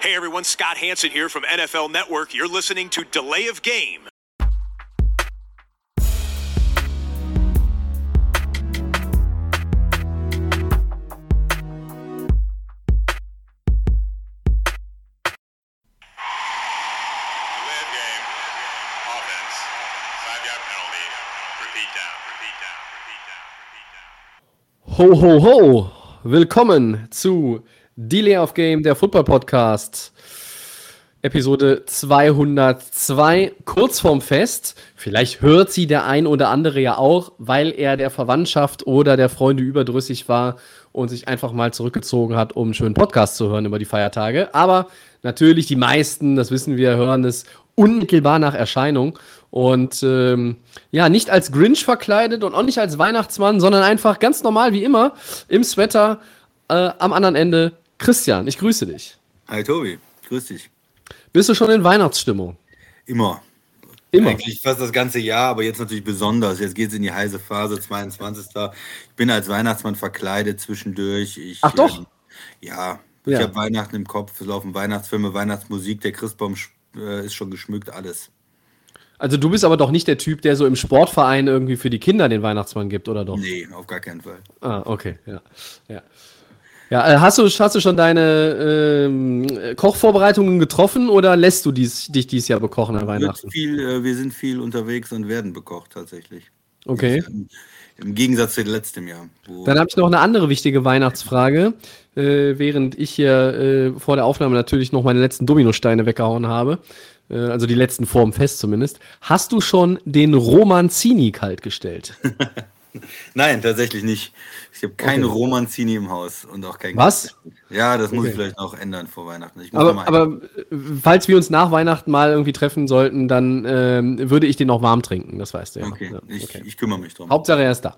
Hey everyone, Scott Hanson here from NFL Network. You're listening to Delay of Game. Delay of game. Offense. Five yard penalty. Repeat down. Repeat down. Repeat down. Repeat down. Ho, ho, ho! Willkommen zu Delay of Game, der Football Podcast. Episode 202, kurz vorm Fest. Vielleicht hört sie der ein oder andere ja auch, weil er der Verwandtschaft oder der Freunde überdrüssig war und sich einfach mal zurückgezogen hat, um einen schönen Podcast zu hören über die Feiertage. Aber natürlich die meisten, das wissen wir, hören es unmittelbar nach Erscheinung. Und ähm, ja, nicht als Grinch verkleidet und auch nicht als Weihnachtsmann, sondern einfach ganz normal wie immer im Sweater äh, am anderen Ende. Christian, ich grüße dich. Hi Tobi, grüß dich. Bist du schon in Weihnachtsstimmung? Immer. Immer. Eigentlich fast das ganze Jahr, aber jetzt natürlich besonders. Jetzt geht es in die heiße Phase, 22. Ich bin als Weihnachtsmann verkleidet zwischendurch. Ich, Ach doch? ähm, ja, Ja. ich habe Weihnachten im Kopf, es laufen Weihnachtsfilme, Weihnachtsmusik, der Christbaum äh, ist schon geschmückt, alles. Also du bist aber doch nicht der Typ, der so im Sportverein irgendwie für die Kinder den Weihnachtsmann gibt, oder doch? Nee, auf gar keinen Fall. Ah, okay, ja. Ja, ja äh, hast, du, hast du schon deine ähm, Kochvorbereitungen getroffen oder lässt du dies, dich dieses Jahr bekochen an Weihnachten? viel, äh, wir sind viel unterwegs und werden bekocht tatsächlich. Okay. Im, Im Gegensatz zu letztem Jahr. Dann habe ich noch eine andere wichtige Weihnachtsfrage, äh, während ich hier äh, vor der Aufnahme natürlich noch meine letzten Dominosteine weggehauen habe. Äh, also die letzten vorm Fest zumindest. Hast du schon den Romanzini kaltgestellt? Nein, tatsächlich nicht. Ich habe keinen Okay. Romanzini im Haus und auch kein Was? Ja, das muss Okay. ich vielleicht noch ändern vor Weihnachten. Aber, aber äh, falls wir uns nach Weihnachten mal irgendwie treffen sollten, dann ähm, würde ich den auch warm trinken, das weißt du ja. Okay, ja ich, okay. ich kümmere mich drum. Hauptsache er ist da.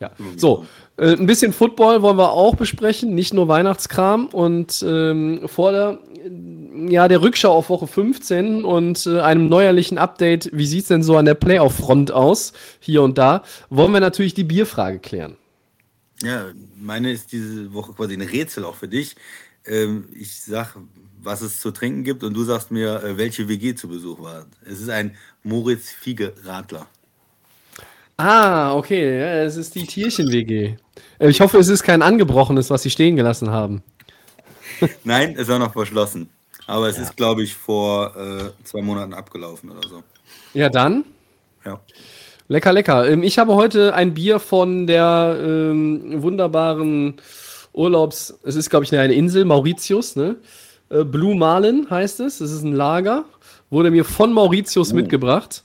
Ja. So, äh, ein bisschen Football wollen wir auch besprechen, nicht nur Weihnachtskram. Und ähm, vor der, ja, der Rückschau auf Woche 15 und äh, einem neuerlichen Update, wie sieht es denn so an der Playoff-Front aus, hier und da, wollen wir natürlich die Bierfrage klären. Ja, meine ist diese Woche quasi ein Rätsel auch für dich. Ähm, ich sag, was es zu trinken gibt und du sagst mir, äh, welche WG zu Besuch war. Es ist ein Moritz Fiege Radler. Ah, okay, ja, es ist die Tierchen-WG. Äh, Ich hoffe, es ist kein angebrochenes, was sie stehen gelassen haben. Nein, es war noch verschlossen. Aber es ist, glaube ich, vor äh, zwei Monaten abgelaufen oder so. Ja, dann. Ja. Lecker, lecker. Ähm, Ich habe heute ein Bier von der ähm, wunderbaren Urlaubs... Es ist, glaube ich, eine Insel, Mauritius, ne? Äh, Blue Marlin heißt es. Es ist ein Lager. Wurde mir von Mauritius mitgebracht.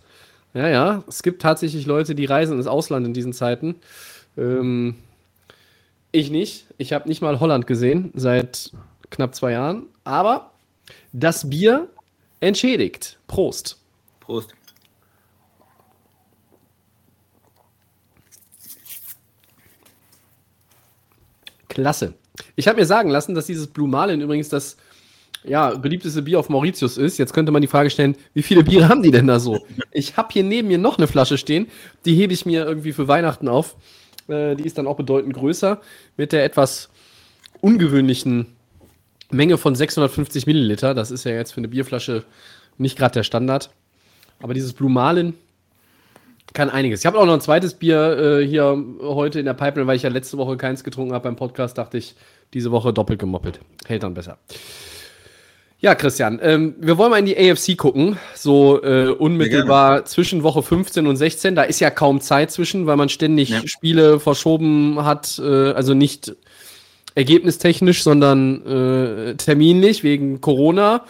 Ja, ja. Es gibt tatsächlich Leute, die reisen ins Ausland in diesen Zeiten. Ähm, ich nicht. Ich habe nicht mal Holland gesehen seit knapp zwei Jahren. Aber das Bier entschädigt. Prost. Prost. Klasse. Ich habe mir sagen lassen, dass dieses Blue Marlin übrigens das ja, beliebteste Bier auf Mauritius ist. Jetzt könnte man die Frage stellen, wie viele Biere haben die denn da so? Ich habe hier neben mir noch eine Flasche stehen, die hebe ich mir irgendwie für Weihnachten auf. Äh, die ist dann auch bedeutend größer mit der etwas ungewöhnlichen Menge von 650 Milliliter. Das ist ja jetzt für eine Bierflasche nicht gerade der Standard. Aber dieses Blue Marlin kann einiges. Ich habe auch noch ein zweites Bier äh, hier heute in der Pipeline, weil ich ja letzte Woche keins getrunken habe beim Podcast, dachte ich, diese Woche doppelt gemoppelt. Hält dann besser. Ja, Christian, ähm, wir wollen mal in die AFC gucken, so äh, unmittelbar zwischen Woche 15 und 16. Da ist ja kaum Zeit zwischen, weil man ständig Ja. Spiele verschoben hat, äh, also nicht ergebnistechnisch, sondern äh, terminlich wegen Corona.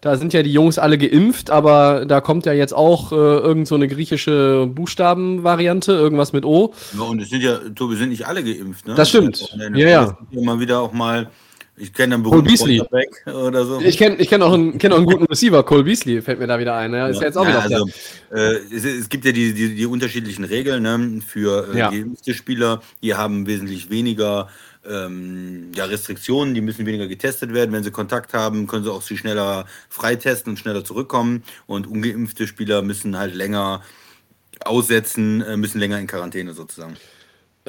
Da sind ja die Jungs alle geimpft, aber da kommt ja jetzt auch äh, irgend so eine griechische Buchstabenvariante, irgendwas mit O. Ja, und es sind ja, Tobi, sind nicht alle geimpft, ne? Das stimmt. Ja, ja. Gibt Immer wieder auch mal, ich kenne einen berühmten. Quarterback oder so. Ich kenne ich kenn auch, einen- kenn auch einen guten Receiver, Cole Beasley, fällt mir da wieder ein. Ja, ist ja jetzt auch wieder Ja, auf der- also, äh, es, es gibt ja die, die, die unterschiedlichen Regeln ne, für äh, Ja. geimpfte Spieler. Die haben wesentlich weniger ähm, ja, Restriktionen, die müssen weniger getestet werden. Wenn sie Kontakt haben, können sie auch sie schneller freitesten und schneller zurückkommen. Und ungeimpfte Spieler müssen halt länger aussetzen, äh, müssen länger in Quarantäne sozusagen.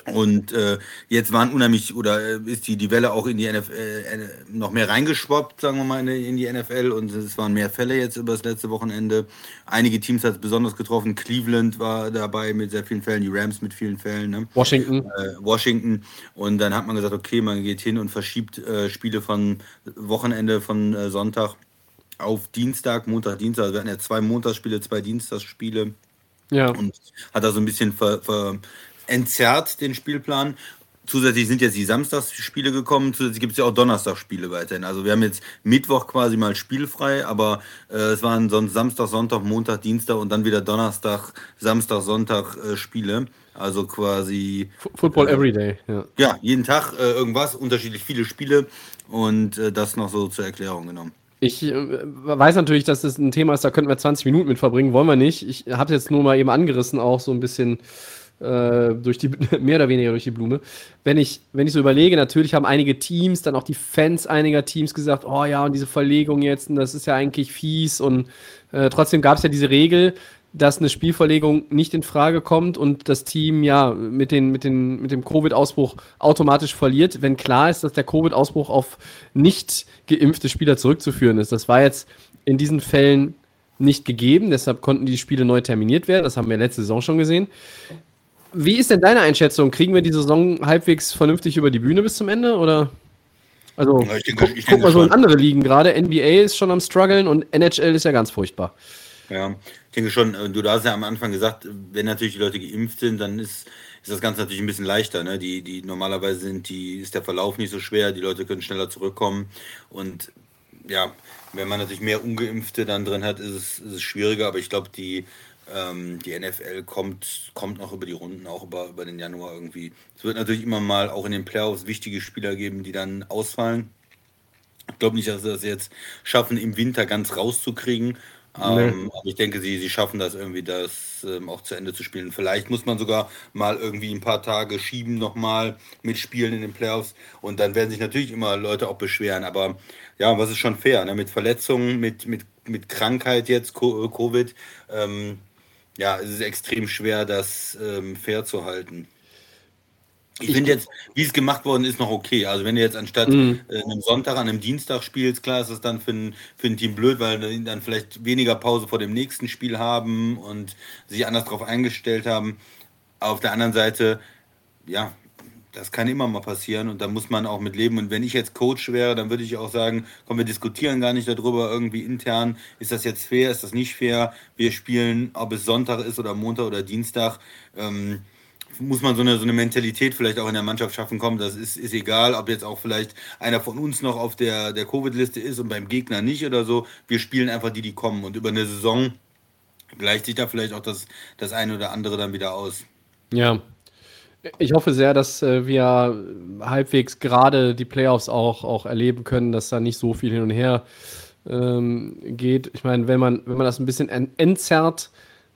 Und äh, jetzt waren unheimlich, oder äh, ist die, die Welle auch in die NFL äh, noch mehr reingeschwappt, sagen wir mal, in die NFL. Und es waren mehr Fälle jetzt über das letzte Wochenende. Einige Teams hat es besonders getroffen. Cleveland war dabei mit sehr vielen Fällen, die Rams mit vielen Fällen. Ne? Washington. Äh, Washington. Und dann hat man gesagt, okay, man geht hin und verschiebt äh, Spiele von Wochenende von äh, Sonntag auf Dienstag, Montag, Dienstag. Also wir hatten ja zwei Montagsspiele, zwei Dienstagsspiele. Ja. Und hat da so ein bisschen ver, ver entzerrt, den Spielplan. Zusätzlich sind jetzt die Samstagsspiele gekommen, zusätzlich gibt es ja auch Donnerstagsspiele weiterhin. Also wir haben jetzt Mittwoch quasi mal spielfrei, aber äh, es waren sonst Samstag, Sonntag, Montag, Dienstag und dann wieder Donnerstag, Samstag, Sonntag äh, Spiele. Also quasi. Football äh, Everyday, ja. Ja, jeden Tag äh, irgendwas, unterschiedlich viele Spiele und äh, das noch so zur Erklärung genommen. Ich äh, weiß natürlich, dass das ein Thema ist, da könnten wir 20 Minuten mit verbringen, wollen wir nicht. Ich habe es jetzt nur mal eben angerissen, auch so ein bisschen äh, durch die, mehr oder weniger durch die Blume. Wenn ich, wenn ich so überlege, natürlich haben einige Teams, dann auch die Fans einiger Teams gesagt, oh ja, und diese Verlegung jetzt, und das ist ja eigentlich fies. Und äh, trotzdem gab es ja diese Regel, dass eine Spielverlegung nicht in Frage kommt und das Team ja mit, den, mit, den, mit dem Covid-Ausbruch automatisch verliert, wenn klar ist, dass der Covid-Ausbruch auf nicht geimpfte Spieler zurückzuführen ist. Das war jetzt in diesen Fällen nicht gegeben, deshalb konnten die Spiele neu terminiert werden. Das haben wir letzte Saison schon gesehen. Wie ist denn deine Einschätzung? Kriegen wir die Saison halbwegs vernünftig über die Bühne bis zum Ende? Oder? Also, ja, ich denke, guck, ich guck mal so in andere Ligen gerade. NBA ist schon am struggeln und NHL ist ja ganz furchtbar. Ja, ich denke schon. Äh, du hast ja am Anfang gesagt, wenn natürlich die Leute geimpft sind, dann ist, ist das Ganze natürlich ein bisschen leichter. Ne? Die, die normalerweise sind, die, ist der Verlauf nicht so schwer, die Leute können schneller zurückkommen. Und ja, wenn man natürlich mehr Ungeimpfte dann drin hat, ist es, ist es schwieriger. Aber ich glaube, die ähm, die NFL kommt, kommt noch über die Runden, auch über, über den Januar irgendwie. Es wird natürlich immer mal auch in den Playoffs wichtige Spieler geben, die dann ausfallen. Ich glaube nicht, dass sie das jetzt schaffen, im Winter ganz rauszukriegen. Nee. Ähm, aber ich denke, sie, sie schaffen das irgendwie, das ähm, auch zu Ende zu spielen. Vielleicht muss man sogar mal irgendwie ein paar Tage schieben, nochmal mit Spielen in den Playoffs. Und dann werden sich natürlich immer Leute auch beschweren. Aber ja, was ist schon fair, ne? mit Verletzungen, mit, mit, mit Krankheit jetzt, Covid. Ähm, ja, es ist extrem schwer, das ähm, fair zu halten. Ich finde jetzt, wie es gemacht worden ist, noch okay. Also wenn du jetzt anstatt mhm. äh, einem Sonntag an einem Dienstag spielst, klar ist es dann für ein, für ein Team blöd, weil die dann vielleicht weniger Pause vor dem nächsten Spiel haben und sich anders darauf eingestellt haben. Auf der anderen Seite, ja, das kann immer mal passieren und da muss man auch mit leben. Und wenn ich jetzt Coach wäre, dann würde ich auch sagen, komm, wir diskutieren gar nicht darüber irgendwie intern, ist das jetzt fair, ist das nicht fair? Wir spielen, ob es Sonntag ist oder Montag oder Dienstag. Ähm, muss man so eine, so eine Mentalität vielleicht auch in der Mannschaft schaffen, kommen. Das ist, ist egal, ob jetzt auch vielleicht einer von uns noch auf der, der Covid-Liste ist und beim Gegner nicht oder so. Wir spielen einfach die, die kommen. Und über eine Saison gleicht sich da vielleicht auch das, das eine oder andere dann wieder aus. Ja, ich hoffe sehr, dass äh, wir halbwegs gerade die Playoffs auch, auch erleben können, dass da nicht so viel hin und her ähm, geht. Ich meine, wenn man, wenn man das ein bisschen entzerrt,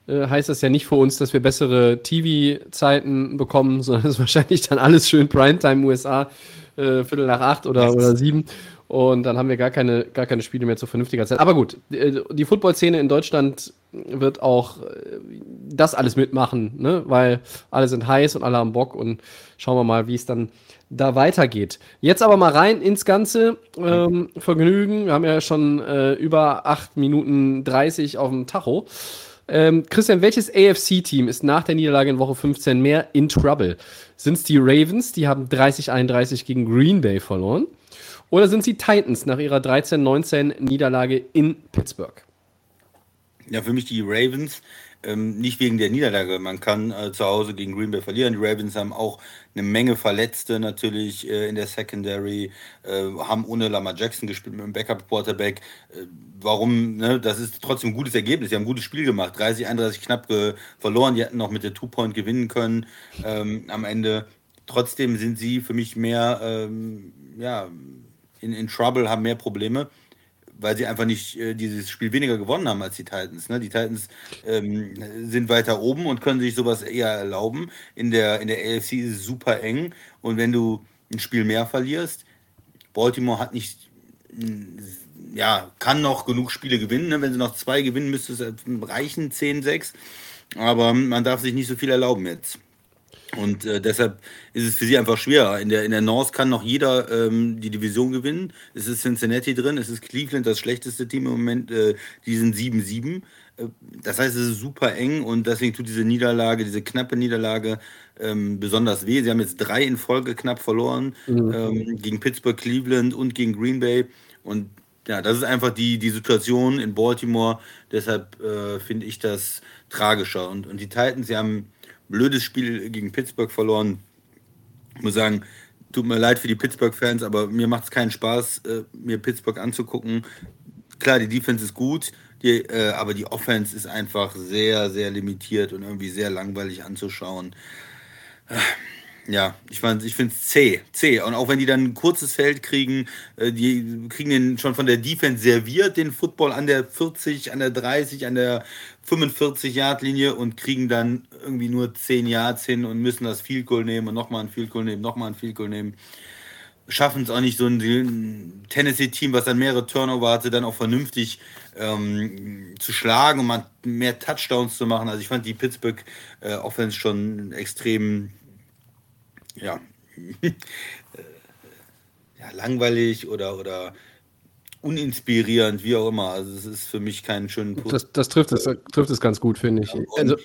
äh, heißt das ja nicht für uns, dass wir bessere TV-Zeiten bekommen, sondern es ist wahrscheinlich dann alles schön Primetime USA, äh, Viertel nach acht oder, oder sieben. Und dann haben wir gar keine, gar keine Spiele mehr zu vernünftiger Zeit. Aber gut, die, die Football-Szene in Deutschland wird auch äh, das alles mitmachen, ne? weil alle sind heiß und alle haben Bock und schauen wir mal, wie es dann da weitergeht. Jetzt aber mal rein ins ganze ähm, Vergnügen. Wir haben ja schon äh, über 8 Minuten 30 auf dem Tacho. Ähm, Christian, welches AFC-Team ist nach der Niederlage in Woche 15 mehr in Trouble? Sind es die Ravens, die haben 30-31 gegen Green Bay verloren? Oder sind es die Titans nach ihrer 13-19 Niederlage in Pittsburgh? Ja, für mich die Ravens. Ähm, nicht wegen der Niederlage. Man kann äh, zu Hause gegen Green Bay verlieren. Die Ravens haben auch eine Menge Verletzte natürlich äh, in der Secondary, äh, haben ohne Lamar Jackson gespielt mit dem Backup-Quarterback. Äh, warum? Ne? Das ist trotzdem ein gutes Ergebnis. Sie haben ein gutes Spiel gemacht. 30, 31 knapp verloren. Die hätten noch mit der Two-Point gewinnen können ähm, am Ende. Trotzdem sind sie für mich mehr ähm, ja, in, in Trouble, haben mehr Probleme weil sie einfach nicht äh, dieses Spiel weniger gewonnen haben als die Titans. Ne? Die Titans ähm, sind weiter oben und können sich sowas eher erlauben. In der, in der AFC ist es super eng und wenn du ein Spiel mehr verlierst, Baltimore hat nicht, ja, kann noch genug Spiele gewinnen. Ne? Wenn sie noch zwei gewinnen, müsste es reichen, 10, 6. Aber man darf sich nicht so viel erlauben jetzt. Und äh, deshalb ist es für sie einfach schwer. In der, in der North kann noch jeder ähm, die Division gewinnen. Es ist Cincinnati drin, es ist Cleveland, das schlechteste Team im Moment. Äh, die sind 7-7. Äh, das heißt, es ist super eng und deswegen tut diese Niederlage, diese knappe Niederlage ähm, besonders weh. Sie haben jetzt drei in Folge knapp verloren mhm. ähm, gegen Pittsburgh, Cleveland und gegen Green Bay. Und ja, das ist einfach die, die Situation in Baltimore. Deshalb äh, finde ich das tragischer. Und, und die Titans, sie haben blödes Spiel gegen Pittsburgh verloren. Ich muss sagen, tut mir leid für die Pittsburgh-Fans, aber mir macht es keinen Spaß, äh, mir Pittsburgh anzugucken. Klar, die Defense ist gut, die, äh, aber die Offense ist einfach sehr, sehr limitiert und irgendwie sehr langweilig anzuschauen. Äh, ja, ich, ich finde es zäh, zäh. Und auch wenn die dann ein kurzes Feld kriegen, äh, die kriegen den schon von der Defense serviert, den Football an der 40, an der 30, an der 45-Yard-Linie und kriegen dann irgendwie nur 10 Yards hin und müssen das Field Goal nehmen und nochmal ein Field Goal nehmen, nochmal ein Field Goal nehmen. Schaffen es auch nicht, so ein Tennessee-Team, was dann mehrere Turnover hatte, dann auch vernünftig ähm, zu schlagen und mal mehr Touchdowns zu machen. Also ich fand die Pittsburgh äh, Offense schon extrem ja, äh, ja, langweilig oder, oder uninspirierend, wie auch immer. Also es ist für mich kein schöner Punkt. Das, das, trifft, es, trifft es ganz gut, finde ich. Ja, also,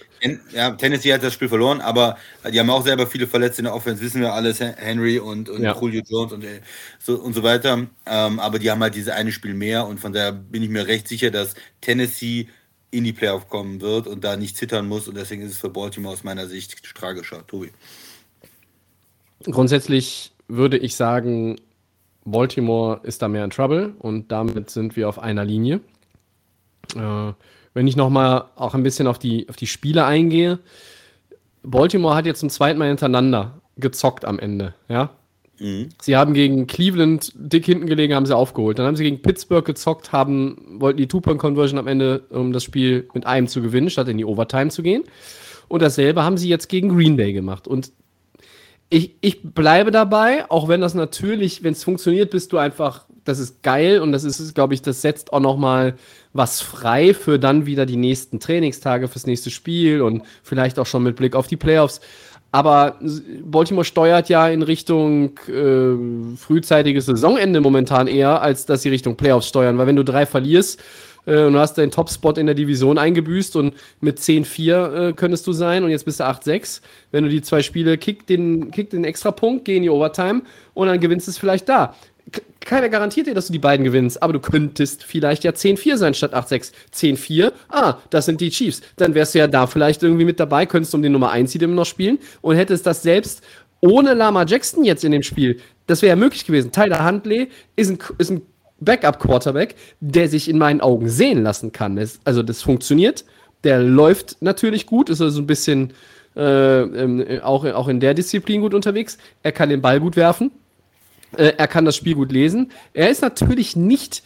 ja, Tennessee hat das Spiel verloren, aber die haben auch selber viele Verletzte in der Offense, wissen wir alles, Henry und, und ja. Julio Jones und äh, so, und so weiter. Ähm, aber die haben halt diese eine Spiel mehr und von daher bin ich mir recht sicher, dass Tennessee in die Playoff kommen wird und da nicht zittern muss und deswegen ist es für Baltimore aus meiner Sicht tragischer. Tobi. Grundsätzlich würde ich sagen, Baltimore ist da mehr in Trouble und damit sind wir auf einer Linie. Äh, wenn ich nochmal auch ein bisschen auf die, auf die Spiele eingehe, Baltimore hat jetzt zum zweiten Mal hintereinander gezockt am Ende, ja. Mhm. Sie haben gegen Cleveland dick hinten gelegen, haben sie aufgeholt. Dann haben sie gegen Pittsburgh gezockt, haben, wollten die Two-Point-Conversion am Ende, um das Spiel mit einem zu gewinnen, statt in die Overtime zu gehen. Und dasselbe haben sie jetzt gegen Green Bay gemacht. Und ich, ich bleibe dabei, auch wenn das natürlich, wenn es funktioniert, bist du einfach, das ist geil und das ist, glaube ich, das setzt auch noch mal was frei für dann wieder die nächsten Trainingstage fürs nächste Spiel und vielleicht auch schon mit Blick auf die Playoffs. Aber Baltimore steuert ja in Richtung äh, frühzeitiges Saisonende momentan eher, als dass sie Richtung Playoffs steuern. Weil wenn du drei verlierst, äh, und du hast deinen Topspot in der Division eingebüßt und mit 10-4 äh, könntest du sein und jetzt bist du 8-6. Wenn du die zwei Spiele kick den, kick den Extrapunkt, geh in die Overtime und dann gewinnst du es vielleicht da. keiner garantiert dir, dass du die beiden gewinnst, aber du könntest vielleicht ja 10-4 sein statt 8-6. 10-4, ah, das sind die Chiefs. Dann wärst du ja da vielleicht irgendwie mit dabei, könntest um den Nummer 1 Seed immer noch spielen und hättest das selbst ohne Lama Jackson jetzt in dem Spiel. Das wäre ja möglich gewesen. Tyler Huntley ist ein, ist ein Backup-Quarterback, der sich in meinen Augen sehen lassen kann. Es, also das funktioniert. Der läuft natürlich gut, ist also ein bisschen äh, äh, auch, auch in der Disziplin gut unterwegs. Er kann den Ball gut werfen. Äh, er kann das Spiel gut lesen. Er ist natürlich nicht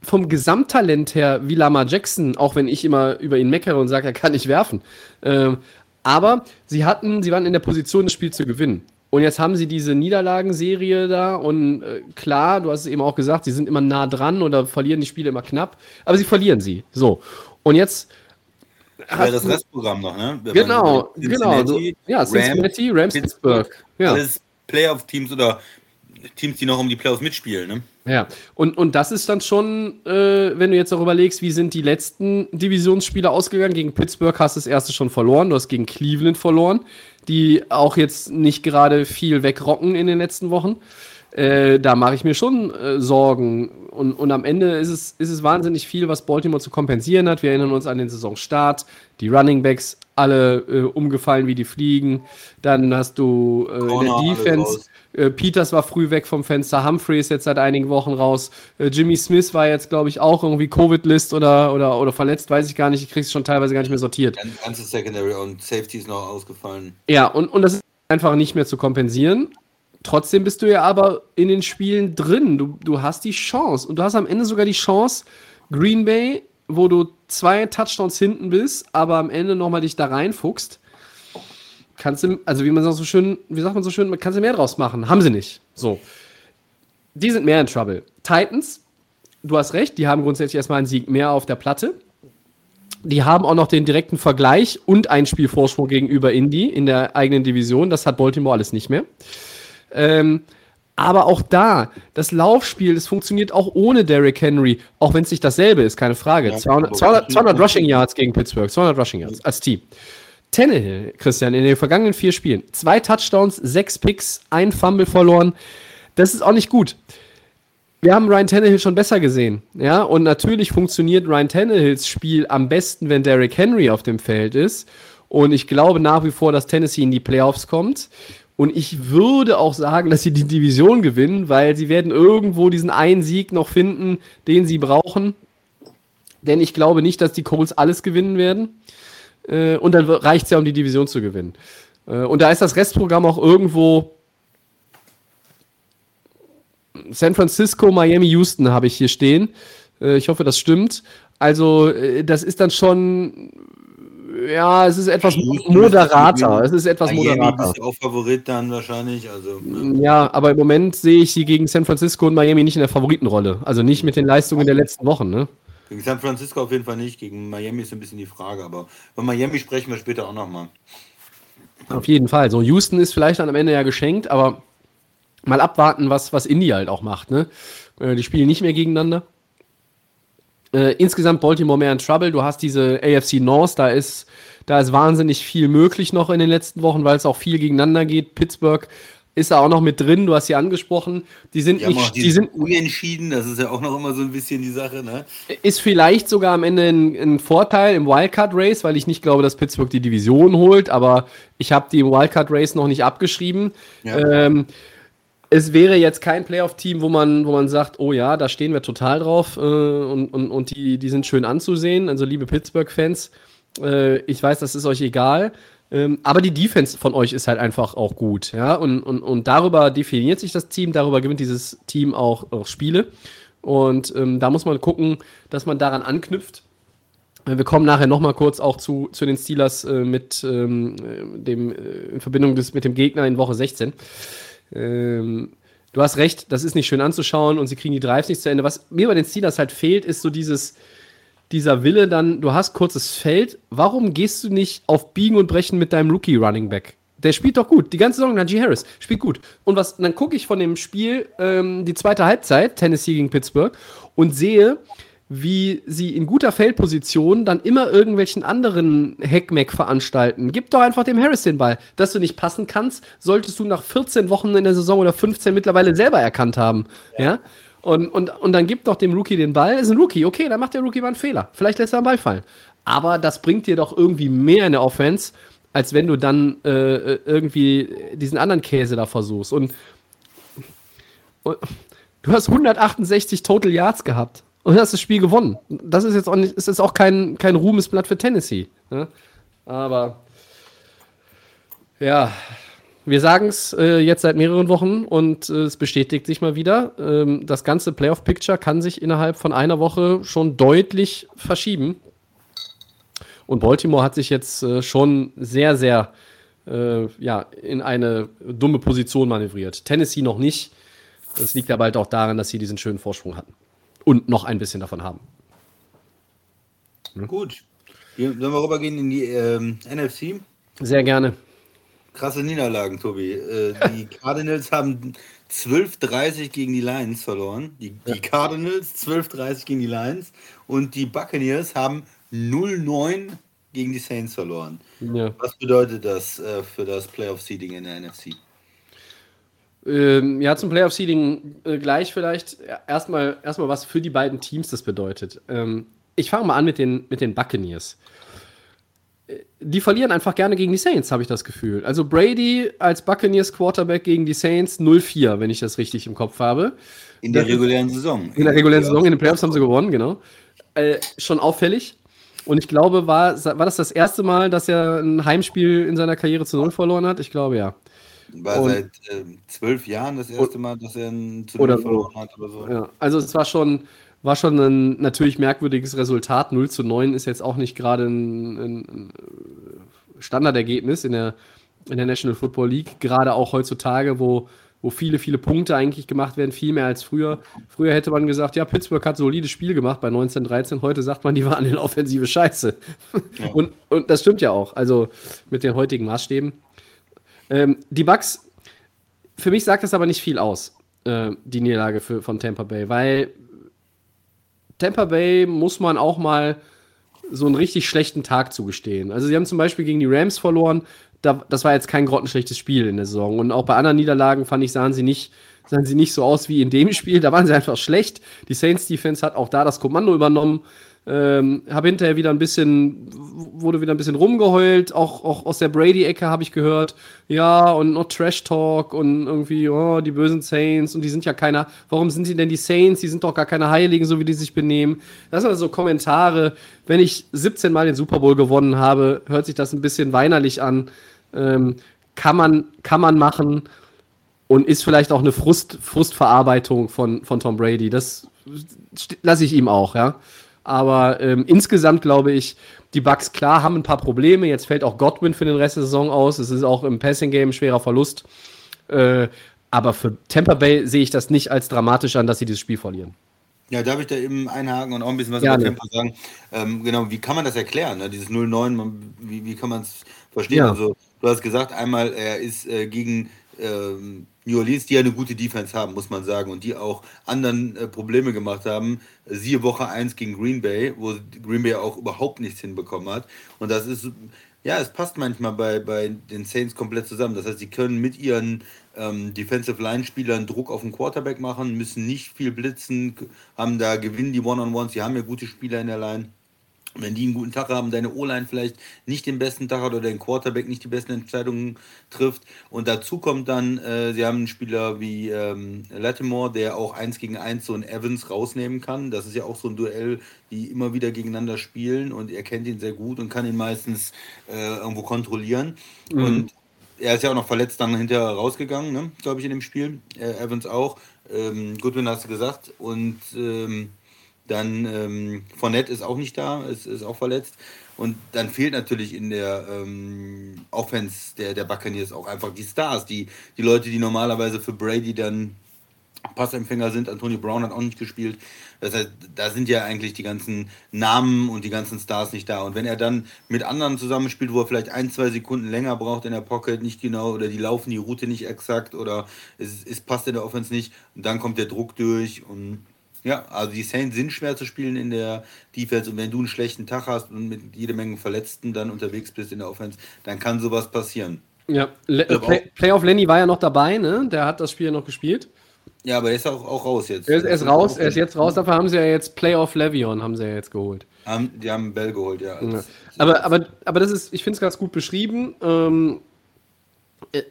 vom Gesamttalent her wie Lama Jackson, auch wenn ich immer über ihn meckere und sage, er kann nicht werfen. Ähm, aber sie hatten, sie waren in der Position, das Spiel zu gewinnen. Und jetzt haben sie diese Niederlagenserie da und äh, klar, du hast es eben auch gesagt, sie sind immer nah dran oder verlieren die Spiele immer knapp, aber sie verlieren sie. So. Und jetzt. Ja, das Restprogramm noch, ne? Wenn genau, genau. So, ja, Cincinnati, Rams, Pittsburgh. Ja. Alles Playoff-Teams oder Teams, die noch um die Playoffs mitspielen, ne? Ja, und, und das ist dann schon, äh, wenn du jetzt auch überlegst, wie sind die letzten Divisionsspiele ausgegangen? Gegen Pittsburgh hast du das erste schon verloren, du hast gegen Cleveland verloren die auch jetzt nicht gerade viel wegrocken in den letzten Wochen. Äh, da mache ich mir schon äh, Sorgen. Und, und am Ende ist es, ist es wahnsinnig viel, was Baltimore zu kompensieren hat. Wir erinnern uns an den Saisonstart. Die Running Backs alle äh, umgefallen wie die Fliegen. Dann hast du äh, in der Defense äh, Peters war früh weg vom Fenster, Humphrey ist jetzt seit einigen Wochen raus. Äh, Jimmy Smith war jetzt, glaube ich, auch irgendwie Covid-List oder, oder, oder verletzt, weiß ich gar nicht. Ich kriege es schon teilweise gar nicht mehr sortiert. Ganze Secondary und Safety ist noch ausgefallen. Ja, und, und das ist einfach nicht mehr zu kompensieren. Trotzdem bist du ja aber in den Spielen drin. Du, du hast die Chance. Und du hast am Ende sogar die Chance, Green Bay, wo du zwei Touchdowns hinten bist, aber am Ende nochmal dich da reinfuchst kannst du, also wie man so schön, wie sagt man so schön, kannst du mehr draus machen. Haben sie nicht. So. Die sind mehr in Trouble. Titans, du hast recht, die haben grundsätzlich erstmal einen Sieg mehr auf der Platte. Die haben auch noch den direkten Vergleich und ein Spielvorsprung gegenüber Indy in der eigenen Division. Das hat Baltimore alles nicht mehr. Ähm, aber auch da, das Laufspiel, das funktioniert auch ohne Derrick Henry, auch wenn es nicht dasselbe ist, keine Frage. Ja, 200, aber 200, 200 gut. Rushing Yards gegen Pittsburgh, 200 Rushing Yards als Team. Tannehill, Christian, in den vergangenen vier Spielen, zwei Touchdowns, sechs Picks, ein Fumble verloren. Das ist auch nicht gut. Wir haben Ryan Tannehill schon besser gesehen, ja, und natürlich funktioniert Ryan Tannehills Spiel am besten, wenn Derrick Henry auf dem Feld ist. Und ich glaube nach wie vor, dass Tennessee in die Playoffs kommt. Und ich würde auch sagen, dass sie die Division gewinnen, weil sie werden irgendwo diesen einen Sieg noch finden, den sie brauchen. Denn ich glaube nicht, dass die Colts alles gewinnen werden. Äh, und dann reicht es ja, um die Division zu gewinnen. Äh, und da ist das Restprogramm auch irgendwo San Francisco, Miami, Houston habe ich hier stehen. Äh, ich hoffe, das stimmt. Also, äh, das ist dann schon, ja, es ist etwas moderater. Es ist etwas moderater. ist auch Favorit dann wahrscheinlich. Also, ne? Ja, aber im Moment sehe ich sie gegen San Francisco und Miami nicht in der Favoritenrolle. Also nicht mit den Leistungen der letzten Wochen, ne? Gegen San Francisco auf jeden Fall nicht. Gegen Miami ist ein bisschen die Frage. Aber bei Miami sprechen wir später auch nochmal. Auf jeden Fall. So, Houston ist vielleicht dann am Ende ja geschenkt, aber mal abwarten, was, was Indy halt auch macht, ne? Äh, Die spielen nicht mehr gegeneinander. Äh, insgesamt Baltimore mehr in Trouble. Du hast diese AFC North, da ist, da ist wahnsinnig viel möglich noch in den letzten Wochen, weil es auch viel gegeneinander geht. Pittsburgh ist da auch noch mit drin, du hast sie angesprochen. Die sind Die nicht, die sind, Unentschieden, das ist ja auch noch immer so ein bisschen die Sache, ne? ist vielleicht sogar am Ende ein, ein Vorteil im Wildcard Race, weil ich nicht glaube, dass Pittsburgh die Division holt, aber ich habe die im Wildcard Race noch nicht abgeschrieben. Ja. Ähm, es wäre jetzt kein Playoff-Team, wo man, wo man sagt, oh ja, da stehen wir total drauf äh, und, und, und die, die sind schön anzusehen. Also liebe Pittsburgh-Fans, äh, ich weiß, das ist euch egal. Ähm, aber die Defense von euch ist halt einfach auch gut. Ja? Und, und, und darüber definiert sich das Team, darüber gewinnt dieses Team auch, auch Spiele. Und ähm, da muss man gucken, dass man daran anknüpft. Äh, Wir kommen nachher nochmal kurz auch zu, zu den Steelers äh, mit ähm, äh, dem, äh, in Verbindung des, mit dem Gegner in Woche 16. Ähm, du hast recht, das ist nicht schön anzuschauen und sie kriegen die Drives nicht zu Ende. Was mir bei den Steelers halt fehlt, ist so dieses, dieser Wille dann, du hast kurzes Feld, warum gehst du nicht auf Biegen und Brechen mit deinem Rookie Running Back? Der spielt doch gut. Die ganze Saison, Najee Harris spielt gut. Und was, dann gucke ich von dem Spiel ähm, die zweite Halbzeit, Tennessee gegen Pittsburgh, und sehe, wie sie in guter Feldposition dann immer irgendwelchen anderen Heckmeck veranstalten. Gib doch einfach dem Harris den Ball. Dass du nicht passen kannst, solltest du nach 14 Wochen in der Saison oder 15 mittlerweile selber erkannt haben. Ja. Und, und, und dann gib doch dem Rookie den Ball. Ist ein Rookie, okay, dann macht der Rookie mal einen Fehler. Vielleicht lässt er einen Ball fallen. Aber das bringt dir doch irgendwie mehr in der Offense, als wenn du dann äh, irgendwie diesen anderen Käse da versuchst. Und, und du hast 168 Total Yards gehabt und hast das Spiel gewonnen. Das ist jetzt auch nicht, ist jetzt auch kein, kein Ruhmesblatt für Tennessee. Ne? Aber ja, wir sagen es äh, jetzt seit mehreren Wochen und äh, es bestätigt sich mal wieder. Ähm, das ganze Playoff-Picture kann sich innerhalb von einer Woche schon deutlich verschieben. Und Baltimore hat sich jetzt äh, schon sehr, sehr äh, ja, in eine dumme Position manövriert. Tennessee noch nicht. Das liegt aber halt auch daran, dass sie diesen schönen Vorsprung hatten. Und noch ein bisschen davon haben. Gut. Wir, sollen wir rübergehen in die ähm, NFC? Sehr gerne. Krasse Niederlagen, Tobi. Äh, die Cardinals haben 12-30 gegen die Lions verloren. Die, die Cardinals 12-30 gegen die Lions. Und die Buccaneers haben 0-9 gegen die Saints verloren. Ja. Was bedeutet das äh, für das Playoff-Seeding in der NFC? Ähm, ja, zum Playoff-Seeding äh, gleich vielleicht. Erstmal, erstmal, was für die beiden Teams das bedeutet. Ähm, ich fange mal an mit den, mit den Buccaneers. Äh, Die verlieren einfach gerne gegen die Saints, habe ich das Gefühl. Also Brady als Buccaneers Quarterback gegen die Saints 0-4, wenn ich das richtig im Kopf habe. In der Das regulären Saison. In der regulären Saison, in den Playoffs haben sie gewonnen, genau. Äh, schon auffällig. Und ich glaube, war, war das das erste Mal, dass er ein Heimspiel in seiner Karriere zu Null verloren hat? Ich glaube ja. War Und- seit ähm, zwölf Jahren das erste Mal, dass er ein zu Null verloren hat oder so. Ja, also es war schon, war schon ein natürlich merkwürdiges Resultat. 0 zu 9 ist jetzt auch nicht gerade ein, ein, Standardergebnis in der, in der National Football League, gerade auch heutzutage, wo wo viele, viele Punkte eigentlich gemacht werden, viel mehr als früher. Früher hätte man gesagt, ja, Pittsburgh hat solides Spiel gemacht bei 1913. Heute sagt man, die waren in offensive Scheiße. Ja. Und, und das stimmt ja auch, also mit den heutigen Maßstäben. Ähm, die Bucks, für mich sagt das aber nicht viel aus, äh, die Niederlage für, von Tampa Bay, weil Tampa Bay muss man auch mal so einen richtig schlechten Tag zugestehen. Also sie haben zum Beispiel gegen die Rams verloren. Da, das war jetzt kein grottenschlechtes Spiel in der Saison. Und auch bei anderen Niederlagen fand ich, sahen sie nicht, sahen sie nicht so aus wie in dem Spiel. Da waren sie einfach schlecht. Die Saints Defense hat auch da das Kommando übernommen. Ähm, habe hinterher wieder ein bisschen, wurde wieder ein bisschen rumgeheult, auch, auch aus der Brady-Ecke habe ich gehört, ja, und noch Trash-Talk und irgendwie, oh, die bösen Saints und die sind ja keiner, warum sind sie denn die Saints? Die sind doch gar keine Heiligen, so wie die sich benehmen. Das sind also Kommentare. Wenn ich 17 Mal den Super Bowl gewonnen habe, hört sich das ein bisschen weinerlich an. Ähm, kann, man, kann man machen und ist vielleicht auch eine Frust, Frustverarbeitung von, von Tom Brady. Das lasse ich ihm auch, ja. Aber ähm, insgesamt glaube ich, die Bucks klar haben ein paar Probleme. Jetzt fällt auch Godwin für den Rest der Saison aus. Es ist auch im Passing Game ein schwerer Verlust. Äh, aber für Tampa Bay sehe ich das nicht als dramatisch an, dass sie dieses Spiel verlieren. Ja, darf ich da eben einhaken und auch ein bisschen was ja, über Tampa sagen? Ähm, genau, wie kann man das erklären? Ne? Dieses 0-9, wie, wie kann man es verstehen? Ja. Also, du hast gesagt, einmal, er ist äh, gegen ähm, New Orleans, die ja eine gute Defense haben, muss man sagen, und die auch anderen äh, Probleme gemacht haben. Siehe Woche 1 gegen Green Bay, wo Green Bay auch überhaupt nichts hinbekommen hat. Und das ist, ja, es passt manchmal bei, bei den Saints komplett zusammen. Das heißt, sie können mit ihren ähm, Defensive Line-Spielern Druck auf den Quarterback machen, müssen nicht viel blitzen, haben da gewinnen die One-on-Ones, sie haben ja gute Spieler in der Line wenn die einen guten Tag haben, deine O-Line vielleicht nicht den besten Tag hat oder dein Quarterback nicht die besten Entscheidungen trifft. Und dazu kommt dann, äh, sie haben einen Spieler wie ähm, Latimore, der auch eins gegen eins so einen Evans rausnehmen kann. Das ist ja auch so ein Duell, die immer wieder gegeneinander spielen und er kennt ihn sehr gut und kann ihn meistens äh, irgendwo kontrollieren. Mhm. Und er ist ja auch noch verletzt dann hinterher rausgegangen, ne? glaube ich, in dem Spiel. Äh, Evans auch. Ähm, Goodwin hast du gesagt. Und ähm, dann ähm, Fournette ist auch nicht da, ist, ist auch verletzt. Und dann fehlt natürlich in der ähm, Offense der, der Buccaneers auch einfach die Stars, die, die Leute, die normalerweise für Brady dann Passempfänger sind. Antonio Brown hat auch nicht gespielt. Das heißt, da sind ja eigentlich die ganzen Namen und die ganzen Stars nicht da. Und wenn er dann mit anderen zusammenspielt, wo er vielleicht ein, zwei Sekunden länger braucht in der Pocket, nicht genau, oder die laufen die Route nicht exakt, oder es, es passt in der Offense nicht, und dann kommt der Druck durch und ja, also die Saints sind schwer zu spielen in der Defense und wenn du einen schlechten Tag hast und mit jede Menge Verletzten dann unterwegs bist in der Offense, dann kann sowas passieren. Ja, Le Play Playoff Lenny war ja noch dabei, ne? Der hat das Spiel ja noch gespielt. Ja, aber er ist auch, auch raus jetzt. Er ist, er ist raus, er ist jetzt raus, dafür haben sie ja jetzt Playoff Levion, haben sie ja jetzt geholt. Haben, die haben Bell geholt, ja. ja. Aber, aber, aber das ist, ich finde es ganz gut beschrieben. Ähm, äh,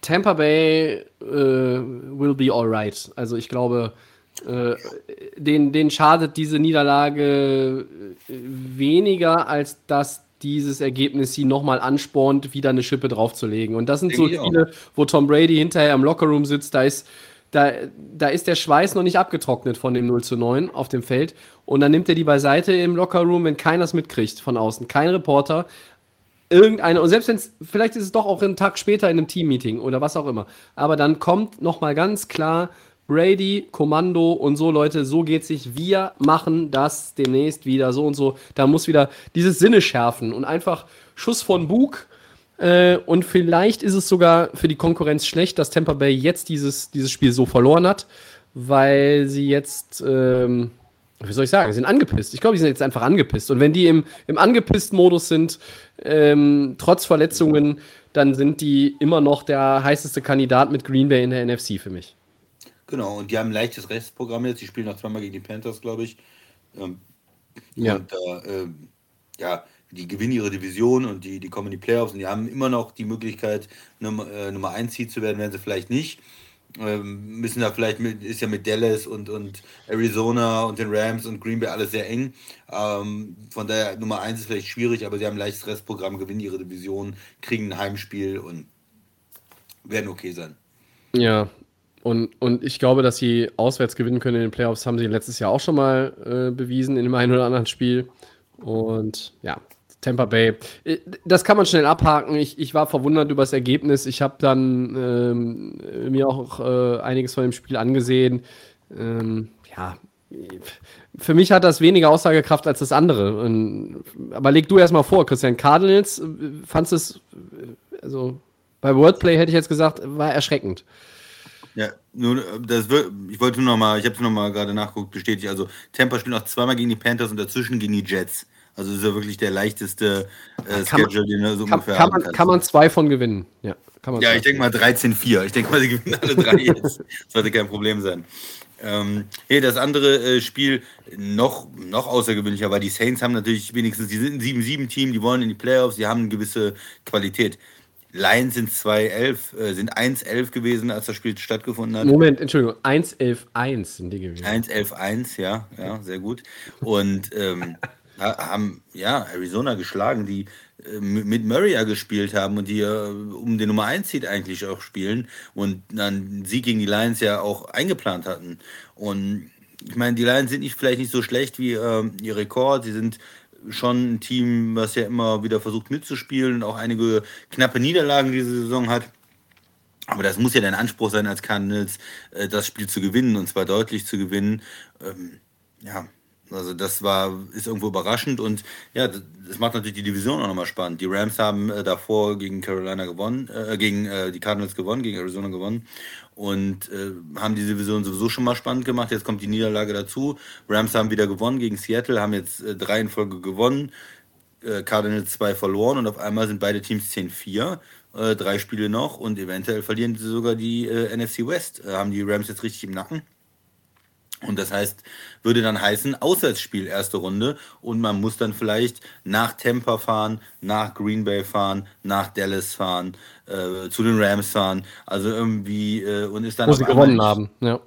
Tampa Bay äh, will be alright. Also ich glaube, äh, den, den schadet diese Niederlage äh, weniger, als dass dieses Ergebnis sie nochmal anspornt, wieder eine Schippe draufzulegen. Und das sind Denke so Spiele, wo Tom Brady hinterher im Lockerroom sitzt, da ist, da, da ist der Schweiß noch nicht abgetrocknet von dem 0 zu 9 auf dem Feld. Und dann nimmt er die beiseite im Lockerroom, wenn keiner es mitkriegt von außen. Kein Reporter, irgendeine, und selbst wenn es, vielleicht ist es doch auch einen Tag später in einem Teammeeting oder was auch immer. Aber dann kommt nochmal ganz klar Brady, Kommando und so, Leute, so geht sich. Wir machen das demnächst wieder so und so. Da muss wieder dieses Sinne schärfen und einfach Schuss von Bug. Äh, und vielleicht ist es sogar für die Konkurrenz schlecht, dass Tampa Bay jetzt dieses, dieses Spiel so verloren hat, weil sie jetzt, ähm, wie soll ich sagen, sind angepisst. Ich glaube, die sind jetzt einfach angepisst. Und wenn die im, im angepisst-Modus sind, ähm, trotz Verletzungen, dann sind die immer noch der heißeste Kandidat mit Green Bay in der NFC für mich. Genau, und die haben ein leichtes Restprogramm jetzt. Die spielen noch zweimal gegen die Panthers, glaube ich. Ähm, ja. Und äh, ja, die gewinnen ihre Division und die, die kommen in die Playoffs und die haben immer noch die Möglichkeit, Nummer, äh, Nummer 1 Seed zu werden, werden sie vielleicht nicht. Ähm, müssen da vielleicht mit, ist ja mit Dallas und, und Arizona und den Rams und Green Bay alles sehr eng. Ähm, von daher Nummer 1 ist vielleicht schwierig, aber sie haben ein leichtes Restprogramm, gewinnen ihre Division, kriegen ein Heimspiel und werden okay sein. Ja, und, und ich glaube, dass sie auswärts gewinnen können in den Playoffs, haben sie letztes Jahr auch schon mal äh, bewiesen in dem einen oder anderen Spiel. Und ja, Tampa Bay. Äh, das kann man schnell abhaken. Ich, ich war verwundert über das Ergebnis. Ich habe dann ähm, mir auch äh, einiges von dem Spiel angesehen. Ähm, ja, für mich hat das weniger Aussagekraft als das andere. Und, aber leg du erstmal vor, Christian Cardinals, äh, fandest es, äh, also bei Wordplay hätte ich jetzt gesagt, war erschreckend. Ja, nur das wird, ich wollte nur noch mal, ich habe es noch mal gerade nachgeguckt, bestätigt. Also Tampa spielt noch zweimal gegen die Panthers und dazwischen gegen die Jets. Also ist ja wirklich der leichteste äh, Schedule, man, den er so kann, ungefähr kann man, kann man zwei von gewinnen. Ja, kann man ja ich denke mal 13-4. Ich denke mal, sie gewinnen alle drei jetzt. Das sollte kein Problem sein. Ähm, hey, das andere äh, Spiel noch, noch außergewöhnlicher war, die Saints haben natürlich wenigstens, die sind ein 7-7-Team, die wollen in die Playoffs, die haben eine gewisse Qualität. Lions sind 2-11, äh, sind 1-11 gewesen, als das Spiel stattgefunden hat. Moment, Entschuldigung, 1-11-1 sind die gewesen. 1-11-1, ja, ja, sehr gut. Und ähm, haben ja Arizona geschlagen, die äh, mit Murray ja gespielt haben und die äh, um den Nummer 1 Seed eigentlich auch spielen und dann Sieg gegen die Lions ja auch eingeplant hatten. Und ich meine, die Lions sind nicht vielleicht nicht so schlecht wie äh, ihr Rekord, sie sind schon ein Team, was ja immer wieder versucht mitzuspielen und auch einige knappe Niederlagen diese Saison hat. Aber das muss ja dein Anspruch sein als Cardinals, äh, das Spiel zu gewinnen und zwar deutlich zu gewinnen. Ähm, ja, also das war, ist irgendwo überraschend und ja, das macht natürlich die Division auch nochmal spannend. Die Rams haben äh, davor gegen Carolina gewonnen, äh, gegen äh, die Cardinals gewonnen, gegen Arizona gewonnen und äh, haben die Division sowieso schon mal spannend gemacht. Jetzt kommt die Niederlage dazu. Rams haben wieder gewonnen gegen Seattle, haben jetzt äh, drei in Folge gewonnen, äh, Cardinals zwei verloren und auf einmal sind beide Teams 10-4. drei Spiele noch und eventuell verlieren sie sogar die NFC West. haben die Rams jetzt richtig im Nacken. Und das heißt, würde dann heißen, Auswärtsspiel erste Runde und man muss dann vielleicht nach Tampa fahren, nach Green Bay fahren, nach Dallas fahren, äh, zu den Rams fahren. Also irgendwie äh, und ist dann. Wo sie gewonnen haben, ja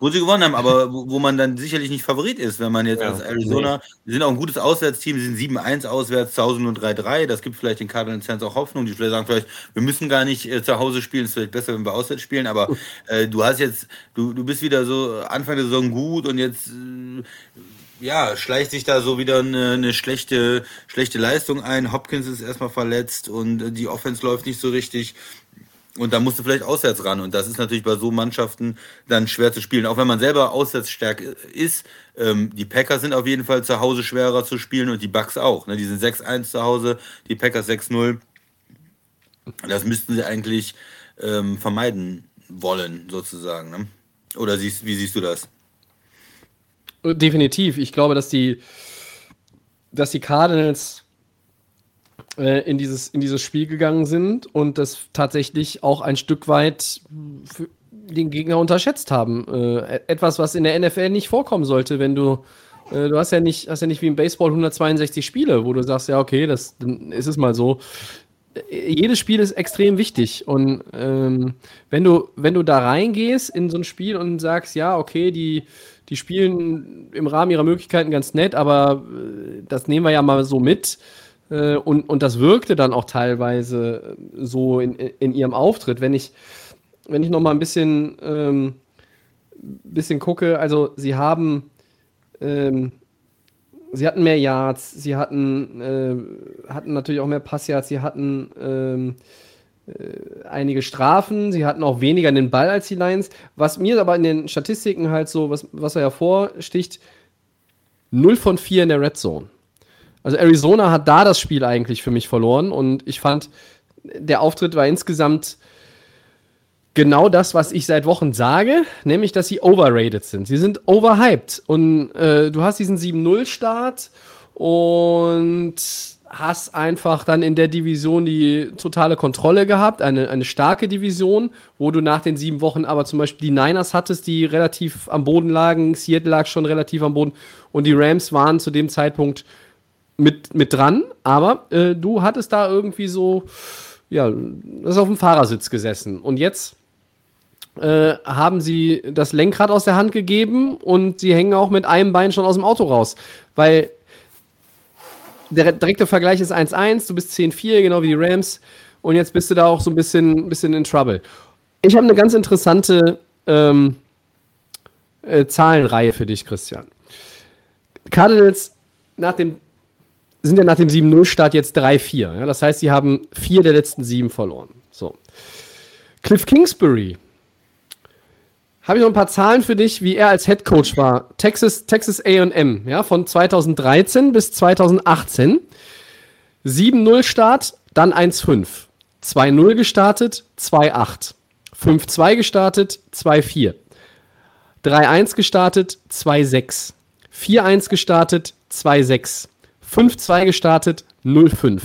wo sie gewonnen haben, aber wo, wo, man dann sicherlich nicht Favorit ist, wenn man jetzt ja, als Arizona, nee. wir sind auch ein gutes Auswärtsteam, wir sind 7-1 auswärts, zu Hause nur 3-3, das gibt vielleicht den Cardinals Fans auch Hoffnung, die vielleicht sagen vielleicht, wir müssen gar nicht äh, zu Hause spielen, ist vielleicht besser, wenn wir auswärts spielen, aber äh, du hast jetzt, du, du bist wieder so Anfang der Saison gut und jetzt äh, ja, schleicht sich da so wieder eine, eine, schlechte, schlechte Leistung ein. Hopkins ist erstmal verletzt und äh, die Offense läuft nicht so richtig. Und da musst du vielleicht auswärts ran. Und das ist natürlich bei so Mannschaften dann schwer zu spielen. Auch wenn man selber auswärts stark ist. Ähm, die Packers sind auf jeden Fall zu Hause schwerer zu spielen und die Bucks auch. Ne? Die sind 6-1 zu Hause, die Packers 6-0. Das müssten sie eigentlich ähm, vermeiden wollen, sozusagen. Ne? Oder siehst, wie siehst du das? Definitiv. Ich glaube, dass die, dass die Cardinals äh, in, dieses, in dieses Spiel gegangen sind und das tatsächlich auch ein Stück weit den Gegner unterschätzt haben. Äh, etwas, was in der NFL nicht vorkommen sollte, wenn du äh, du hast ja nicht hast ja nicht wie im Baseball 162 Spiele, wo du sagst, ja okay, das ist es mal so. Äh, jedes Spiel ist extrem wichtig und ähm, wenn du wenn du da reingehst in so ein Spiel und sagst, ja okay, die die spielen im Rahmen ihrer Möglichkeiten ganz nett, aber äh, das nehmen wir ja mal so mit äh, und, und das wirkte dann auch teilweise so in, in ihrem Auftritt. Wenn ich, wenn ich noch mal ein bisschen, ähm, bisschen gucke, also sie haben, ähm, sie hatten mehr Yards, sie hatten, äh, hatten natürlich auch mehr Passyards, sie hatten ähm, äh, einige Strafen, sie hatten auch weniger den Ball als die Lions. Was mir aber in den Statistiken halt so, was, was er hervorsticht, 0 von 4 in der Red Zone. Also Arizona hat da das Spiel eigentlich für mich verloren und ich fand, der Auftritt war insgesamt genau das, was ich seit Wochen sage, nämlich, dass sie overrated sind. Sie sind overhyped und äh, du hast diesen 7-0-Start und hast einfach dann in der Division die totale Kontrolle gehabt, eine, eine starke Division, wo du nach den sieben Wochen aber zum Beispiel die Niners hattest, die relativ am Boden lagen, Seattle lag schon relativ am Boden und die Rams waren zu dem Zeitpunkt mit, mit dran, aber äh, du hattest da irgendwie so, ja, das auf dem Fahrersitz gesessen. Und jetzt äh, haben sie das Lenkrad aus der Hand gegeben und sie hängen auch mit einem Bein schon aus dem Auto raus. Weil der direkte Vergleich ist 1-1, du bist 10-4, genau wie die Rams. Und jetzt bist du da auch so ein bisschen, bisschen in Trouble. Ich habe eine ganz interessante ähm, äh, Zahlenreihe für dich, Christian. Cardinals nach dem sind ja nach dem 7-0-Start jetzt 3-4. Ja? Das heißt, sie haben vier der letzten sieben verloren. So. Cliff Kingsbury. Habe ich noch ein paar Zahlen für dich, wie er als Head Coach war. Texas, Texas AM, ja, von 2013 bis 2018. 7-0 Start, dann 1-5. 2-0 gestartet, 2-8. 5-2 gestartet, 2-4. 3-1 gestartet, 2-6. 4-1 gestartet, 2-6. 5-2 gestartet, 0-5.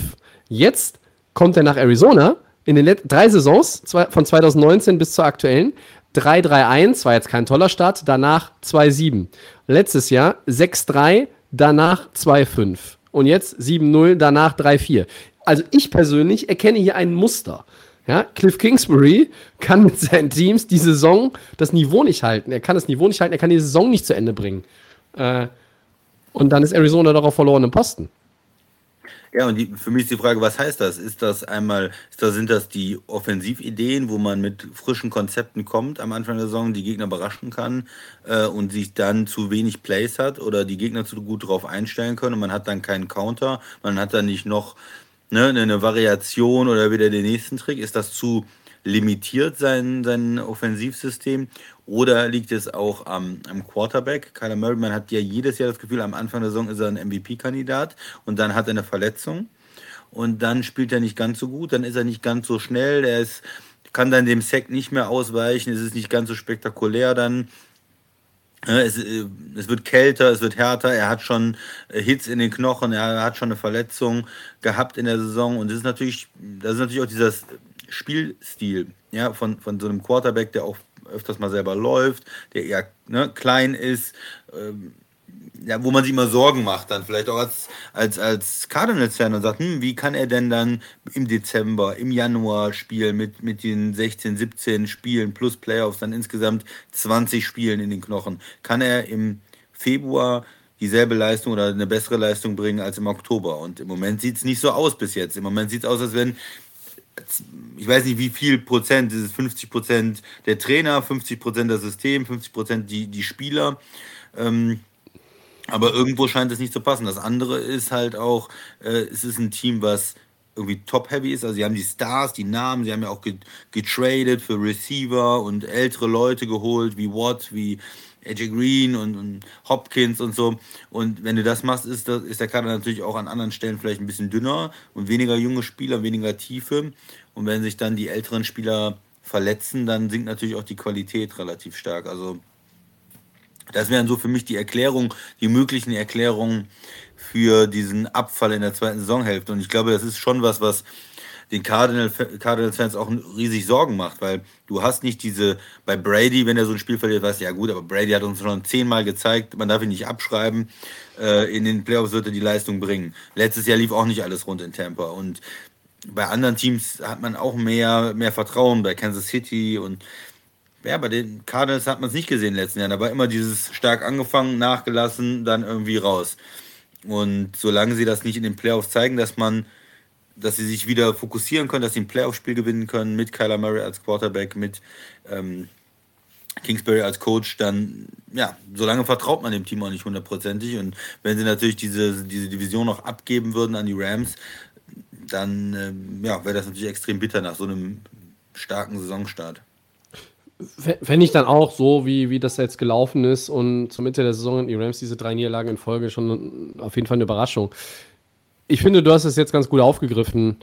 Jetzt kommt er nach Arizona in den drei Saisons von 2019 bis zur aktuellen. 3-3-1, war jetzt kein toller Start, danach 2-7. Letztes Jahr 6-3, danach 2-5. Und jetzt 7-0, danach 3-4. Also ich persönlich erkenne hier ein Muster. Ja, Cliff Kingsbury kann mit seinen Teams die Saison das Niveau nicht halten. Er kann das Niveau nicht halten, er kann die Saison nicht zu Ende bringen. Äh, und dann ist Arizona darauf verloren im Posten. Ja, und die, für mich ist die Frage, was heißt das? Ist das einmal, ist das, sind das die Offensivideen, wo man mit frischen Konzepten kommt am Anfang der Saison, die Gegner überraschen kann äh, und sich dann zu wenig Plays hat oder die Gegner zu gut darauf einstellen können und man hat dann keinen Counter, man hat dann nicht noch ne, eine Variation oder wieder den nächsten Trick? Ist das zu limitiert, sein, sein Offensivsystem? Oder liegt es auch am, am Quarterback? Kyler Murray, man hat ja jedes Jahr das Gefühl, am Anfang der Saison ist er ein MVP-Kandidat und dann hat er eine Verletzung und dann spielt er nicht ganz so gut, dann ist er nicht ganz so schnell, er ist, kann dann dem Sack nicht mehr ausweichen, es ist nicht ganz so spektakulär dann. Es, äh, es, wird kälter, es wird härter. Er hat schon äh, Hits in den Knochen, er hat schon eine Verletzung gehabt in der Saison. Und das ist natürlich, das ist natürlich auch dieser Spielstil ja, von, von so einem Quarterback, der auch öfters mal selber läuft, der eher ne, klein ist. Ähm, ja, wo man sich immer Sorgen macht, dann vielleicht auch als, als, als Cardinals-Fan und sagt, hm, wie kann er denn dann im Dezember, im Januar spielen mit, mit den 16, 17 Spielen plus Playoffs, dann insgesamt 20 Spielen in den Knochen? Kann er im Februar dieselbe Leistung oder eine bessere Leistung bringen als im Oktober? Und im Moment sieht es nicht so aus bis jetzt. Im Moment sieht es aus, als wenn ich weiß nicht, wie viel Prozent, ist es 50 Prozent der Trainer, 50 Prozent das System, 50 Prozent die, die Spieler. Ähm, aber irgendwo scheint es nicht zu passen. Das andere ist halt auch, äh, es ist ein Team, was irgendwie top-heavy ist. Also sie haben die Stars, die Namen, sie haben ja auch getradet für Receiver und ältere Leute geholt, wie Watt, wie AJ Green und, und, Hopkins und so. Und wenn du das machst, ist, das, ist der Kader natürlich auch an anderen Stellen vielleicht ein bisschen dünner und weniger junge Spieler, weniger Tiefe. Und wenn sich dann die älteren Spieler verletzen, dann sinkt natürlich auch die Qualität relativ stark. Also das wären so für mich die Erklärungen, die möglichen Erklärungen für diesen Abfall in der zweiten Saisonhälfte. Und ich glaube, das ist schon was, was den Cardinals-Fans auch riesig Sorgen macht, weil du hast nicht diese, bei Brady, wenn er so ein Spiel verliert, weißt du, ja gut, aber Brady hat uns schon zehnmal gezeigt, man darf ihn nicht abschreiben, äh, in den Playoffs wird er die Leistung bringen. Letztes Jahr lief auch nicht alles rund in Tampa und bei anderen Teams hat man auch mehr, mehr Vertrauen, bei Kansas City und ja, bei den Cardinals hat man es nicht gesehen in den letzten Jahren. War immer dieses stark angefangen, nachgelassen, dann irgendwie raus. Und solange sie das nicht in den Playoffs zeigen, dass man, dass sie sich wieder fokussieren können, dass sie ein Playoff-Spiel gewinnen können mit Kyler Murray als Quarterback, mit ähm, Kingsbury als Coach, dann, ja, solange vertraut man dem Team auch nicht hundertprozentig. Und wenn sie natürlich diese, diese Division noch abgeben würden an die Rams, dann ähm, ja, wäre das natürlich extrem bitter nach so einem starken Saisonstart. Fände ich dann auch so, wie, wie das jetzt gelaufen ist und zur Mitte der Saison die Rams diese drei Niederlagen in Folge schon auf jeden Fall eine Überraschung. Ich finde, du hast es jetzt ganz gut aufgegriffen.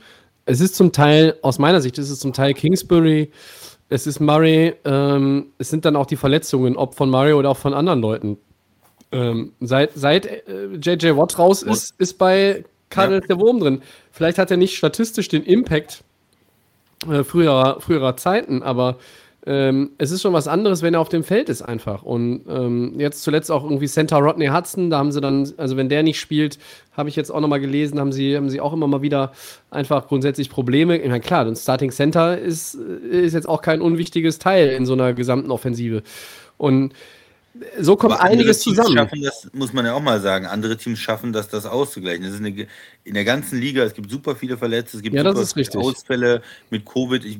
Es ist zum Teil, aus meiner Sicht, ist es zum Teil Kingsbury, es ist Murray, ähm, es sind dann auch die Verletzungen, ob von Murray oder auch von anderen Leuten. Ähm, seit seit äh, JJ Watt raus ist, ist bei Cardinals ja. der Wurm drin. Vielleicht hat er nicht statistisch den Impact äh, früherer, früherer Zeiten, aber ähm, es ist schon was anderes, wenn er auf dem Feld ist einfach. Und ähm, jetzt zuletzt auch irgendwie Center Rodney Hudson, da haben sie dann, also wenn der nicht spielt, habe ich jetzt auch nochmal gelesen, haben sie, haben sie auch immer mal wieder einfach grundsätzlich Probleme. Ich meine, klar, ein Starting Center ist, ist jetzt auch kein unwichtiges Teil in so einer gesamten Offensive. Und so kommt einiges zusammen. Schaffen das, muss man ja auch mal sagen. Andere Teams schaffen das, das auszugleichen. Das ist eine, in der ganzen Liga, es gibt super viele Verletzte, es gibt ja, super viele Ausfälle mit Covid. Ich,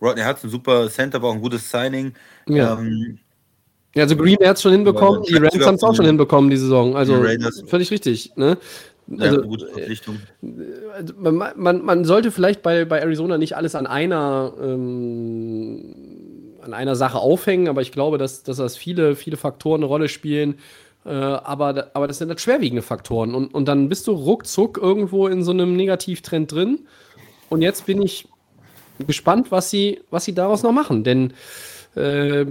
Rodney hat ein super Center, war auch ein gutes Signing. Ja. Ähm, ja, also Green hat es schon hinbekommen, die Rams haben es auch schon hinbekommen, die Saison. Also völlig richtig. Ne? Also, ja. Also man, man, man, sollte vielleicht bei, bei Arizona nicht alles an einer, ähm, an einer Sache aufhängen, aber ich glaube, dass, dass das viele, viele Faktoren eine Rolle spielen. Äh, aber, aber das sind halt schwerwiegende Faktoren. Und, und dann bist du ruckzuck irgendwo in so einem Negativtrend drin. Und jetzt bin ich gespannt, was sie, was sie daraus noch machen. Denn, äh,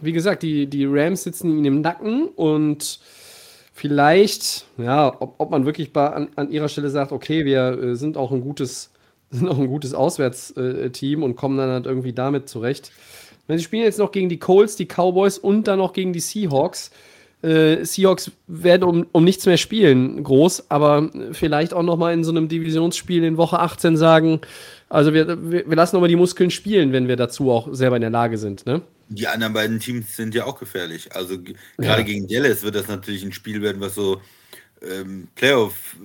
wie gesagt, die, die Rams sitzen ihnen im Nacken und vielleicht, ja, ob, ob man wirklich bei, an, an ihrer Stelle sagt, okay, wir äh, sind auch ein gutes, sind auch ein gutes Auswärtsteam und kommen dann halt irgendwie damit zurecht. Wenn sie spielen jetzt noch gegen die Colts, die Cowboys und dann noch gegen die Seahawks. Äh, Seahawks werden um, um nichts mehr spielen, groß, aber vielleicht auch noch mal in so einem Divisionsspiel in Woche 18 sagen, also wir, wir, lassen nochmal die Muskeln spielen, wenn wir dazu auch selber in der Lage sind, ne? Die anderen beiden Teams sind ja auch gefährlich. Also gerade ja. gegen Dallas wird das natürlich ein Spiel werden, was so ähm, Playoff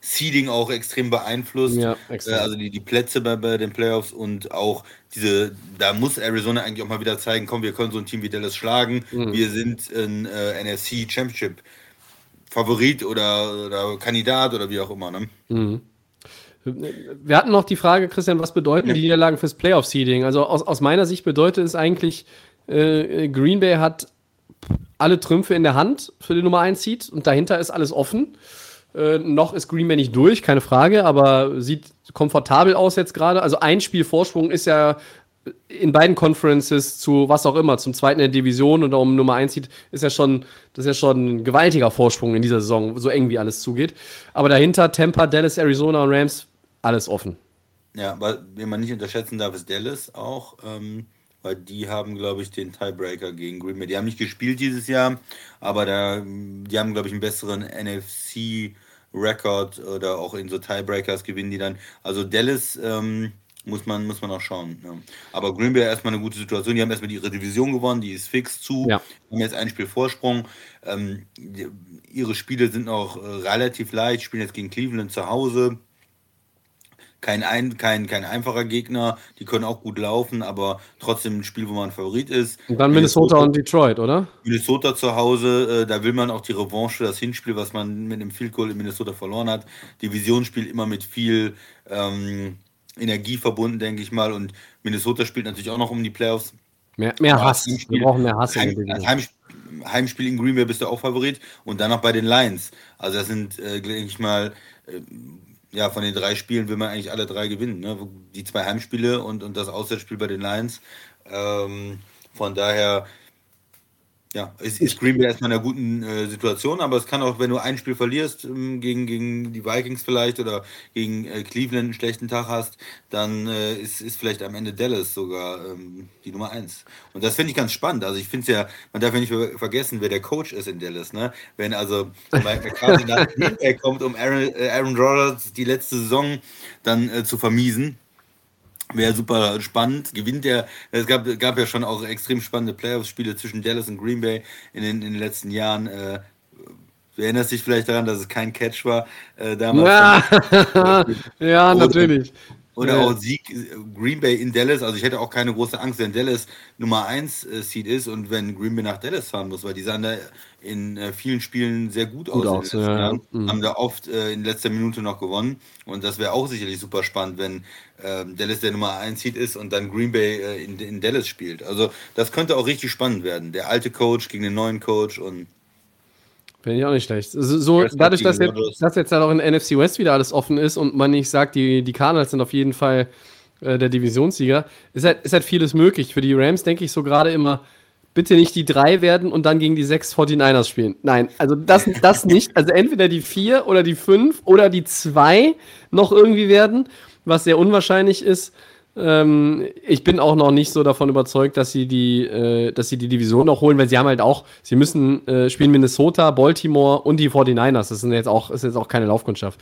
Seeding auch extrem beeinflusst. Ja, extrem. Äh, also die, die Plätze bei, bei den Playoffs und auch diese, da muss Arizona eigentlich auch mal wieder zeigen, komm, wir können so ein Team wie Dallas schlagen. Mhm. Wir sind ein äh, NFC Championship Favorit oder, oder Kandidat oder wie auch immer. Ne? Mhm. Wir hatten noch die Frage, Christian, was bedeuten ja. die Niederlagen fürs Playoff-Seeding? Also aus, aus meiner Sicht bedeutet es eigentlich, äh, Green Bay hat alle Trümpfe in der Hand für den Nummer 1 Seed und dahinter ist alles offen. Äh, noch ist Green Bay nicht durch, keine Frage, aber sieht komfortabel aus jetzt gerade. Also ein Spiel Vorsprung ist ja in beiden Conferences zu was auch immer, zum zweiten der Division oder um Nummer 1 Seed, ist ja schon, das ist ja schon ein gewaltiger Vorsprung in dieser Saison, so eng wie alles zugeht. Aber dahinter Tampa, Dallas, Arizona und Rams alles offen. Ja, weil wen man nicht unterschätzen darf, ist Dallas auch, ähm, weil die haben, glaube ich, den Tiebreaker gegen Green Bay. Die haben nicht gespielt dieses Jahr, aber da, die haben, glaube ich, einen besseren NFC-Record oder auch in so Tiebreakers gewinnen die dann. Also Dallas ähm, muss, man, muss man auch schauen. Ja. Aber Green Bay erstmal eine gute Situation. Die haben erstmal ihre Division gewonnen, die ist fix zu. Ja. Haben jetzt ein Spiel Vorsprung. Ähm, die, ihre Spiele sind auch äh, relativ leicht, spielen jetzt gegen Cleveland zu Hause kein, ein, kein, kein einfacher Gegner. Die können auch gut laufen, aber trotzdem ein Spiel, wo man Favorit ist. Und dann Minnesota, Minnesota und Detroit, oder? Minnesota zu Hause, äh, da will man auch die Revanche, das Hinspiel, was man mit dem Field Goal in Minnesota verloren hat. Divisionsspiel immer mit viel ähm, Energie verbunden, denke ich mal. Und Minnesota spielt natürlich auch noch um die Playoffs. Mehr, mehr Hass. Wir brauchen mehr Hass. Heim, Heimspiel, Heimspiel in Green Bay bist du auch Favorit und dann noch bei den Lions. Also das sind, äh, denke ich mal, äh, ja, von den drei Spielen will man eigentlich alle drei gewinnen. Ne? Die zwei Heimspiele und, und das Auswärtsspiel bei den Lions. Ähm, von daher ja, ist, ist Green Bay erstmal in einer guten äh, Situation, aber es kann auch, wenn du ein Spiel verlierst, ähm, gegen, gegen die Vikings vielleicht oder gegen äh, Cleveland einen schlechten Tag hast, dann äh, ist, ist vielleicht am Ende Dallas sogar ähm, die Nummer eins. Und das finde ich ganz spannend. Also ich finde es ja, man darf ja nicht ver vergessen, wer der Coach ist in Dallas. Ne? Wenn also McCarthy nach Green Bay kommt, um Aaron, äh, Aaron Rodgers die letzte Saison dann äh, zu vermiesen, Wäre super spannend. Gewinnt er. Es gab, gab ja schon auch extrem spannende Playoffs-Spiele zwischen Dallas und Green Bay in den, in den letzten Jahren. Äh, du erinnerst dich vielleicht daran, dass es kein Catch war äh, damals. Ja, ja natürlich. Oder auch Sieg Green Bay in Dallas. Also ich hätte auch keine große Angst, wenn Dallas Nummer 1 äh, Seed ist und wenn Green Bay nach Dallas fahren muss, weil die sahen da in äh, vielen Spielen sehr gut, gut aus. aus ja, ja. Mhm. Haben da oft äh, in letzter Minute noch gewonnen. Und das wäre auch sicherlich super spannend, wenn äh, Dallas der Nummer 1 Seed ist und dann Green Bay äh, in, in Dallas spielt. Also das könnte auch richtig spannend werden. Der alte Coach gegen den neuen Coach und Finde ich auch nicht schlecht. So, so dadurch, dass jetzt, dass jetzt halt auch in NFC West wieder alles offen ist und man nicht sagt, die, die Cardinals sind auf jeden Fall äh, der Divisionssieger, ist halt, ist halt vieles möglich. Für die Rams denke ich so gerade immer, bitte nicht die drei werden und dann gegen die sechs 49ers spielen. Nein, also das, das nicht. Also entweder die vier oder die fünf oder die zwei noch irgendwie werden, was sehr unwahrscheinlich ist. Ähm, ich bin auch noch nicht so davon überzeugt, dass sie die, äh, dass sie die Division noch holen, weil sie haben halt auch, sie müssen äh, spielen Minnesota, Baltimore und die 49ers. Das sind jetzt auch, ist jetzt auch keine Laufkundschaft.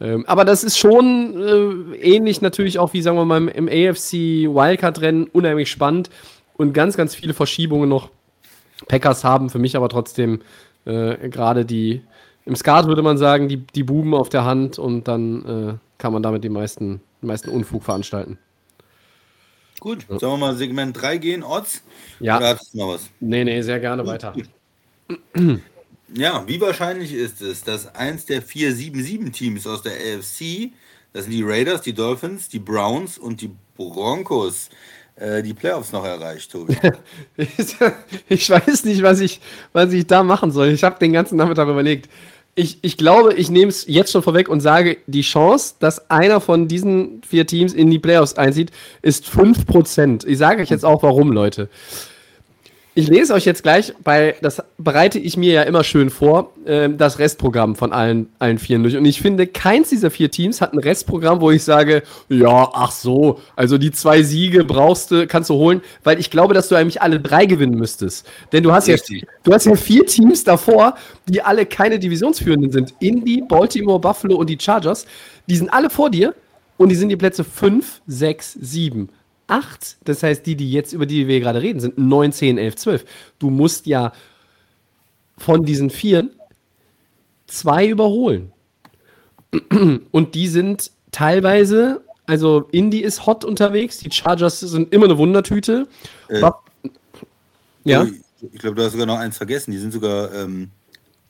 Ähm, aber das ist schon äh, ähnlich natürlich auch wie, sagen wir mal, im AFC Wildcard-Rennen unheimlich spannend und ganz, ganz viele Verschiebungen noch. Packers haben für mich aber trotzdem äh, gerade die, im Skat würde man sagen, die, die Buben auf der Hand und dann äh, kann man damit die meisten, meisten Unfug veranstalten. Gut, sollen wir mal Segment 3 gehen, Odds? Ja. Oder hast du noch was? Nee, nee, sehr gerne weiter. Ja, wie wahrscheinlich ist es, dass eins der vier 7-7-Teams aus der AFC, das sind die Raiders, die Dolphins, die Browns und die Broncos, äh, die Playoffs noch erreicht, Tobi? ich weiß nicht, was ich, was ich da machen soll. Ich habe den ganzen Nachmittag überlegt. Ich, ich glaube, ich nehme es jetzt schon vorweg und sage, die Chance, dass einer von diesen vier Teams in die Playoffs einzieht, ist 5%. Ich sage euch jetzt auch warum, Leute. Ich lese euch jetzt gleich, bei, das bereite ich mir ja immer schön vor, äh, das Restprogramm von allen, allen Vieren durch. Und ich finde, keins dieser vier Teams hat ein Restprogramm, wo ich sage, ja, ach so, also die zwei Siege brauchst du, kannst du holen, weil ich glaube, dass du eigentlich alle drei gewinnen müsstest. Denn du hast, ja, du hast ja vier Teams davor, die alle keine Divisionsführenden sind. Indy, Baltimore, Buffalo und die Chargers. Die sind alle vor dir und die sind die Plätze 5, 6, 7 8, das heißt, die, die jetzt, über die wir gerade reden, sind 9, 10, 11, 12. Du musst ja von diesen vier zwei überholen. Und die sind teilweise, also Indy ist hot unterwegs, die Chargers sind immer eine Wundertüte. Äh, ja. Ich glaube, du hast sogar noch eins vergessen, die sind sogar ähm,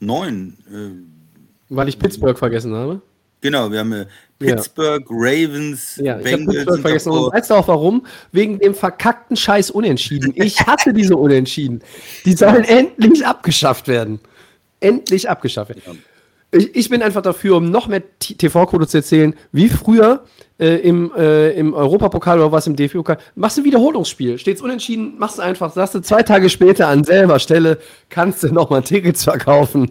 neun. Äh, Weil ich Pittsburgh vergessen habe. Genau, wir haben äh, Pittsburgh, ja. Ravens, ja, Bengals. Pittsburgh vergessen. Und weißt du auch warum? Wegen dem verkackten Scheiß Unentschieden. Ich hasse diese Unentschieden. Die sollen endlich abgeschafft werden. Endlich abgeschafft werden. Ich, ich bin einfach dafür, um noch mehr TV-Code zu erzählen, wie früher äh, im, äh, im Europapokal oder was im DFB-Pokal. Machst du ein Wiederholungsspiel, steht's unentschieden, machst du einfach, sagst du zwei Tage später an selber Stelle, kannst du nochmal Tickets verkaufen.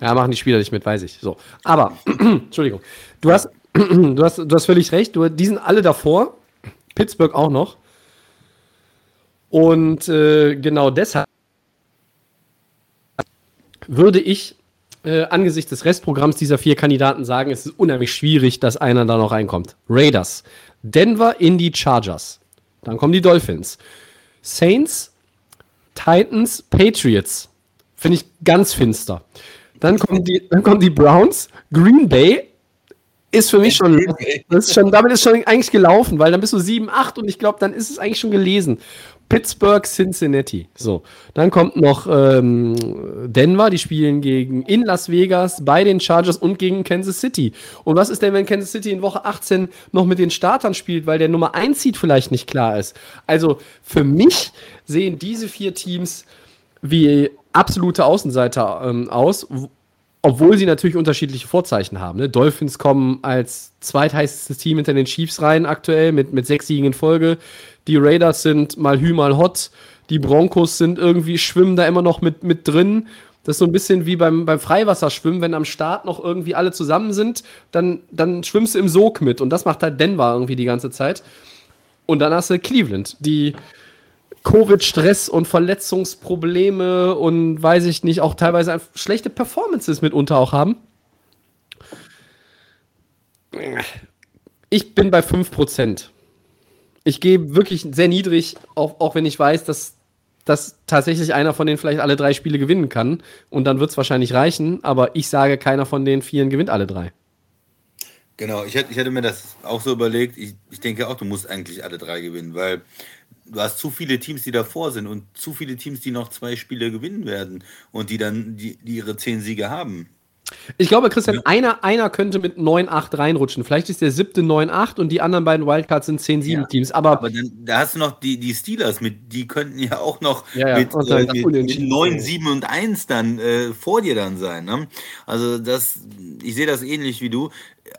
Ja, machen die Spieler nicht mit, weiß ich. So. Aber, Entschuldigung. Du hast, du hast, du hast völlig recht. Du, die sind alle davor. Pittsburgh auch noch. Und äh, genau deshalb würde ich äh, angesichts des Restprogramms dieser vier Kandidaten sagen, es ist unheimlich schwierig, dass einer da noch reinkommt. Raiders, Denver, Indy, Chargers. Dann kommen die Dolphins. Saints, Titans, Patriots. Finde ich ganz finster. Dann kommen die, dann kommen die Browns. Green Bay ist für mich schon, das ist schon, damit ist schon eigentlich gelaufen, weil dann bist du 7, 8 und ich glaube, dann ist es eigentlich schon gelesen. Pittsburgh, Cincinnati. So, dann kommt noch ähm, Denver, die spielen gegen in Las Vegas, bei den Chargers und gegen Kansas City. Und was ist denn, wenn Kansas City in Woche 18 noch mit den Startern spielt, weil der Nummer 1 Seed vielleicht nicht klar ist? Also für mich sehen diese vier Teams wie absolute Außenseiter ähm, aus, obwohl sie natürlich unterschiedliche Vorzeichen haben. Ne? Dolphins kommen als zweitheißestes Team hinter den Chiefs rein aktuell mit, mit sechs Siegen in Folge. Die Raiders sind mal hü, mal hot. Die Broncos sind irgendwie, schwimmen da immer noch mit, mit drin. Das ist so ein bisschen wie beim, beim Freiwasserschwimmen, wenn am Start noch irgendwie alle zusammen sind, dann, dann schwimmst du im Sog mit. Und das macht halt Denver irgendwie die ganze Zeit. Und dann hast du Cleveland, die Covid-Stress und Verletzungsprobleme und weiß ich nicht, auch teilweise schlechte Performances mitunter auch haben. Ich bin bei 5%. Ich gehe wirklich sehr niedrig, auch, auch wenn ich weiß, dass, dass tatsächlich einer von denen vielleicht alle drei Spiele gewinnen kann. Und dann wird es wahrscheinlich reichen, aber ich sage, keiner von den Vieren gewinnt alle drei. Genau, ich hätte, ich hätte mir das auch so überlegt. Ich, ich denke auch, du musst eigentlich alle drei gewinnen, weil du hast zu viele Teams, die davor sind und zu viele Teams, die noch zwei Spiele gewinnen werden und die dann die, die ihre zehn Siege haben. Ich glaube, Christian, ja. einer, einer könnte mit 9-8 reinrutschen. Vielleicht ist der siebte 9-8 und die anderen beiden Wildcards sind 10-7 ja. Teams. Aber, aber dann, da hast du noch die, die Steelers, mit, die könnten ja auch noch ja, mit, äh, mit, mit 9, 7 und 1 dann äh, vor dir dann sein. Ne? Also das, ich sehe das ähnlich wie du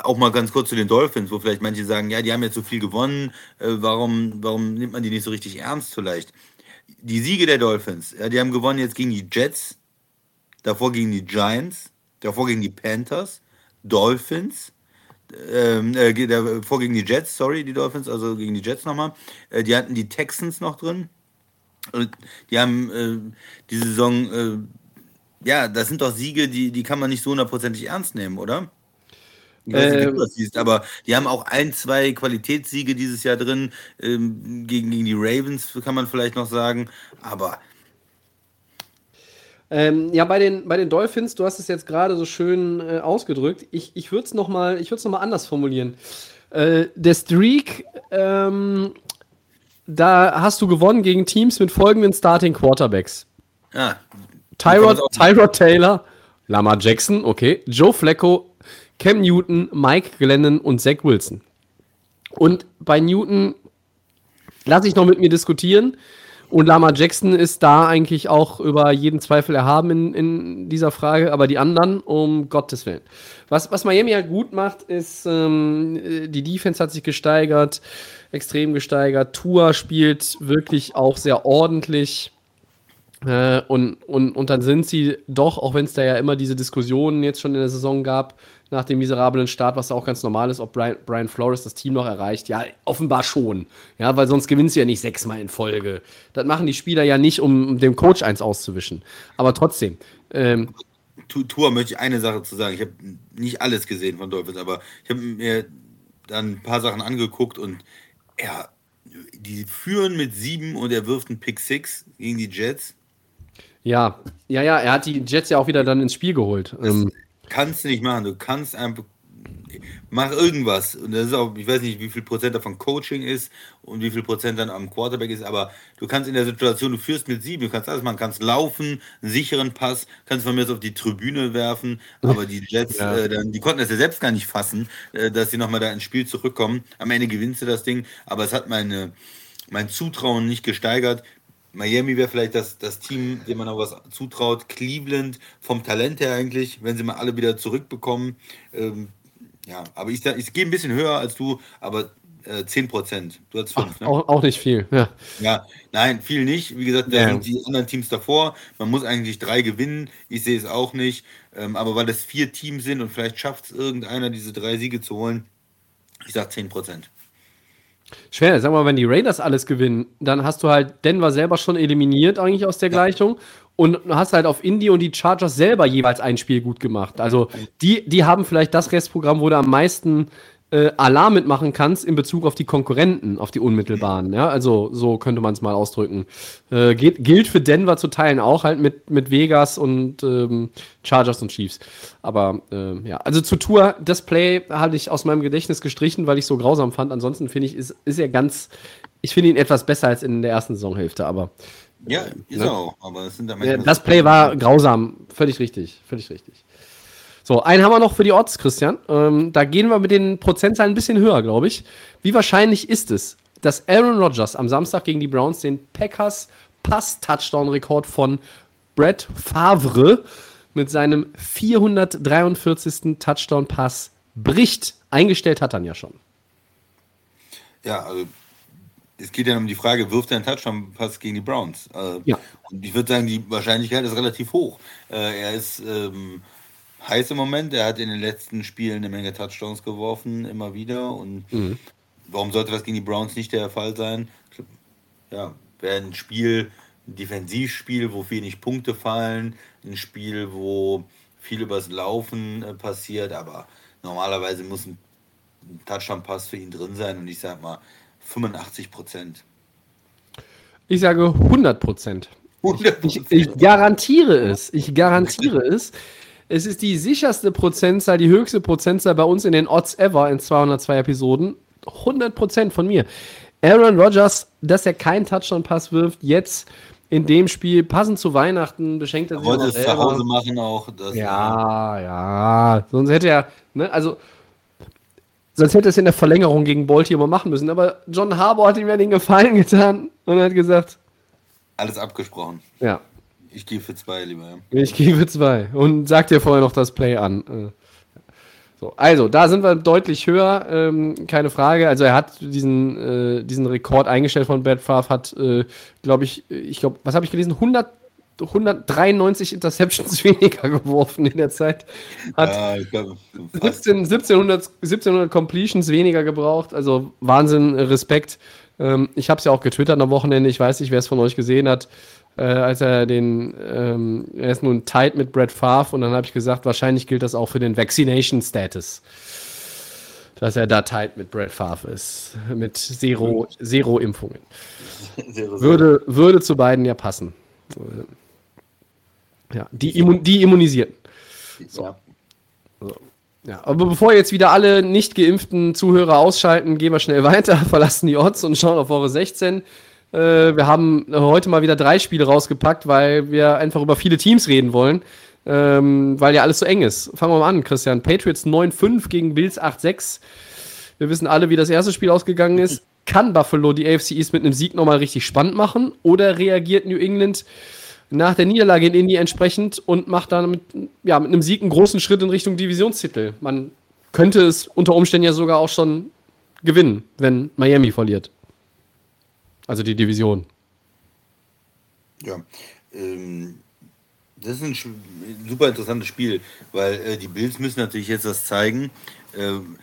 auch mal ganz kurz zu den Dolphins, wo vielleicht manche sagen, ja, die haben jetzt so viel gewonnen, äh, warum, warum nimmt man die nicht so richtig ernst vielleicht? Die Siege der Dolphins, ja, die haben gewonnen jetzt gegen die Jets, davor gegen die Giants, davor gegen die Panthers, Dolphins, ähm, äh, davor gegen die Jets, sorry, die Dolphins, also gegen die Jets nochmal. Äh, die hatten die Texans noch drin. Und die haben äh, die Saison, äh, ja, das sind doch Siege, die, die kann man nicht so hundertprozentig ernst nehmen, oder? Ich weiß nicht, wie du ähm. das siehst, aber die haben auch ein, zwei Qualitätssiege dieses Jahr drin. Ähm, gegen, gegen die Ravens kann man vielleicht noch sagen. Aber ähm, ja, bei den, bei den Dolphins, du hast es jetzt gerade so schön äh, ausgedrückt. Ich, ich würde es nochmal noch, anders formulieren. Äh, der Streak, ähm, da hast du gewonnen gegen Teams mit folgenden Starting Quarterbacks. Ja, Tyrod, Tyrod Taylor, Lamar Jackson, okay, Joe Flacco, Cam Newton, Mike Glennon und Zach Wilson. Und bei Newton lasse ich noch mit mir diskutieren. Und Lama Jackson ist da eigentlich auch über jeden Zweifel erhaben in, in dieser Frage, aber die anderen, um Gottes Willen. Was, was Miami halt gut macht, ist, ähm, die Defense hat sich gesteigert, extrem gesteigert. Tua spielt wirklich auch sehr ordentlich. Äh, und, und, und dann sind sie doch, auch wenn es da ja immer diese Diskussionen jetzt schon in der Saison gab, nach dem miserablen Start, was auch ganz normal ist, ob Brian, Brian, Flores das Team noch erreicht. Ja, offenbar schon. Ja, weil sonst gewinnst du ja nicht sechsmal in Folge. Das machen die Spieler ja nicht, um dem Coach eins auszuwischen. Aber trotzdem. Ähm, Tour möchte ich eine Sache zu sagen. Ich habe nicht alles gesehen von Dolphins, aber ich habe mir dann ein paar Sachen angeguckt und ja, die führen mit sieben und er wirft einen Pick Six gegen die Jets. Ja, ja, ja, er hat die Jets ja auch wieder dann ins Spiel geholt. Ähm, kannst du nicht machen. Du kannst einfach mach irgendwas. Und das ist auch, ich weiß nicht, wie viel Prozent davon Coaching ist und wie viel Prozent dann am Quarterback ist, aber du kannst in der Situation, du führst mit sieben, du kannst alles machen, kannst laufen, einen sicheren Pass, kannst von mir aus auf die Tribüne werfen, aber die Jets, ja. äh, dann, die konnten das ja selbst gar nicht fassen, äh, dass sie nochmal da ins Spiel zurückkommen. Am Ende gewinnst du das Ding, aber es hat meine, mein Zutrauen nicht gesteigert. Miami wäre vielleicht das, das Team, dem man noch was zutraut. Cleveland vom Talent her eigentlich, wenn sie mal alle wieder zurückbekommen. Ähm, ja, aber ich, ich gehe ein bisschen höher als du, aber äh, 10 Prozent. Du hast 5. Ne? Auch, auch, nicht viel, ja. Ja, nein, viel nicht. Wie gesagt, da ja. sind die anderen Teams davor. Man muss eigentlich drei gewinnen. Ich sehe es auch nicht. Ähm, aber weil das vier Teams sind und vielleicht schafft es irgendeiner, diese drei Siege zu holen, ich sage 10 Prozent. Schwer, sag mal, wenn die Raiders alles gewinnen, dann hast du halt Denver selber schon eliminiert eigentlich aus der ja. Gleichung und hast halt auf Indy und die Chargers selber jeweils ein Spiel gut gemacht. Also die, die haben vielleicht das Restprogramm, wo du am meisten äh, Alarm mitmachen kannst in Bezug auf die Konkurrenten, auf die unmittelbaren. Ja, also so könnte man es mal ausdrücken. Äh, geht, gilt für Denver zu teilen auch halt mit, mit Vegas und ähm, Chargers und Chiefs. Aber äh, ja, also zu Tour, das Play hatte ich aus meinem Gedächtnis gestrichen, weil ich so grausam fand. Ansonsten finde ich, ist, ist er ganz, ich finde ihn etwas besser als in der ersten Saisonhälfte, aber. Ja, ist ne? auch, aber es sind ja, Das Play war grausam, völlig richtig, völlig richtig. So, einen haben wir noch für die Odds, Christian. Ähm, da gehen wir mit den Prozentzahlen ein bisschen höher, glaube ich. Wie wahrscheinlich ist es, dass Aaron Rodgers am Samstag gegen die Browns den Packers Pass-Touchdown-Rekord von Brett Favre mit seinem 443. Touchdown-Pass bricht? Eingestellt hat er ja schon. Ja, also es geht ja um die Frage, wirft er einen Touchdown-Pass gegen die Browns? Äh, ja. Und ich würde sagen, die Wahrscheinlichkeit ist relativ hoch. Äh, er ist ähm, heiß im Moment. Er hat in den letzten Spielen eine Menge Touchdowns geworfen, immer wieder. Und mhm. warum sollte das gegen die Browns nicht der Fall sein? Ja, wäre ein Spiel, ein Defensivspiel, wo wenig Punkte fallen, ein Spiel, wo viel übers Laufen äh, passiert, aber normalerweise muss ein Touchdown-Pass für ihn drin sein und ich sag mal 85 Prozent. Ich sage 100 Prozent. Ich, ich, garantiere es. Ich garantiere es. Es ist die sicherste Prozentzahl, die höchste Prozentzahl bei uns in den Odds ever in 202 Episoden. 100% von mir. Aaron Rodgers, dass er keinen Touchdown-Pass wirft, jetzt in dem Spiel, passend zu Weihnachten, beschenkt er sich Wollte es zu Hause machen auch. ja, ja. Sonst hätte er, ne, also, sonst hätte er es in der Verlängerung gegen Baltimore machen müssen. Aber John Harbour hat ihm ja den Gefallen getan und hat gesagt. Alles abgesprochen. Ja. Ich gehe für zwei, lieber. Ich gehe für zwei. Und sag dir vorher noch das Play an. Äh, so, also, da sind wir deutlich höher, ähm, keine Frage. Also, er hat diesen, äh, diesen Rekord eingestellt von Brad Favre, hat, äh, glaube ich, ich glaube, was habe ich gelesen? 100, 193 Interceptions weniger geworfen in der Zeit. Hat ja, glaub, 17, 1700, 1700 Completions weniger gebraucht. Also, Wahnsinn, Respekt. Ähm, ich habe es ja auch getwittert am Wochenende. Ich weiß nicht, wer es von euch gesehen hat äh, als er den, ähm, er ist nun tight mit Brett Favre und dann habe ich gesagt, wahrscheinlich gilt das auch für den Vaccination Status. Dass er da tight mit Brett Favre ist, mit Zero, Zero Impfungen. würde, würde zu beiden ja passen. Ja, die, Immun die Immunisierten. So. so. Ja, aber bevor jetzt wieder alle nicht geimpften Zuhörer ausschalten, gehen wir schnell weiter, verlassen die Odds und schauen auf Woche 16. Äh, wir haben heute mal wieder drei Spiele rausgepackt, weil wir einfach über viele Teams reden wollen. Ähm, weil ja alles so eng ist. Fangen wir mal an, Christian. Patriots 9-5 gegen Bills 8-6. Wir wissen alle, wie das erste Spiel ausgegangen ist. Kann Buffalo die AFC East mit einem Sieg nochmal richtig spannend machen? Oder reagiert New England nach der Niederlage in Indy entsprechend und macht dann mit, ja, mit einem Sieg einen großen Schritt in Richtung Divisionstitel? Man könnte es unter Umständen ja sogar auch schon gewinnen, wenn Miami verliert. Also die Division. Ja, ähm, das ist ein super interessantes Spiel, weil äh, die Bills müssen natürlich jetzt das zeigen. Ähm,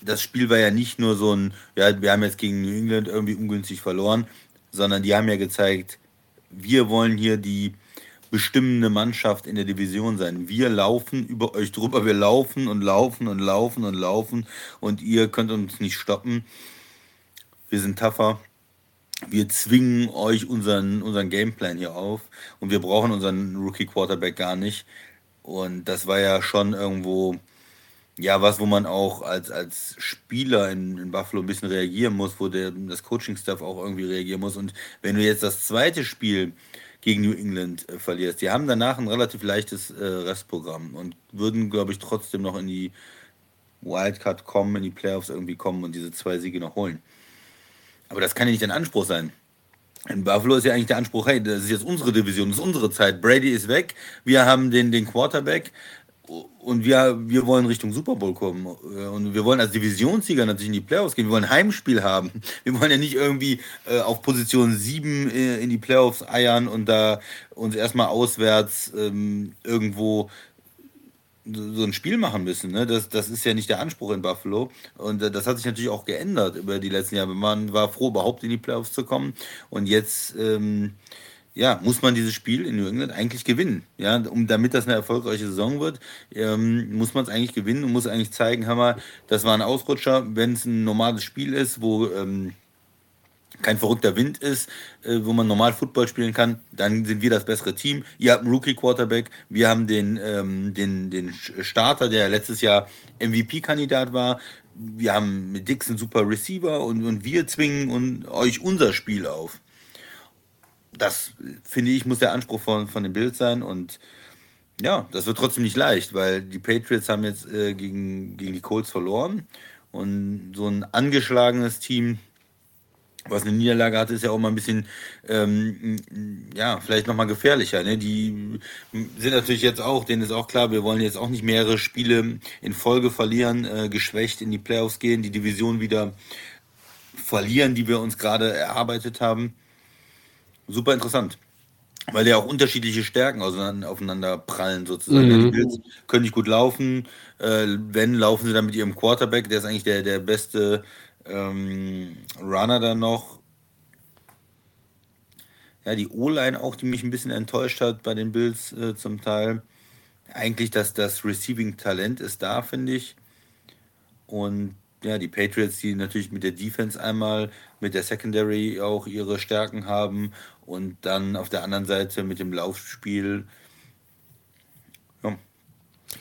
das Spiel war ja nicht nur so ein, ja, wir haben jetzt gegen New England irgendwie ungünstig verloren, sondern die haben ja gezeigt, wir wollen hier die bestimmende Mannschaft in der Division sein. Wir laufen über euch drüber, wir laufen und laufen und laufen und laufen und ihr könnt uns nicht stoppen. Wir sind tougher. Wir zwingen euch unseren, unseren Gameplan hier auf und wir brauchen unseren Rookie Quarterback gar nicht. Und das war ja schon irgendwo, ja, was, wo man auch als, als Spieler in, in Buffalo ein bisschen reagieren muss, wo der, das Coaching-Staff auch irgendwie reagieren muss. Und wenn du jetzt das zweite Spiel gegen New England äh, verlierst, die haben danach ein relativ leichtes äh, Restprogramm und würden, glaube ich, trotzdem noch in die Wildcard kommen, in die Playoffs irgendwie kommen und diese zwei Siege noch holen. Aber das kann ja nicht dein Anspruch sein. In Buffalo ist ja eigentlich der Anspruch, hey, das ist jetzt unsere Division, das ist unsere Zeit. Brady ist weg, wir haben den, den Quarterback und wir, wir wollen Richtung Super Bowl kommen. Und wir wollen als Divisionssieger natürlich in die Playoffs gehen. Wir wollen ein Heimspiel haben. Wir wollen ja nicht irgendwie äh, auf Position 7 äh, in die Playoffs eiern und da uns erstmal auswärts ähm, irgendwo so ein Spiel machen müssen. Ne? Das, das ist ja nicht der Anspruch in Buffalo. Und äh, das hat sich natürlich auch geändert über die letzten Jahre. Man war froh, überhaupt in die Playoffs zu kommen. Und jetzt ähm, ja, muss man dieses Spiel in New England eigentlich gewinnen. Ja, um, damit das eine erfolgreiche Saison wird, ähm, muss man es eigentlich gewinnen und muss eigentlich zeigen, Hammer, das war ein Ausrutscher. Wenn es ein normales Spiel ist, wo ähm, kein verrückter Wind ist, äh, wo man normal Football spielen kann, dann sind wir das bessere Team. Ihr habt einen Rookie-Quarterback, wir haben den, ähm, den, den Starter, der letztes Jahr MVP-Kandidat war. Wir haben mit Dix einen super Receiver und, und wir zwingen und euch unser Spiel auf. Das, finde ich, muss der Anspruch von, von den Bills sein und ja, das wird trotzdem nicht leicht, weil die Patriots haben jetzt äh, gegen, gegen die Colts verloren und so ein angeschlagenes Team was eine Niederlage hatte, ist ja auch mal ein bisschen, ähm, ja, vielleicht nochmal gefährlicher. Ne? Die sind natürlich jetzt auch, denen ist auch klar, wir wollen jetzt auch nicht mehrere Spiele in Folge verlieren, äh, geschwächt in die Playoffs gehen, die Division wieder verlieren, die wir uns gerade erarbeitet haben. Super interessant. Weil ja auch unterschiedliche Stärken aufeinander prallen sozusagen. Mhm. Die Bills können nicht gut laufen. Äh, wenn, laufen sie dann mit ihrem Quarterback, der ist eigentlich der, der beste ähm, Runner dann noch. Ja, die O-Line auch, die mich ein bisschen enttäuscht hat bei den Bills äh, zum Teil. Eigentlich, dass das Receiving-Talent ist da, finde ich. Und ja, die Patriots, die natürlich mit der Defense einmal, mit der Secondary auch ihre Stärken haben und dann auf der anderen Seite mit dem Laufspiel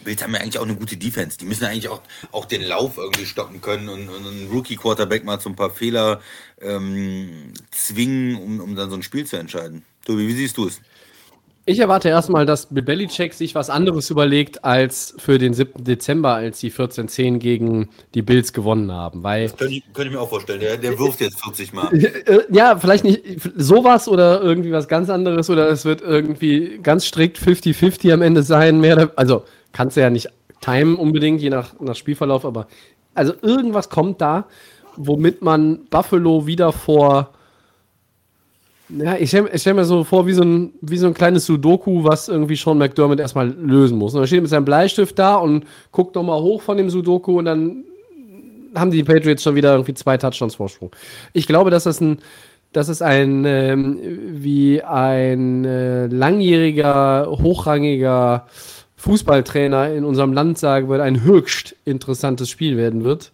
Bills haben ja eigentlich auch eine gute Defense. Die müssen eigentlich auch, auch den Lauf irgendwie stoppen können und, und einen Rookie-Quarterback mal zu ein paar Fehler ähm, zwingen, um, um dann so ein Spiel zu entscheiden. Tobi, wie siehst du es? Ich erwarte erstmal, dass Belichick sich was anderes überlegt als für den 7. Dezember, als die 14-10 gegen die Bills gewonnen haben. Weil das könnte ich, könnte ich mir auch vorstellen. Der, der wirft jetzt 40 Mal. Äh, ja, vielleicht nicht sowas oder irgendwie was ganz anderes oder es wird irgendwie ganz strikt 50-50 am Ende sein. Mehr, also kannst du ja nicht timen unbedingt, je nach, nach Spielverlauf, aber also irgendwas kommt da, womit man Buffalo wieder vor. Ja, ich stelle stell mir so vor, wie so, ein, wie so ein kleines Sudoku, was irgendwie Sean McDermott erstmal lösen muss. Und er steht mit seinem Bleistift da und guckt nochmal hoch von dem Sudoku und dann haben die Patriots schon wieder irgendwie zwei Touchdowns Vorsprung. Ich glaube, dass das ein, das ist ein, ähm, wie ein äh, langjähriger, hochrangiger Fußballtrainer in unserem Land sagen würde, ein höchst interessantes Spiel werden wird,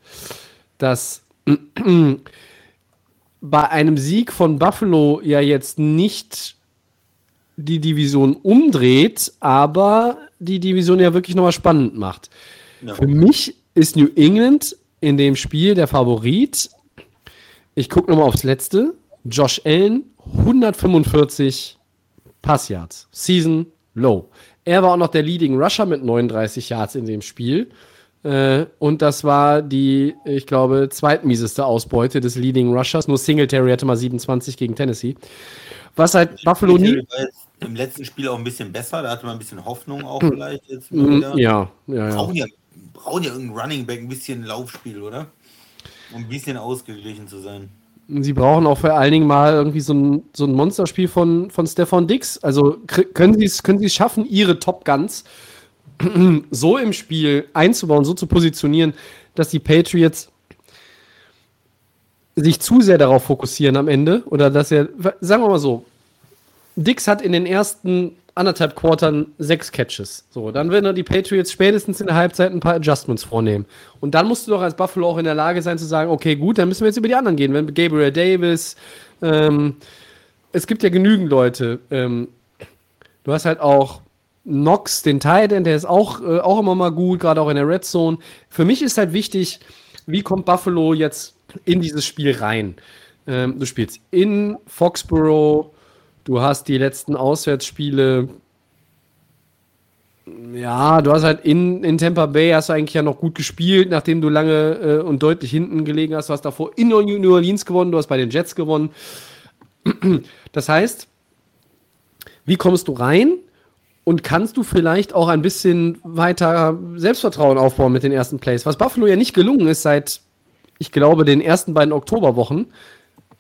dass bei einem Sieg von Buffalo ja jetzt nicht die Division umdreht, aber die Division ja wirklich nochmal spannend macht. Ja. Für mich ist New England in dem Spiel der Favorit. Ich gucke nochmal aufs letzte. Josh Allen 145 Passyards. Season Low. Er war auch noch der Leading Rusher mit 39 Yards in dem Spiel. Äh, und das war die, ich glaube, zweitmieseste Ausbeute des Leading Rushers. Nur Singletary hatte mal 27 gegen Tennessee. Was halt Buffalo nie. Im letzten Spiel auch ein bisschen besser, da hatte man ein bisschen Hoffnung auch vielleicht jetzt. Mm, Ja, ja, ja. Brauchen ja, brauchen ja irgendeinen Running Back, ein bisschen Laufspiel, oder? Um ein bisschen ausgeglichen zu sein. Sie brauchen auch vor allen Dingen mal irgendwie so ein, so ein Monsterspiel von, von Stefan Dix. Also können Sie es können schaffen, Ihre Top Guns so im Spiel einzubauen, so zu positionieren, dass die Patriots sich zu sehr darauf fokussieren am Ende oder dass er, sagen wir mal so, Dix hat in den ersten anderthalb Quartern sechs Catches. So, dann werden die Patriots spätestens in der Halbzeit ein paar Adjustments vornehmen. Und dann musst du doch als Buffalo auch in der Lage sein zu sagen, okay, gut, dann müssen wir jetzt über die anderen gehen. Wenn Gabriel Davis, ähm, es gibt ja genügend Leute. Ähm, du hast halt auch Knox, den Titan, der ist auch, äh, auch immer mal gut, gerade auch in der Red Zone. Für mich ist halt wichtig, wie kommt Buffalo jetzt in dieses Spiel rein? Ähm, du spielst in Foxborough, du hast die letzten Auswärtsspiele. Ja, du hast halt in, in Tampa Bay hast du eigentlich ja noch gut gespielt, nachdem du lange äh, und deutlich hinten gelegen hast. Du hast davor in New Orleans gewonnen, du hast bei den Jets gewonnen. Das heißt, wie kommst du rein? Und kannst du vielleicht auch ein bisschen weiter Selbstvertrauen aufbauen mit den ersten Plays? Was Buffalo ja nicht gelungen ist seit, ich glaube, den ersten beiden Oktoberwochen,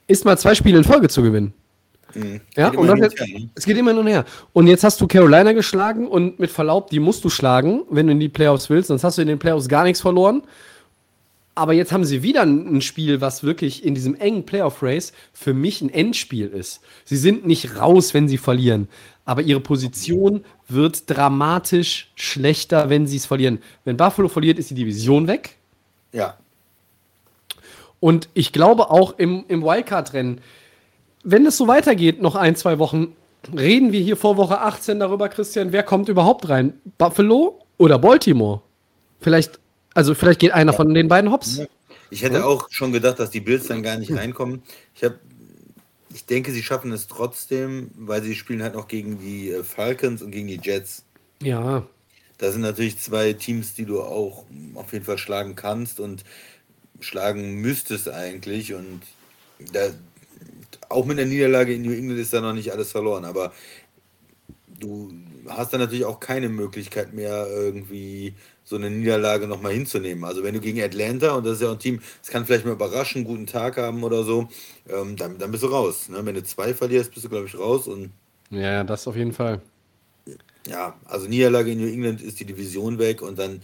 ist mal zwei Spiele in Folge zu gewinnen. Ja, Geht und das jetzt, her, ne? es geht immer hin und her. Und jetzt hast du Carolina geschlagen und mit Verlaub, die musst du schlagen, wenn du in die Playoffs willst, sonst hast du in den Playoffs gar nichts verloren. Aber jetzt haben sie wieder ein ein Spiel, was wirklich in diesem engen Playoff-Race für mich ein Endspiel ist. Sie sind nicht raus, wenn sie verlieren. Aber ihre Position wird dramatisch schlechter, wenn sie es verlieren. Wenn Buffalo verliert, ist die Division weg. Ja. Und ich glaube auch im, im Wildcard-Rennen, wenn es so weitergeht, noch ein, zwei Wochen, reden wir hier vor Woche 18 darüber, Christian, wer kommt überhaupt rein? Buffalo oder Baltimore? Vielleicht, also vielleicht geht einer von den beiden hops. Ich hätte auch schon gedacht, dass die Bills dann gar nicht reinkommen. Ich habe ich denke, sie schaffen es trotzdem, weil sie spielen halt noch gegen die äh, Falcons und gegen die Jets. Ja, Das sind natürlich zwei Teams, die du auch auf jeden Fall schlagen kannst und schlagen müsstest eigentlich. Und da, auch mit der Niederlage in New England ist da noch nicht alles verloren. Aber du hast dann natürlich auch keine Möglichkeit mehr, irgendwie so eine Niederlage nochmal hinzunehmen. Also wenn du gegen Atlanta, und das ist ja auch ein Team, das kann vielleicht mal überraschen, guten Tag haben oder so, ähm, dann, dann bist du raus. Ne? Wenn du zwei verlierst, bist du, glaube ich, raus. Und ja, das auf jeden Fall. ja, also Niederlage in New England ist die Division weg und dann,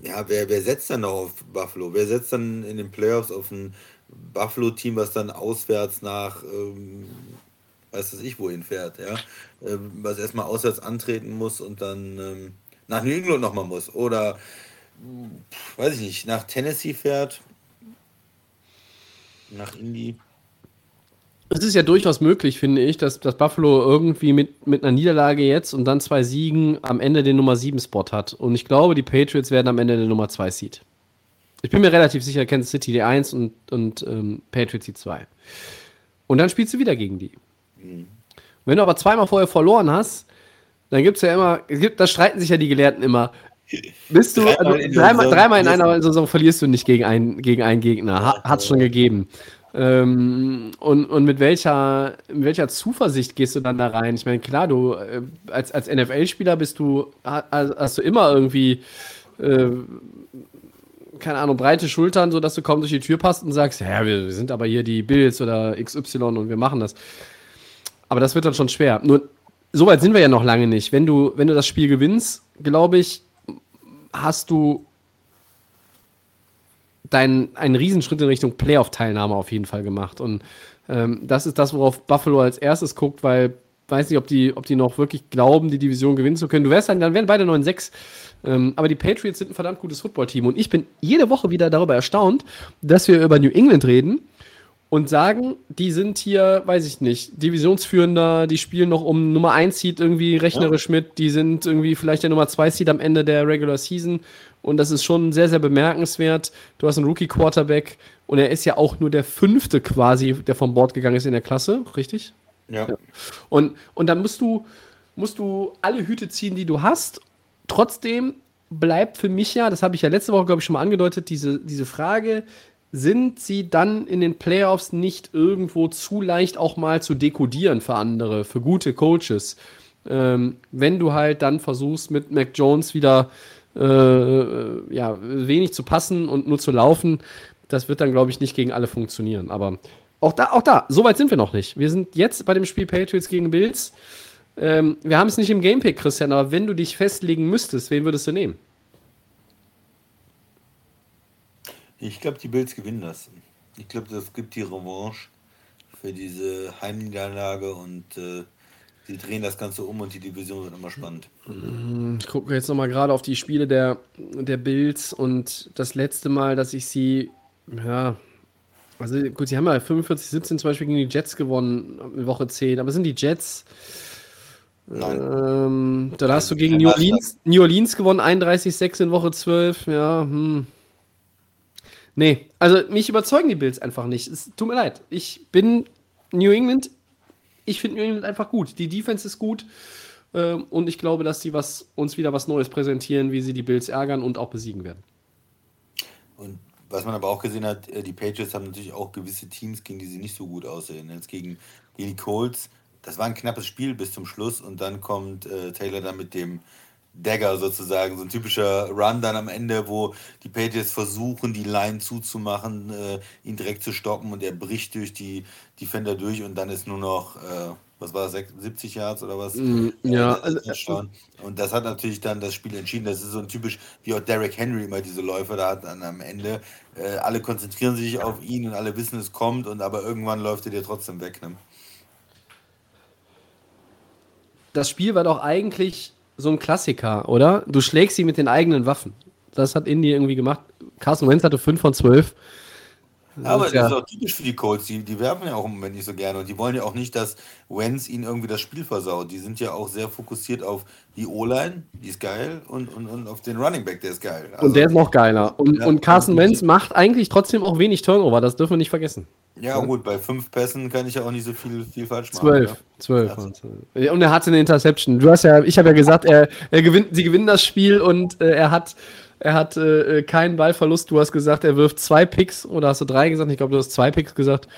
ja, wer, wer setzt dann noch auf Buffalo? Wer setzt dann in den Playoffs auf ein Buffalo-Team, was dann auswärts nach, ähm, weiß das ich, wohin fährt, ja? Ähm, was erstmal auswärts antreten muss und dann ähm, nach New England nochmal muss. Oder, pf, weiß ich nicht, nach Tennessee fährt, nach Indy. Es ist ja durchaus möglich, finde ich, dass, dass Buffalo irgendwie mit, mit einer Niederlage jetzt und dann zwei Siegen am Ende den Nummer 7 Spot hat. Und ich glaube, die Patriots werden am Ende der Nummer 2 Seed. Ich bin mir relativ sicher, Kansas City die 1 und, und ähm, Patriots die 2. Und dann spielst du wieder gegen die. Wenn du aber zweimal vorher verloren hast, dann gibt es ja immer, gibt, da streiten sich ja die Gelehrten immer. Bist du, Dreimal also, dreimal, dreimal in einer Saison verlierst du nicht gegen einen, gegen einen Gegner. Ha, Hat es schon gegeben. Ähm, und, und mit welcher, mit welcher Zuversicht gehst du dann da rein? Ich meine, klar, du äh, als, als NFL-Spieler bist du, ha- also hast du immer irgendwie, äh, keine Ahnung, breite Schultern, sodass du kaum durch die Tür passt und sagst, ja, wir, sind aber hier die Bills oder XY und wir machen das. Aber das wird dann schon schwer. Nur, so weit sind wir ja noch lange nicht. Wenn du, wenn du das Spiel gewinnst, glaube ich, hast du deinen einen Riesenschritt in Richtung Playoff-Teilnahme auf jeden Fall gemacht. Und ähm, das ist das, worauf Buffalo als erstes guckt, weil weiß nicht, ob die, ob die noch wirklich glauben, die Division gewinnen zu können. Du wärst dann, dann wären beide 9-6. Ähm, aber die Patriots sind ein verdammt gutes Footballteam. Und ich bin jede Woche wieder darüber erstaunt, dass wir über New England reden und sagen, die sind hier, weiß ich nicht, Divisionsführender, die spielen noch um Nummer 1 Seed irgendwie rechnerisch mit, die sind irgendwie vielleicht der Nummer 2 Seed am Ende der Regular Season Und das ist schon sehr, sehr bemerkenswert. Du hast einen Rookie-Quarterback und er ist ja auch nur der fünfte quasi, der vom Bord gegangen ist in der Klasse, richtig? Ja. Und, und dann musst du, musst du alle Hüte ziehen, die du hast. Trotzdem bleibt für mich ja, das habe ich ja letzte Woche, glaube ich, schon mal angedeutet, diese, diese Frage, sind sie dann in den Playoffs nicht irgendwo zu leicht auch mal zu dekodieren für andere, für gute Coaches? Ähm, wenn du halt dann versuchst, mit Mac Jones wieder äh, ja, wenig zu passen und nur zu laufen, das wird dann, glaube ich, nicht gegen alle funktionieren. Aber auch da, auch da, so weit sind wir noch nicht. Wir sind jetzt bei dem Spiel Patriots gegen Bills. Ähm, wir haben es nicht im Gamepick, Christian, aber wenn du dich festlegen müsstest, wen würdest du nehmen? Ich glaube, die Bills gewinnen das. Ich glaube, das gibt die Revanche für diese Heimniederlage und äh, die drehen das Ganze um und die Division wird immer spannend. Ich gucke jetzt nochmal gerade auf die Spiele der, der Bills und das letzte Mal, dass ich sie, ja, also gut, sie haben ja 45-17 zum Beispiel gegen die Jets gewonnen in Woche 10, aber sind die Jets. Ähm, dann hast du gegen New Orleans, New Orleans gewonnen, 31-6 in Woche 12, ja, hm. Nee, also mich überzeugen die Bills einfach nicht. Es tut mir leid. Ich bin New England, ich finde New England einfach gut. Die Defense ist gut. Ähm, und ich glaube, dass sie was, uns wieder was Neues präsentieren, wie sie die Bills ärgern und auch besiegen werden. Was man aber auch gesehen hat, äh, die Patriots haben natürlich auch gewisse Teams, gegen die sie nicht so gut aussehen. Jetzt gegen, gegen die Colts, das war ein knappes Spiel bis zum Schluss und dann kommt äh, Taylor dann mit dem Dagger sozusagen, so ein typischer Run dann am Ende, wo die Patriots versuchen, die Line zuzumachen, äh, ihn direkt zu stoppen und er bricht durch die Defender durch und dann ist nur noch, äh, was war das, 70 Yards oder was? Ja, Äh, das ist schon. Und das hat natürlich dann das Spiel entschieden. Das ist so ein typisch, wie auch Derrick Henry immer diese Läufe da hat dann am Ende. Äh, alle konzentrieren sich auf ihn und alle wissen, es kommt und aber irgendwann läuft er dir trotzdem weg. Ne? Das Spiel war doch eigentlich so ein Klassiker, oder? Du schlägst sie mit den eigenen Waffen. Das hat Indy irgendwie gemacht. Carson Wentz hatte 5 von 12. Aber ist das ja- ist auch typisch für die Colts. Die, die werfen ja auch im Moment nicht so gerne und die wollen ja auch nicht, dass Wentz ihnen irgendwie das Spiel versaut. Die sind ja auch sehr fokussiert auf die O-Line, die ist geil, und, und, und auf den Running Back, der ist geil. Also, Und der ist noch geiler. Und, Ja. und Carson Wentz macht eigentlich trotzdem auch wenig Turnover. Das dürfen wir nicht vergessen. ja, gut, bei fünf Pässen kann ich ja auch nicht so viel, viel falsch machen. Zwölf. Ja. Zwölf. Ja, Und er hatte eine Interception. Du hast ja, ich habe ja gesagt, er, er gewinnt, sie gewinnen das Spiel und äh, er hat, er hat äh, keinen Ballverlust. Du hast gesagt, er wirft zwei Picks oder hast du drei gesagt? Ich glaube, du hast zwei Picks gesagt.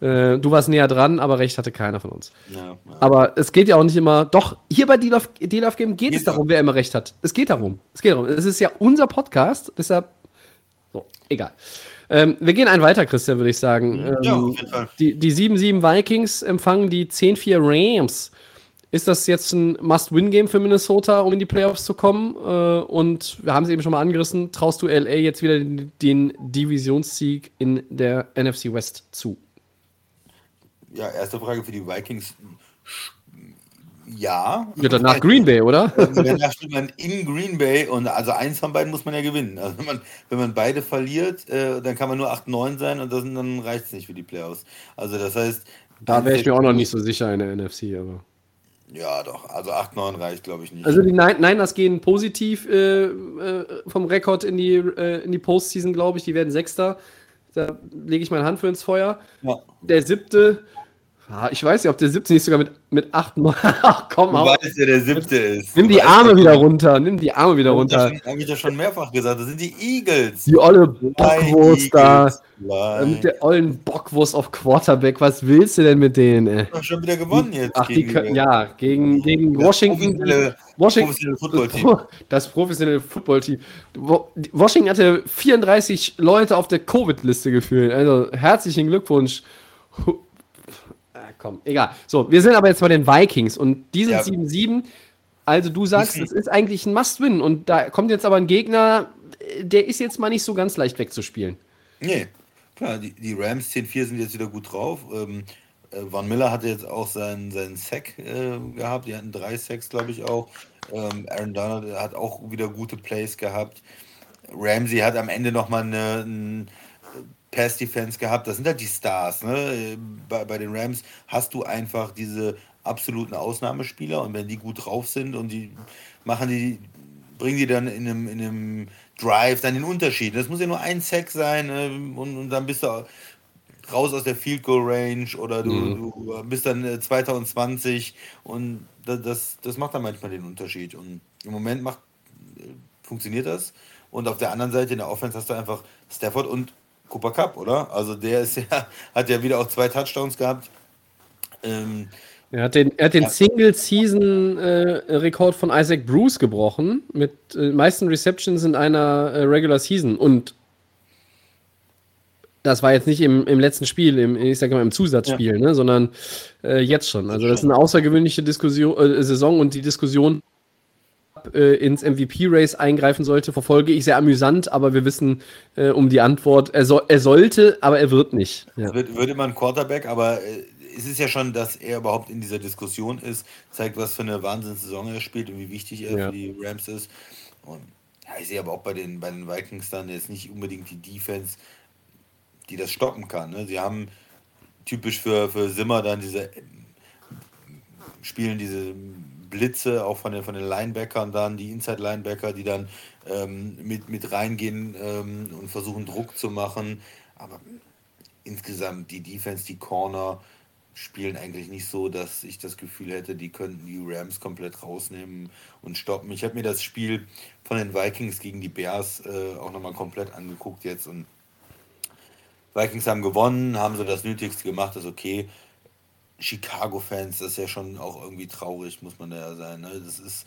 Äh, du warst näher dran, aber recht hatte keiner von uns. Ja, ja. Aber es geht ja auch nicht immer. Doch, hier bei Deal of, Deal of Game geht es darum, wer immer recht hat. Es geht darum. Es geht darum. Es ist ja unser Podcast, deshalb. So, egal. Ähm, wir gehen einen weiter, Christian, würde ich sagen. Ähm, Ja, auf jeden Fall. Die, die 7-7 Vikings empfangen die 10-4 Rams. Ist das jetzt ein Must-Win-Game für Minnesota, um in die Playoffs zu kommen? Äh, und wir haben es eben schon mal angerissen. Traust du LA jetzt wieder den, den Divisionssieg in der NFC West zu? ja, erste Frage für die Vikings. Ja. Ja, danach Green Bay, oder? Danach spielt man in Green Bay und also eins von beiden muss man ja gewinnen. Also wenn man, wenn man beide verliert, äh, dann kann man nur 8-9 sein und das, dann reicht es nicht für die Playoffs. Also das heißt. Da wäre ich mir auch noch nicht so sicher in der NFC, aber. Ja, doch. Also 8-9 reicht, glaube ich, nicht. Also die Nin- Niners gehen positiv äh, äh, vom Rekord in die, äh, in die Postseason, glaube ich. Die werden Sechster. Da lege ich meine Hand für ins Feuer. ja. Der siebte, ich weiß nicht, ob der siebte nicht sogar mit, mit acht Mal. Ach komm, Du weißt, wer der siebte ist. nimm die Arme wieder runter. Nimm die Arme wieder Habe runter. schon- hab ich ja schon mehrfach gesagt. Das sind die Eagles. Die olle Bockwurst da. Äh. Mit der ollen Bockwurst auf Quarterback. Was willst du denn mit denen, ey? Doch schon wieder gewonnen jetzt. Ach, die gegen, können, ja, gegen, gegen das Washington. professionelle- Washington professionelle Footballteam. Das professionelle Footballteam. Die- Washington hatte 34 Leute auf der Covid-Liste gefühlt. Also herzlichen Glückwunsch. Komm, egal. So, wir sind aber jetzt bei den Vikings und die sind Ja. 7-7. Also du sagst, es ist eigentlich ein Must-Win und da kommt jetzt aber ein Gegner, der ist jetzt mal nicht so ganz leicht wegzuspielen. Nee, klar, die, die Rams 10-4 sind jetzt wieder gut drauf. Ähm, äh, Von Miller hatte jetzt auch seinen, seinen Sack äh, gehabt. Die hatten drei Sacks, glaube ich, auch. Ähm, Aaron Donald hat auch wieder gute Plays gehabt. Ramsey hat am Ende nochmal eine, ein Pass-Defense gehabt. Das sind halt die Stars. Ne? Bei, bei den Rams hast du einfach diese absoluten Ausnahmespieler und wenn die gut drauf sind und die machen die, bringen die dann in einem, in einem Drive dann den Unterschied. Das muss ja nur ein Sack sein äh, und, und, dann bist du raus aus der Field Goal Range oder du, mhm. du bist dann äh, 2020 und das, das macht dann manchmal den Unterschied. Und im Moment macht, äh, funktioniert das. Und auf der anderen Seite in der Offense hast du einfach Stafford und Cooper Cup, oder? Also der ist ja, hat ja wieder auch zwei Touchdowns gehabt. Ähm, er hat den, er hat den ja. Single-Season-Rekord äh, von Isaac Bruce gebrochen, mit äh, meisten Receptions in einer äh, Regular Season. Und das war jetzt nicht im, im letzten Spiel, im, ich sag mal im Zusatzspiel, ja. ne, sondern äh, jetzt schon. Also das ist eine außergewöhnliche Diskussion, äh, Saison und die Diskussion äh, ins MVP-Race eingreifen sollte, verfolge ich sehr amüsant, aber wir wissen äh, um die Antwort. Er, so, er sollte, aber er wird nicht. Ja. Wird, immer ein Quarterback, aber äh, es ist ja schon, dass er überhaupt in dieser Diskussion ist, zeigt, was für eine Wahnsinnssaison er spielt und wie wichtig er ja. für die Rams ist. Und ja, ich sehe aber auch bei den, bei den Vikings dann jetzt nicht unbedingt die Defense, die das stoppen kann. Ne? Sie haben typisch für, für Simmer dann diese spielen diese Blitze auch von den, von den Linebackern dann, die Inside-Linebacker, die dann ähm, mit, mit reingehen ähm, und versuchen Druck zu machen. Aber insgesamt die Defense, die Corner, spielen eigentlich nicht so, dass ich das Gefühl hätte, die könnten die Rams komplett rausnehmen und stoppen. Ich habe mir das Spiel von den Vikings gegen die Bears äh, auch nochmal komplett angeguckt jetzt und Vikings haben gewonnen, haben so das Nötigste gemacht, ist okay. Chicago-Fans, das ist ja schon auch irgendwie traurig, muss man ja sein. Ne? Das ist,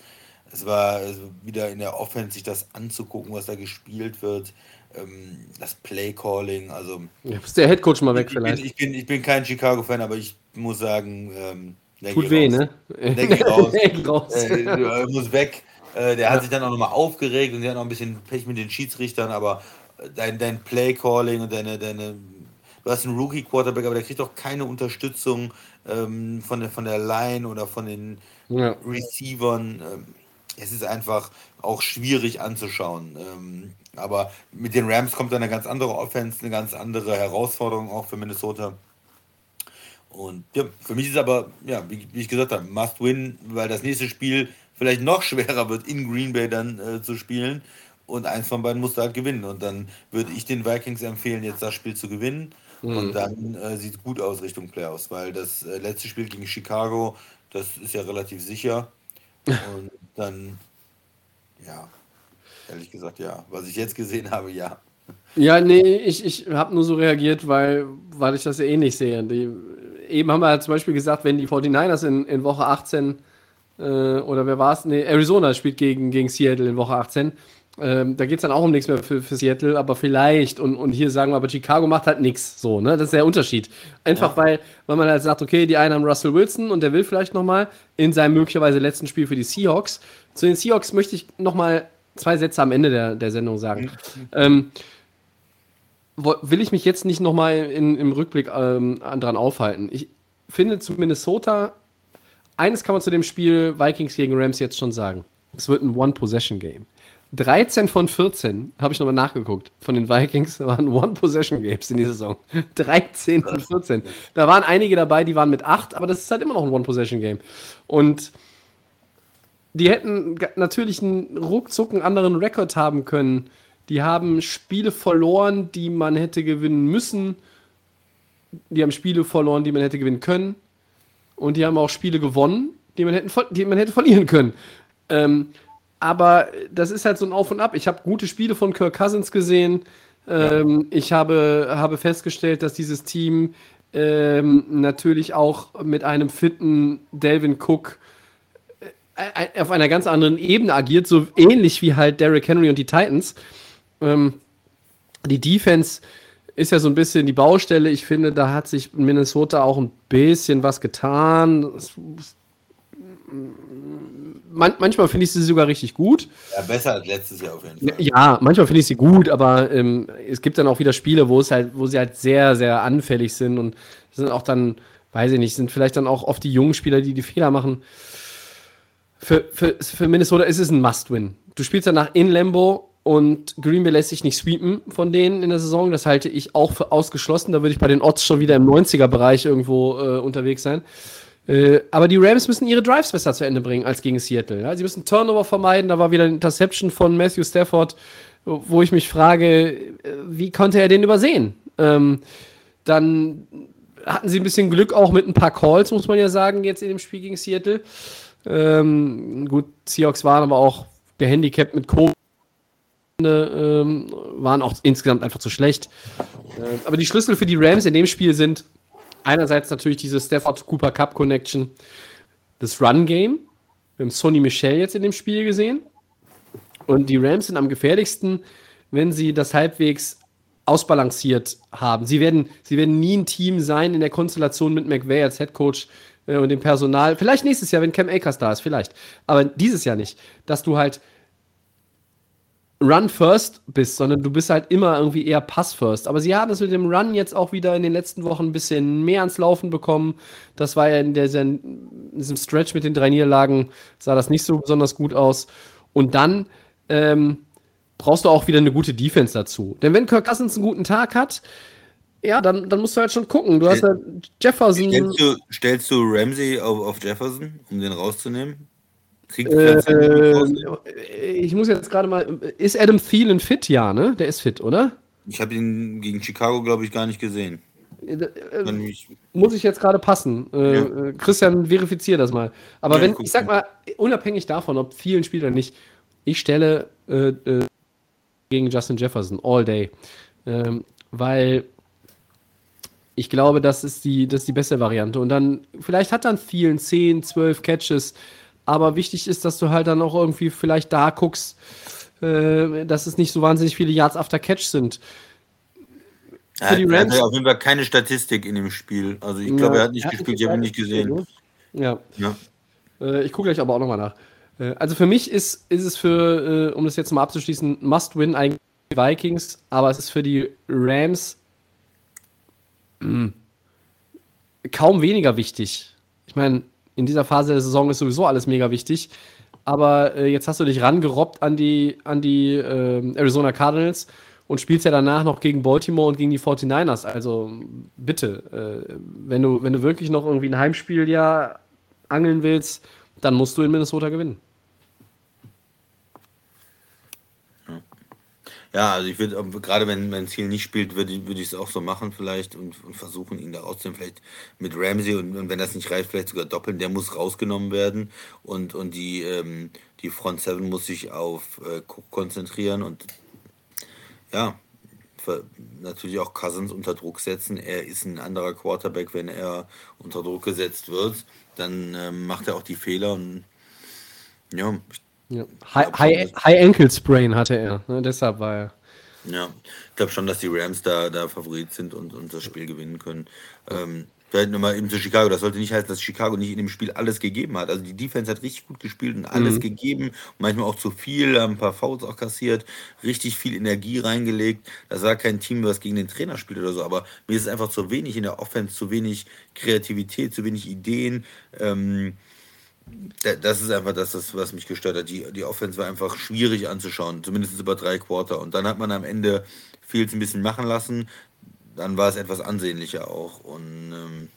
es war wieder in der Offense, sich das anzugucken, was da gespielt wird ähm, das Play-Calling, also. Ja, ist der Headcoach mal weg ich, vielleicht. Bin, ich, bin, ich bin kein Chicago-Fan, aber ich muss sagen, ähm, Tut weh, raus. ne? Der geht raus. der geht raus. Äh, muss weg. Äh, der ja. hat sich dann auch nochmal aufgeregt und der hat noch ein bisschen Pech mit den Schiedsrichtern, aber dein, dein Play-Calling und deine, deine. Du hast einen Rookie-Quarterback, aber der kriegt auch keine Unterstützung ähm, von, der, von der Line oder von den ja. Receivern. Ähm, es ist einfach auch schwierig anzuschauen. Ähm, aber mit den Rams kommt dann eine ganz andere Offense, eine ganz andere Herausforderung auch für Minnesota. Und ja, für mich ist aber, ja, wie, wie ich gesagt habe, must win, weil das nächste Spiel vielleicht noch schwerer wird, in Green Bay dann äh, zu spielen. Und eins von beiden musste halt gewinnen. Und dann würde ich den Vikings empfehlen, jetzt das Spiel zu gewinnen. Mhm. Und dann äh, sieht es gut aus Richtung Playoffs, weil das äh, letzte Spiel gegen Chicago, das ist ja relativ sicher. Und dann, ja, ehrlich gesagt, ja. Was ich jetzt gesehen habe, ja. Ja, nee, ich, ich habe nur so reagiert, weil, weil ich das ja eh nicht sehe. Die, eben haben wir zum Beispiel gesagt, wenn die 49ers in, in Woche 18 äh, oder wer war es? Nee, Arizona spielt gegen, gegen Seattle in Woche 18. Ähm, da geht es dann auch um nichts mehr für, für Seattle, aber vielleicht, und, und hier sagen wir, aber Chicago macht halt nichts. So, ne? Das ist der Unterschied. Einfach ja. weil, weil man halt sagt, okay, die einen haben Russell Wilson und der will vielleicht nochmal in seinem möglicherweise letzten Spiel für die Seahawks. Zu den Seahawks möchte ich nochmal zwei Sätze am Ende der, der Sendung sagen. Mhm. Ähm, will ich mich jetzt nicht nochmal im Rückblick ähm, dran aufhalten. Ich finde zu Minnesota, eines kann man zu dem Spiel Vikings gegen Rams jetzt schon sagen. Es wird ein One-Possession-Game. 13 von 14, habe ich nochmal nachgeguckt, von den Vikings waren One-Possession-Games in dieser Saison. 13 von 14. Da waren einige dabei, die waren mit 8, aber das ist halt immer noch ein One-Possession-Game. Und die hätten natürlich einen ruckzuck einen anderen Rekord haben können. Die haben Spiele verloren, die man hätte gewinnen müssen. Die haben Spiele verloren, die man hätte gewinnen können. Und die haben auch Spiele gewonnen, die man, hätten, die man hätte verlieren können. Ähm, aber das ist halt so ein Auf und Ab. Ich habe gute Spiele von Kirk Cousins gesehen. Ähm, ja. Ich habe, habe festgestellt, dass dieses Team ähm, natürlich auch mit einem fitten Delvin Cook äh, äh, auf einer ganz anderen Ebene agiert, so ähnlich wie halt Derrick Henry und die Titans. Ähm, die Defense ist ja so ein bisschen die Baustelle. Ich finde, da hat sich Minnesota auch ein bisschen was getan. Es, man, manchmal finde ich sie sogar richtig gut. Ja, besser als letztes Jahr auf jeden Fall. Ja, manchmal finde ich sie gut, aber ähm, es gibt dann auch wieder Spiele, wo es halt, wo sie halt sehr, sehr anfällig sind und sind auch dann, weiß ich nicht, sind vielleicht dann auch oft die jungen Spieler, die die Fehler machen. Für, für, für Minnesota ist es ein Must-Win. Du spielst danach in Lambo und Green Bay lässt sich nicht sweepen von denen in der Saison. Das halte ich auch für ausgeschlossen. Da würde ich bei den Odds schon wieder im 90er-Bereich irgendwo äh, unterwegs sein. Äh, aber die Rams müssen ihre Drives besser zu Ende bringen als gegen Seattle. Ja? Sie müssen Turnover vermeiden. Da war wieder eine Interception von Matthew Stafford. wo ich mich frage, äh, wie konnte er den übersehen? Ähm, dann hatten sie ein bisschen Glück auch mit ein paar Calls, muss man ja sagen, jetzt in dem Spiel gegen Seattle. Ähm, gut, Seahawks waren aber auch gehandicapt mit Covid, ähm, waren auch insgesamt einfach zu schlecht. Äh, aber die Schlüssel für die Rams in dem Spiel sind einerseits natürlich diese Stafford Cooper Cup Connection, das Run Game. Wir haben Sonny Michel jetzt in dem Spiel gesehen. Und die Rams sind am gefährlichsten, wenn sie das halbwegs ausbalanciert haben. Sie werden, sie werden nie ein Team sein in der Konstellation mit McVay als Head Coach äh, und dem Personal. Vielleicht nächstes Jahr, wenn Cam Akers da ist, vielleicht. Aber dieses Jahr nicht. Dass du halt Run First bist, sondern du bist halt immer irgendwie eher Pass First. Aber sie haben es mit dem Run jetzt auch wieder in den letzten Wochen ein bisschen mehr ans Laufen bekommen. Das war ja in, der, in diesem Stretch mit den drei Niederlagen, sah das nicht so besonders gut aus. Und dann ähm, brauchst du auch wieder eine gute Defense dazu. Denn wenn Kirk Cousins einen guten Tag hat, ja, dann, dann musst du halt schon gucken. Du hast ja Jefferson. Stellst du, stellst du Ramsey auf, auf Jefferson, um den rauszunehmen? Äh, ich muss jetzt gerade mal. Ist Adam Thielen fit? Ja, ne? Der ist fit, oder? Ich habe ihn gegen Chicago, glaube ich, gar nicht gesehen. Äh, äh muss ich jetzt gerade passen. Äh, ja. Äh, Christian, verifiziere das mal. Aber ja, wenn, ich sag mal, unabhängig davon, ob vielen spielt oder nicht, ich stelle äh, gegen Justin Jefferson all day. Ähm, weil ich glaube, das ist, die, das ist die beste Variante. Und dann, vielleicht hat dann vielen 10, 12 Catches aber wichtig ist, dass du halt dann auch irgendwie vielleicht da guckst, äh, dass es nicht so wahnsinnig viele Yards after Catch sind. Für die Rams, er hat auf jeden Fall keine Statistik in dem Spiel. Also ich ja, glaube, er hat nicht gespielt, ich habe ihn nicht gesehen. Ja. ja. Äh, ich gucke gleich aber auch nochmal nach. Äh, also für mich ist, ist es für, äh, um das jetzt mal abzuschließen, Must-Win eigentlich die Vikings, aber es ist für die Rams mh, kaum weniger wichtig. Ich meine, in dieser Phase der Saison ist sowieso alles mega wichtig. Aber äh, jetzt hast du dich rangerobbt an die, an die äh, Arizona Cardinals und spielst ja danach noch gegen Baltimore und gegen die 49ers. Also bitte, äh, wenn, du, wenn du wirklich noch irgendwie ein Heimspiel ja angeln willst, dann musst du in Minnesota gewinnen. Ja, also ich würde, gerade wenn mein Ziel nicht spielt, würde würd ich es auch so machen vielleicht und, und versuchen, ihn da rauszunehmen. Vielleicht mit Ramsey und, und, wenn das nicht reicht, vielleicht sogar doppeln. Der muss rausgenommen werden und, und die, ähm, die Front 7 muss sich auf äh, Cook konzentrieren und ja, natürlich auch Cousins unter Druck setzen. Er ist ein anderer Quarterback, wenn er unter Druck gesetzt wird, dann ähm, macht er auch die Fehler und ja, ich ja. High, High, High Ankle Sprain hatte er, ne? deshalb war er. Ja, ich glaube schon, dass die Rams da, da Favorit sind und, und das Spiel gewinnen können. Ähm, vielleicht nochmal eben zu Chicago. Das sollte nicht heißen, dass Chicago nicht in dem Spiel alles gegeben hat. Also die Defense hat richtig gut gespielt und alles mhm. gegeben. Manchmal auch zu viel, haben ein paar Fouls auch kassiert, richtig viel Energie reingelegt. Das war kein Team, was gegen den Trainer spielt oder so. Aber mir ist es einfach zu wenig in der Offense, zu wenig Kreativität, zu wenig Ideen. Ähm, das ist einfach das, was mich gestört hat. Die, die Offense war einfach schwierig anzuschauen, zumindest über drei Quarter. Und dann hat man am Ende Fields ein bisschen machen lassen. Dann war es etwas ansehnlicher auch. Und ähm,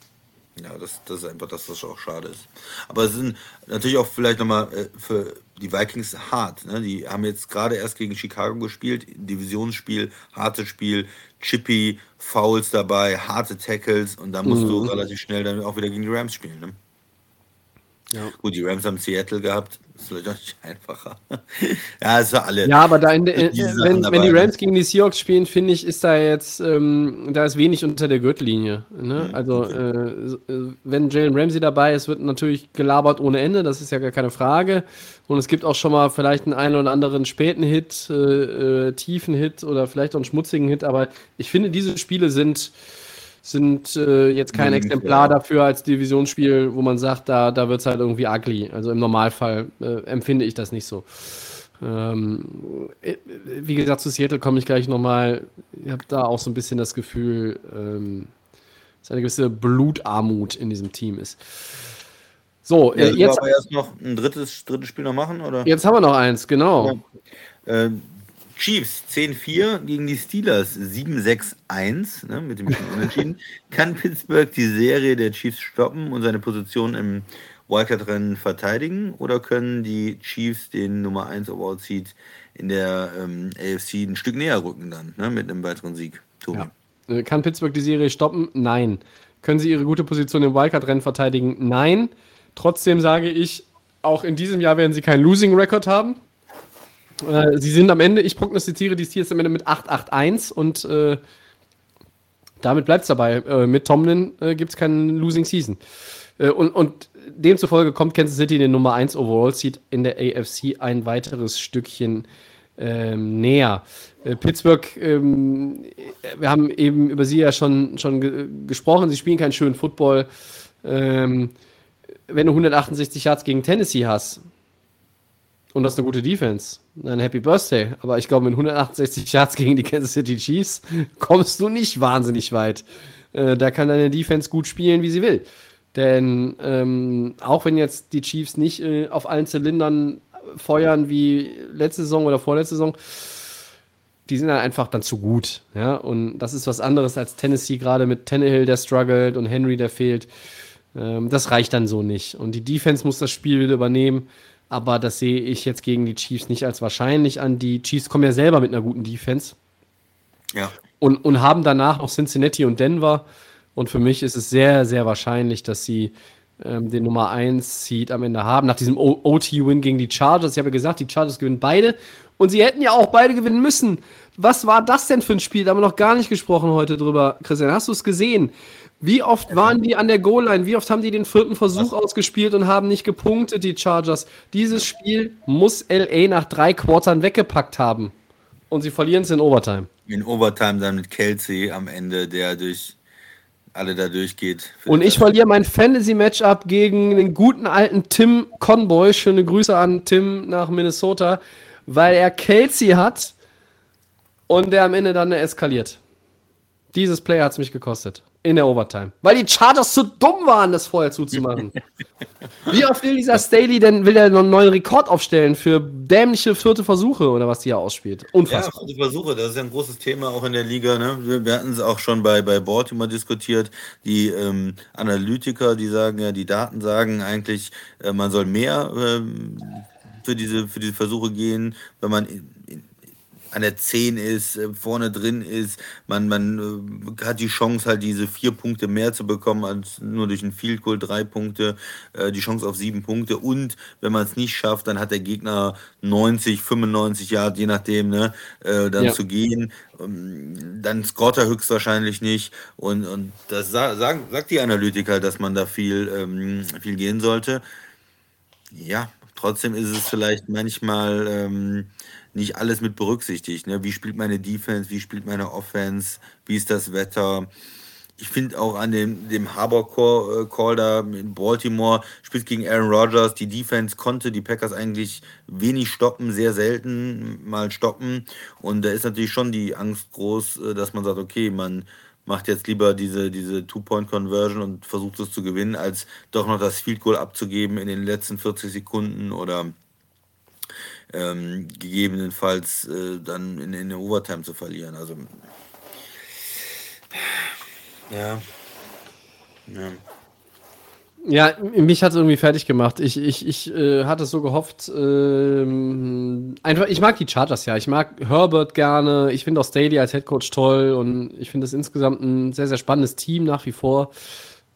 ja, das, das ist einfach das, was auch schade ist. Aber es sind natürlich auch vielleicht nochmal äh, für die Vikings hart. Ne? Die haben jetzt gerade erst gegen Chicago gespielt, Divisionsspiel, hartes Spiel, Chippy, Fouls dabei, harte Tackles und dann musst mhm. du relativ schnell dann auch wieder gegen die Rams spielen. Ne? Ja. Gut, die Rams haben Seattle gehabt. Das ist vielleicht auch nicht einfacher. ja, es war alle. Ja, aber da in, in, wenn, wenn die Rams gegen die Seahawks spielen, finde ich, ist da jetzt, ähm, da ist wenig unter der Gürtellinie. Ne? Mhm. Also, äh, äh, wenn Jalen Ramsey dabei ist, wird natürlich gelabert ohne Ende, das ist ja gar keine Frage. Und es gibt auch schon mal vielleicht einen einen oder anderen späten Hit, äh, äh, tiefen Hit oder vielleicht auch einen schmutzigen Hit, aber ich finde, diese Spiele sind sind äh, jetzt kein mhm, Exemplar ja. dafür als Divisionsspiel, wo man sagt, da, da wird es halt irgendwie ugly. Also im Normalfall äh, empfinde ich das nicht so. Ähm, äh, wie gesagt, zu Seattle komme ich gleich nochmal. Ich habe da auch so ein bisschen das Gefühl, ähm, dass eine gewisse Blutarmut in diesem Team ist. So, äh, ja, jetzt. Aber erst noch ein drittes, drittes Spiel noch machen, oder? Jetzt haben wir noch eins, genau. Ja. Ähm, Chiefs 10-4 gegen die Steelers 7-6-1 ne, mit dem unentschieden. Kann Pittsburgh die Serie der Chiefs stoppen und seine Position im Wildcard-Rennen verteidigen? Oder können die Chiefs den Nummer 1 Award Seed in der ähm, AFC ein Stück näher rücken dann, ne, mit einem weiteren Sieg. Tobi. Ja. Äh, kann Pittsburgh die Serie stoppen? Nein. Können sie ihre gute Position im Wildcard-Rennen verteidigen? Nein. Trotzdem sage ich, auch in diesem Jahr werden sie keinen Losing-Record haben. Äh, sie sind am Ende, ich prognostiziere die Steelers am Ende mit 8-8-1 und äh, damit bleibt es dabei. Äh, mit Tomlin äh, gibt es keinen Losing Season. Äh, und, und demzufolge kommt Kansas City den Nummer 1 Overall Seed in der AFC ein weiteres Stückchen ähm, näher. Äh, Pittsburgh, ähm, wir haben eben über sie ja schon, schon ge gesprochen, sie spielen keinen schönen Football. Ähm, wenn du 168 Yards gegen Tennessee hast und das ist eine gute Defense, dann Happy Birthday. Aber ich glaube, mit 168 Yards gegen die Kansas City Chiefs kommst du nicht wahnsinnig weit. Äh, da kann deine Defense gut spielen, wie sie will. Denn ähm, auch wenn jetzt die Chiefs nicht äh, auf allen Zylindern feuern wie letzte Saison oder vorletzte Saison, die sind dann einfach dann zu gut. Ja? Und das ist was anderes als Tennessee, gerade mit Tannehill, der struggelt und Henry, der fehlt. Ähm, das reicht dann so nicht. Und die Defense muss das Spiel wieder übernehmen. Aber das sehe ich jetzt gegen die Chiefs nicht als wahrscheinlich an. Die Chiefs kommen ja selber mit einer guten Defense. Ja. Und, und haben danach noch Cincinnati und Denver. Und für mich ist es sehr, sehr wahrscheinlich, dass sie ähm, den Nummer 1 Seed am Ende haben. Nach diesem OT-Win gegen die Chargers. Ich habe ja gesagt, die Chargers gewinnen beide. Und sie hätten ja auch beide gewinnen müssen. Was war das denn für ein Spiel? Da haben wir noch gar nicht gesprochen heute drüber. Christian, hast du es gesehen? Wie oft waren die an der Goal-Line? Wie oft haben die den vierten Versuch Was? ausgespielt und haben nicht gepunktet, die Chargers? Dieses Spiel muss LA nach drei Quartern weggepackt haben. Und sie verlieren es in Overtime. In Overtime dann mit Kelsey am Ende, der durch alle da durchgeht. Und ich verliere mein Fantasy-Matchup gegen den guten alten Tim Conboy. Schöne Grüße an Tim nach Minnesota, weil er Kelsey hat und der am Ende dann eskaliert. Dieses Play hat es mich gekostet. In der Overtime. Weil die Chargers zu dumm waren, das vorher zuzumachen. Wie oft will dieser Staley denn, will er noch einen neuen Rekord aufstellen für dämliche vierte Versuche oder was die hier ausspielt? Unfassbar. Ja, vierte Versuche, das ist ja ein großes Thema auch in der Liga. Ne? Wir, wir hatten es auch schon bei, bei Baltimore diskutiert. Die ähm, Analytiker, die sagen ja, die Daten sagen eigentlich, äh, man soll mehr ähm, für, diese, für diese Versuche gehen, wenn man an der 10 ist, äh, vorne drin ist. Man, man äh, hat die Chance, halt diese vier Punkte mehr zu bekommen, als nur durch ein Field Goal drei Punkte, äh, die Chance auf sieben Punkte. Und wenn man es nicht schafft, dann hat der Gegner 90, 95 Jahre, je nachdem, ne, dann ja. zu gehen. Ähm, dann scoret er höchstwahrscheinlich nicht. Und, und das sagen, sagt die Analytiker, dass man da viel, ähm, viel gehen sollte. Ja, trotzdem ist es vielleicht manchmal ähm, nicht alles mit berücksichtigt. Ne? Wie spielt meine Defense, wie spielt meine Offense, wie ist das Wetter? Ich finde auch an dem, dem Harbour-Call äh, da in Baltimore, spielt gegen Aaron Rodgers, die Defense konnte die Packers eigentlich wenig stoppen, sehr selten mal stoppen. Und da ist natürlich schon die Angst groß, äh, dass man sagt, okay, man macht jetzt lieber diese, diese Two-Point-Conversion und versucht es zu gewinnen, als doch noch das Field Goal abzugeben in den letzten 40 Sekunden oder ähm, gegebenenfalls äh, dann in, in der Overtime zu verlieren. Also ja. Ja. Ja, mich hat es irgendwie fertig gemacht. Ich, ich, ich äh, hatte so gehofft, ähm, einfach, ich mag die Chargers ja. Ich mag Herbert gerne. Ich finde auch Staley als Headcoach toll und ich finde es insgesamt ein sehr, sehr spannendes Team nach wie vor.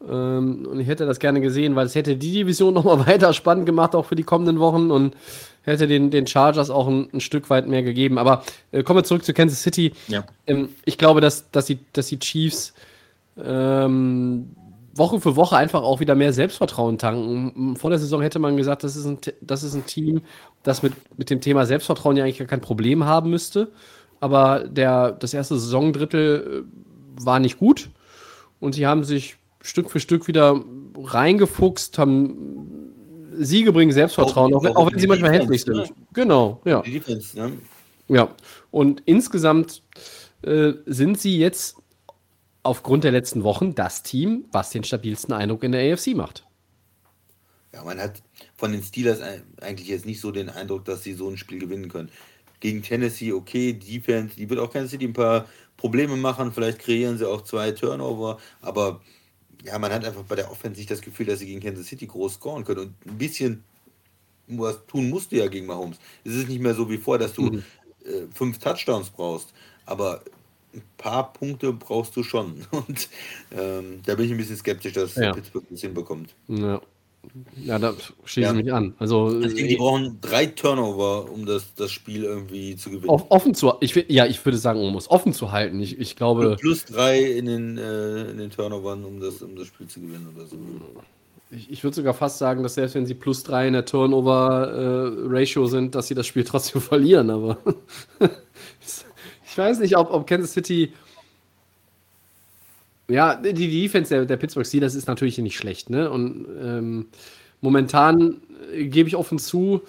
Ähm, und ich hätte das gerne gesehen, weil es hätte die Division nochmal weiter spannend gemacht, auch für die kommenden Wochen und hätte den, den Chargers auch ein, ein Stück weit mehr gegeben. Aber äh, kommen wir zurück zu Kansas City. Ja. Ähm, ich glaube, dass, dass, die, dass die Chiefs ähm, Woche für Woche einfach auch wieder mehr Selbstvertrauen tanken. Vor der Saison hätte man gesagt, das ist ein, das ist ein Team, das mit, mit dem Thema Selbstvertrauen ja eigentlich kein Problem haben müsste. Aber der, das erste Saisondrittel äh, war nicht gut. Und sie haben sich Stück für Stück wieder reingefuchst, haben Siege bringen Selbstvertrauen, auch, auch, wenn sie manchmal hässlich sind. Ne? Genau, ja. Die Defense, ne? Ja, und insgesamt äh, sind sie jetzt aufgrund der letzten Wochen das Team, was den stabilsten Eindruck in der AFC macht. Ja, man hat von den Steelers eigentlich jetzt nicht so den Eindruck, dass sie so ein Spiel gewinnen können. Gegen Tennessee, okay, Defense, die wird auch Kansas City ein paar Probleme machen, vielleicht kreieren sie auch zwei Turnover, aber ja, man hat einfach bei der Offense nicht das Gefühl, dass sie gegen Kansas City groß scoren können. Und ein bisschen was tun musst du ja gegen Mahomes. Es ist nicht mehr so wie vorher, dass du mhm. äh, fünf Touchdowns brauchst, aber ein paar Punkte brauchst du schon. Und ähm, da bin ich ein bisschen skeptisch, dass ja. Pittsburgh das hinbekommt. Ja. Ja, da schließe ja. ich mich an. Also, also denke, die äh, brauchen drei Turnover, um das, das Spiel irgendwie zu gewinnen. offen zu, ich, ja, ich würde sagen, um es offen zu halten. Ich, ich glaube. Plus drei in den, äh, in den Turnovern, um das, um das Spiel zu gewinnen oder so. Ich, ich würde sogar fast sagen, dass selbst wenn sie plus drei in der Turnover-Ratio äh, sind, dass sie das Spiel trotzdem verlieren. Aber ich weiß nicht, ob, ob Kansas City ja, die Defense der, der Pittsburgh Steelers ist natürlich nicht schlecht, ne? Und ähm, momentan äh, gebe ich offen zu,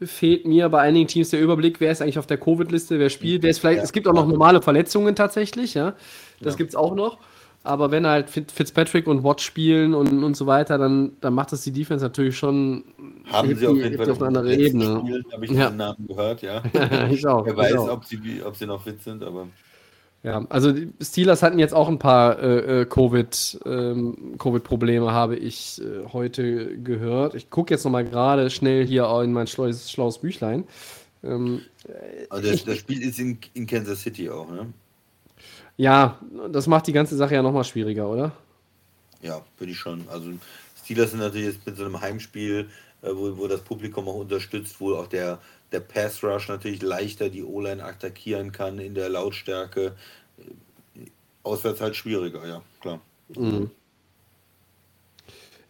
fehlt mir bei einigen Teams der Überblick, wer ist eigentlich auf der Covid-Liste, wer spielt, wer ist vielleicht, ja. es gibt auch noch normale Verletzungen tatsächlich, ja. Das ja. gibt es auch noch. Aber wenn halt Fitzpatrick und Watt spielen und, und so weiter, dann, dann macht das die Defense natürlich schon haben sie auf jeden Fall auf eine andere Ebene. Habe ich ja. den Namen gehört, ja. ich auch. Wer weiß, auch. Ob, sie, ob sie noch fit sind, aber. Ja, also die Steelers hatten jetzt auch ein paar äh, äh Covid, ähm, Covid-Probleme, habe ich äh, heute gehört. Ich gucke jetzt nochmal gerade schnell hier in mein schlaues, schlaues Büchlein. Ähm, also das, das, Spiel ist in, in, Kansas City auch, ne? Ja, das macht die ganze Sache ja nochmal schwieriger, oder? Ja, würde ich schon. Also Steelers sind natürlich jetzt mit so einem Heimspiel, äh, wo, wo das Publikum auch unterstützt, wo auch der der Pass Rush natürlich leichter die O-Line attackieren kann in der Lautstärke. Auswärts halt schwieriger, ja, klar. Mhm.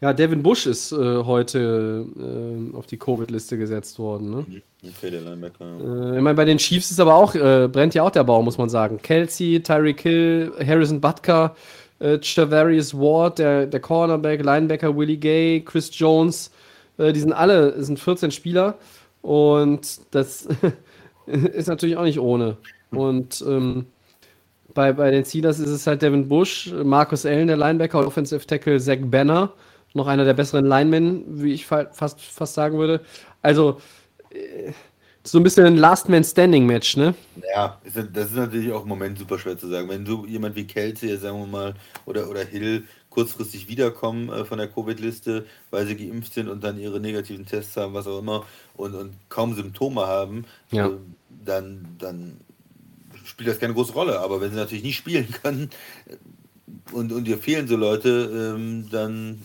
Ja, Devin Bush ist äh, heute äh, auf die Covid-Liste gesetzt worden. Ne? Okay, der Linebacker. Äh, ich meine, bei den Chiefs ist aber auch, äh, brennt ja auch der Baum, muss man sagen. Kelsey, Tyreek Hill, Harrison Butker, äh, Chavarius Ward, der, der Cornerback, Linebacker Willie Gay, Chris Jones, äh, die sind alle, sind 14 Spieler. Und das ist natürlich auch nicht ohne. Und ähm, bei, bei den Steelers ist es halt Devin Bush, Marcus Allen, der Linebacker, Offensive Tackle Zach Banner, noch einer der besseren Linemen, wie ich fast, fast sagen würde. Also äh, so ein bisschen ein Last Man Standing Match, ne? Ja, das ist natürlich auch im Moment super schwer zu sagen. Wenn du jemand wie Kelsey, sagen wir mal, oder, oder Hill kurzfristig wiederkommen äh, von der Covid-Liste, weil sie geimpft sind und dann ihre negativen Tests haben, was auch immer, und, und kaum Symptome haben, ja. äh, dann, dann spielt das keine große Rolle. Aber wenn sie natürlich nicht spielen können äh, und, und dir fehlen so Leute, ähm, dann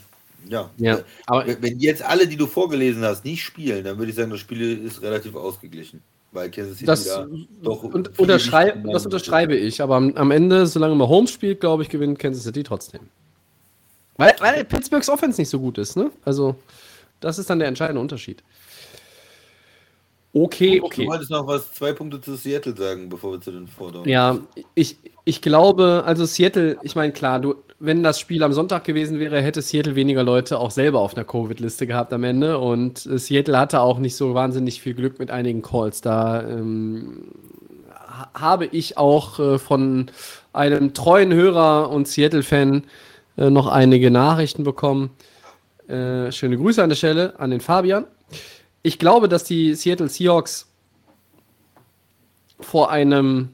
ja. ja äh, aber wenn jetzt alle, die du vorgelesen hast, nicht spielen, dann würde ich sagen, das Spiel ist relativ ausgeglichen. Weil Kansas City das, da doch. Und unterschreib, das unterschreibe ich, aber am, am Ende, solange man Home spielt, glaube ich, gewinnt Kansas City trotzdem. Weil, weil Pittsburghs Offense nicht so gut ist, ne? Also, das ist dann der entscheidende Unterschied. Okay, okay. Du wolltest noch was, zwei Punkte zu Seattle sagen, bevor wir zu den Forderungen. Ja, ich, ich glaube, also Seattle, ich meine, klar, du, wenn das Spiel am Sonntag gewesen wäre, hätte Seattle weniger Leute auch selber auf einer Covid-Liste gehabt am Ende. Und äh, Seattle hatte auch nicht so wahnsinnig viel Glück mit einigen Calls. Da ähm, habe ich auch äh, von einem treuen Hörer und Seattle-Fan äh, noch einige Nachrichten bekommen. Äh, schöne Grüße an der Stelle an den Fabian. Ich glaube, dass die Seattle Seahawks vor einem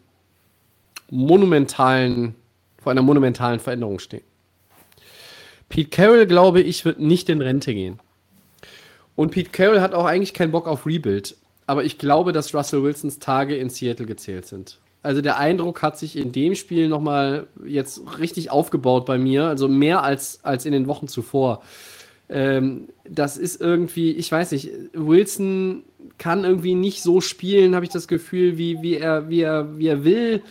monumentalen, vor einer monumentalen Veränderung stehen. Pete Carroll, glaube ich, wird nicht in Rente gehen. Und Pete Carroll hat auch eigentlich keinen Bock auf Rebuild. Aber ich glaube, dass Russell Wilsons Tage in Seattle gezählt sind. Also der Eindruck hat sich in dem Spiel nochmal jetzt richtig aufgebaut bei mir. Also mehr als, als in den Wochen zuvor. Ähm, das ist irgendwie, ich weiß nicht, Wilson kann irgendwie nicht so spielen, habe ich das Gefühl, wie, wie, er, wie, er, wie er will.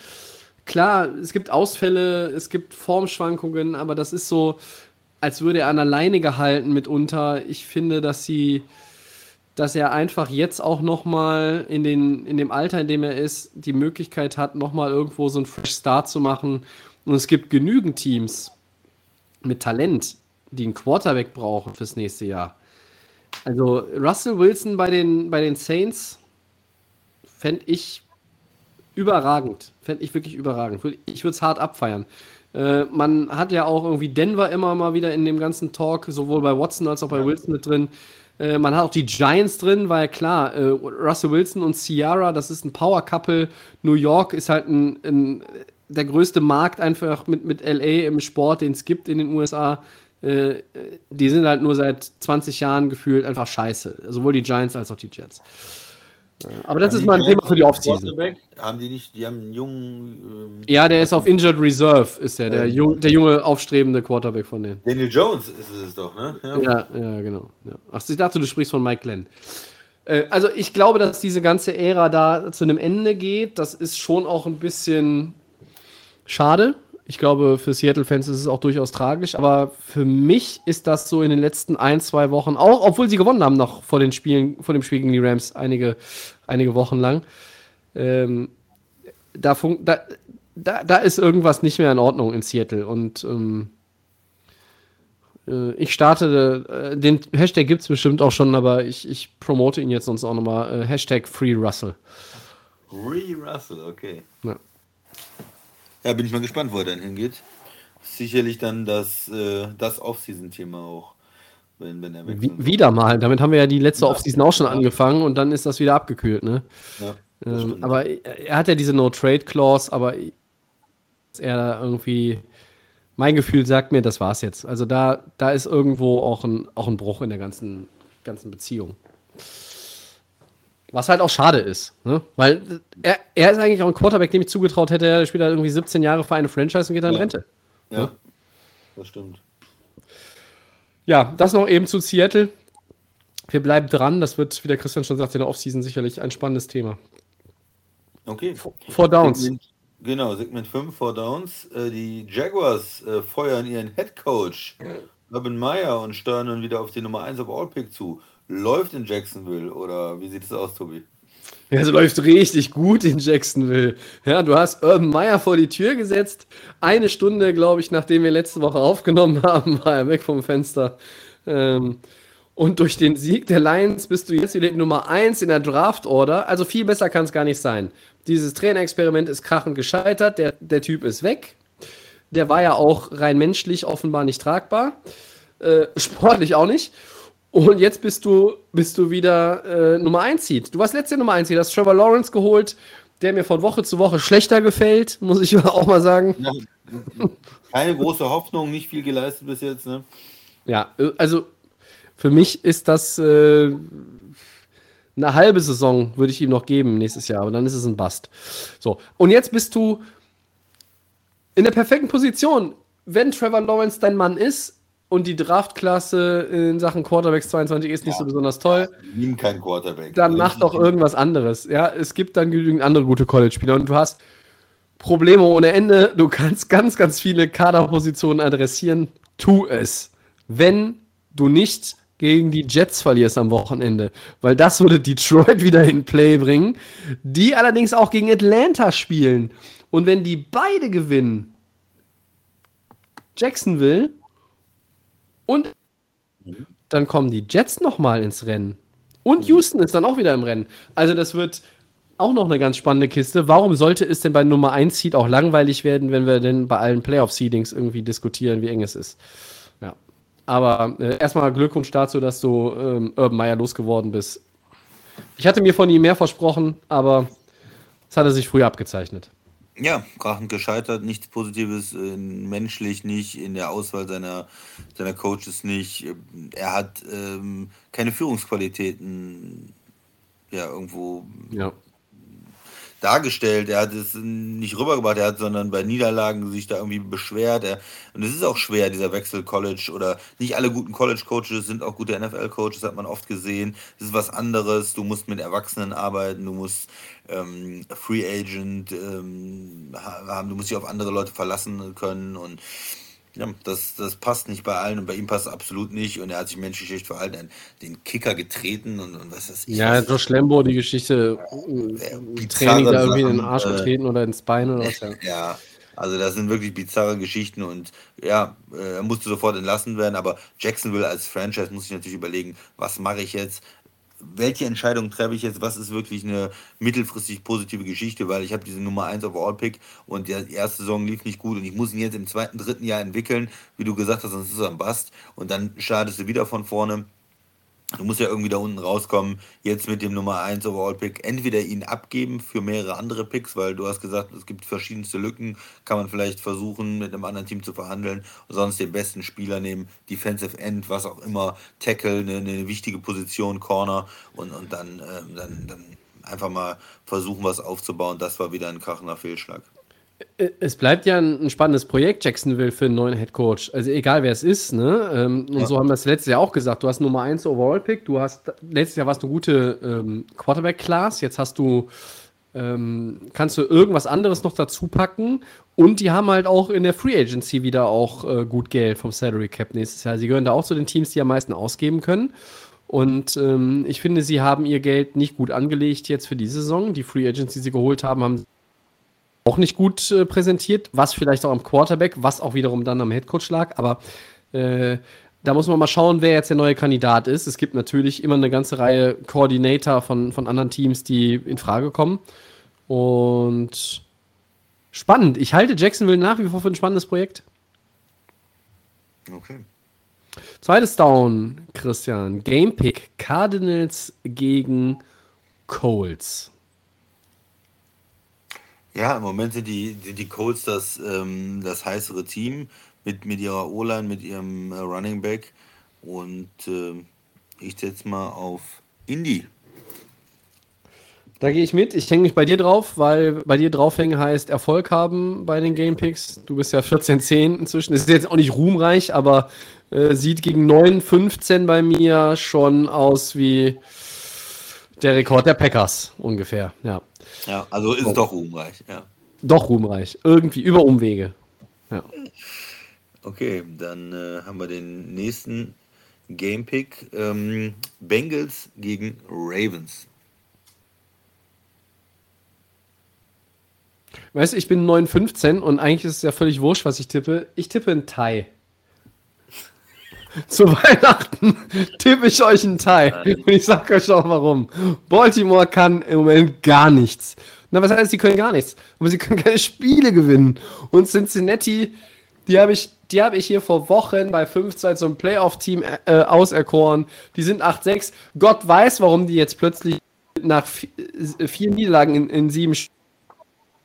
Klar, es gibt Ausfälle, es gibt Formschwankungen, aber das ist so, als würde er an alleine gehalten mitunter. Ich finde, dass sie, dass er einfach jetzt auch noch mal in, in dem Alter, in dem er ist, die Möglichkeit hat, noch mal irgendwo so einen Fresh Start zu machen. Und es gibt genügend Teams mit Talent, die einen Quarterback brauchen fürs nächste Jahr. Also Russell Wilson bei den, bei den Saints fände ich überragend. Fände ich wirklich überragend. Ich würde es hart abfeiern. Äh, man hat ja auch irgendwie Denver immer mal wieder in dem ganzen Talk, sowohl bei Watson als auch bei Wilson mit drin. Äh, man hat auch die Giants drin, weil klar, äh, Russell Wilson und Ciara, das ist ein Power-Couple. New York ist halt ein, ein, der größte Markt einfach mit, mit LA im Sport, den es gibt in den USA äh, die sind halt nur seit 20 Jahren gefühlt einfach scheiße. Sowohl die Giants als auch die Jets. Aber das Haben ist mal ein Thema für die Offseason. Haben die nicht, die haben einen jungen. Ähm, Ja, der ist auf Injured Reserve, ist der, der, jung, der junge, aufstrebende Quarterback von denen. Daniel Jones ist es doch, ne? Ja, ja, genau. Ja. Ach, ich dachte, du sprichst von Mike Glenn. Äh, also ich glaube, dass diese ganze Ära da zu einem Ende geht. Das ist schon auch ein bisschen schade. Ich glaube, für Seattle-Fans ist es auch durchaus tragisch. Aber für mich ist das so in den letzten ein, zwei Wochen, auch obwohl sie gewonnen haben noch vor den Spielen, vor dem Spiel gegen die Rams einige, einige Wochen lang. Ähm, da, fun- da, da, da ist irgendwas nicht mehr in Ordnung in Seattle. Und ähm, äh, ich starte, äh, den Hashtag gibt es bestimmt auch schon, aber ich, ich promote ihn jetzt sonst auch nochmal. Äh, Hashtag Free Russell. Ree Russell, okay. Ja. Ja, bin ich mal gespannt, wo er dann hingeht. Sicherlich dann das, äh, das Off-Season-Thema auch, wenn, wenn er Wie, wieder mal. Damit haben wir ja die letzte Offseason auch schon angefangen und dann ist das wieder abgekühlt, ne? Ja, Ähm, aber er hat ja diese No-Trade-Clause, aber dass er da irgendwie. Mein Gefühl sagt mir, das war's jetzt. Also da, da ist irgendwo auch ein, auch ein Bruch in der ganzen, ganzen Beziehung. Was halt auch schade ist, ne? Weil er, er ist eigentlich auch ein Quarterback, dem ich zugetraut hätte, er spielt halt irgendwie 17 Jahre für eine Franchise und geht dann in Ja. Rente. ja, das stimmt. Ja, das noch eben zu Seattle. Wir bleiben dran. Das wird, wie der Christian schon sagt, in der Offseason sicherlich ein spannendes Thema. Okay. Four Downs. Segment, genau, Segment 5, Four Downs. Äh, die Jaguars äh, feuern ihren Head Coach Urban Meyer und steuern nun wieder auf die Nummer 1 auf All-Pick zu. Läuft in Jacksonville oder wie sieht es aus, Tobi? Ja, es läuft richtig gut in Jacksonville. Ja, du hast Urban Meyer vor die Tür gesetzt. Eine Stunde, glaube ich, nachdem wir letzte Woche aufgenommen haben, war er weg vom Fenster. Ähm, und durch den Sieg der Lions bist du jetzt wieder Nummer 1 in der Draft-Order. Also viel besser kann es gar nicht sein. Dieses Trainerexperiment ist krachend gescheitert. Der, der Typ ist weg. Der war ja auch rein menschlich offenbar nicht tragbar. Äh, sportlich auch nicht. Und jetzt bist du, bist du wieder äh, Nummer 1 Seed. Du warst letzte Nummer 1 Seed, hast Trevor Lawrence geholt, der mir von Woche zu Woche schlechter gefällt, muss ich auch mal sagen. Keine große Hoffnung, nicht viel geleistet bis jetzt, ne? Ja, äh, also für mich ist das äh, eine halbe Saison, würde ich ihm noch geben nächstes Jahr, aber dann ist es ein Bust. So, und jetzt bist du in der perfekten Position. Wenn Trevor Lawrence dein Mann ist und die Draftklasse in Sachen Quarterbacks 22 ist nicht so besonders toll, Nimm keinen Quarterback. dann mach doch irgendwas anderes. Ja, es gibt dann genügend andere gute College-Spieler und du hast Probleme ohne Ende. Du kannst ganz, ganz viele Kaderpositionen adressieren. Tu es. Wenn du nicht gegen die Jets verlierst am Wochenende, weil das würde Detroit wieder in Play bringen, die allerdings auch gegen Atlanta spielen. Und wenn die beide gewinnen, Jacksonville und dann kommen die Jets nochmal ins Rennen. Und Houston ist dann auch wieder im Rennen. Also das wird auch noch eine ganz spannende Kiste. Warum sollte es denn bei Nummer 1 Seed auch langweilig werden, wenn wir denn bei allen Playoff-Seedings irgendwie diskutieren, wie eng es ist? Ja. Aber äh, erstmal Glückwunsch dazu, dass du ähm, Urban Meyer losgeworden bist. Ich hatte mir von ihm mehr versprochen, aber es hatte sich früher abgezeichnet. Ja, krachend gescheitert, nichts Positives, äh, menschlich nicht, in der Auswahl seiner, seiner Coaches nicht. Er hat ähm, keine Führungsqualitäten ja, irgendwo Ja. Dargestellt. Er hat es nicht rübergebracht, er hat, sondern bei Niederlagen sich da irgendwie beschwert. Er, und es ist auch schwer, dieser Wechsel College oder nicht alle guten College-Coaches sind auch gute NFL-Coaches, hat man oft gesehen. Es ist was anderes. Du musst mit Erwachsenen arbeiten, du musst ähm, Free Agent ähm, ha- haben, du musst dich auf andere Leute verlassen können und ja, das, das passt nicht bei allen und bei ihm passt es absolut nicht und er hat sich menschlich schlecht verhalten, er den Kicker getreten und, und was ich. Ja. Josh Lambo, die Geschichte, äh, Training da irgendwie in den Arsch äh, getreten oder ins Bein oder was. Ja. Ja, also das sind wirklich bizarre Geschichten und ja, äh, er musste sofort entlassen werden, aber Jacksonville als Franchise muss sich natürlich überlegen, was mache ich jetzt? Welche Entscheidung treffe ich jetzt? Was ist wirklich eine mittelfristig positive Geschichte? Weil ich habe diese Nummer 1 Overall Pick und die erste Saison lief nicht gut und ich muss ihn jetzt im zweiten, dritten Jahr entwickeln, wie du gesagt hast, sonst ist er ein Bast und dann startest du wieder von vorne. Du musst ja irgendwie da unten rauskommen, jetzt mit dem Nummer 1 Overall-Pick, entweder ihn abgeben für mehrere andere Picks, weil du hast gesagt, es gibt verschiedenste Lücken, kann man vielleicht versuchen, mit einem anderen Team zu verhandeln, sonst den besten Spieler nehmen, Defensive End, was auch immer, Tackle, eine, eine wichtige Position, Corner und, und dann, äh, dann, dann einfach mal versuchen, was aufzubauen. Das war wieder ein krachender Fehlschlag. Äh, es bleibt ja ein, spannendes Projekt, Jacksonville, für einen neuen Head Coach. Also egal wer es ist, ne? Ähm, und ja. so haben wir es letztes Jahr auch gesagt. Du hast Nummer 1 Overall-Pick, du hast letztes Jahr warst du gute ähm, Quarterback-Class, jetzt hast du ähm, kannst du irgendwas anderes noch dazu packen und die haben halt auch in der Free Agency wieder auch äh, gut Geld vom Salary Cap nächstes Jahr. Sie gehören da auch zu den Teams, die am meisten ausgeben können. Und ähm, ich finde, sie haben ihr Geld nicht gut angelegt jetzt für diese Saison. Die Free Agents, die sie geholt haben, haben auch nicht gut äh, präsentiert, was vielleicht auch am Quarterback, was auch wiederum dann am Headcoach lag. Aber äh, da muss man mal schauen, wer jetzt der neue Kandidat ist. Es gibt natürlich immer eine ganze Reihe Koordinator von, von anderen Teams, die in Frage kommen. Und spannend. Ich halte Jacksonville nach wie vor für ein spannendes Projekt. Okay. Zweites Down, Christian. Gamepick Cardinals gegen Colts. Ja, im Moment sind die, sind die Colts das, ähm, das heißere Team mit, mit ihrer O-Line, mit ihrem äh, Running Back. Und äh, ich setze mal auf Indy. Da gehe ich mit. Ich hänge mich bei dir drauf, weil bei dir draufhängen heißt Erfolg haben bei den Gamepicks. Du bist ja 14-10 inzwischen. Das ist jetzt auch nicht ruhmreich, aber äh, sieht gegen 9-15 bei mir schon aus wie der Rekord der Packers ungefähr. Ja. Ja, also ist so. doch ruhmreich, ja. Doch ruhmreich. Irgendwie über Umwege. Ja. Okay, dann äh, haben wir den nächsten Gamepick. Ähm, Bengals gegen Ravens. Weißt du, ich bin 9,15 und eigentlich ist es ja völlig wurscht, was ich tippe. Ich tippe ein Thai. Zu Weihnachten tippe ich euch einen Teil. Und ich sage euch auch warum. Baltimore kann im Moment gar nichts. Na, was heißt, sie können gar nichts? Aber sie können keine Spiele gewinnen. Und Cincinnati, die habe ich, hab ich hier vor Wochen bei 5-2 zum Playoff-Team äh, auserkoren. Die sind 8-6. Gott weiß, warum die jetzt plötzlich nach vier Niederlagen in, in sieben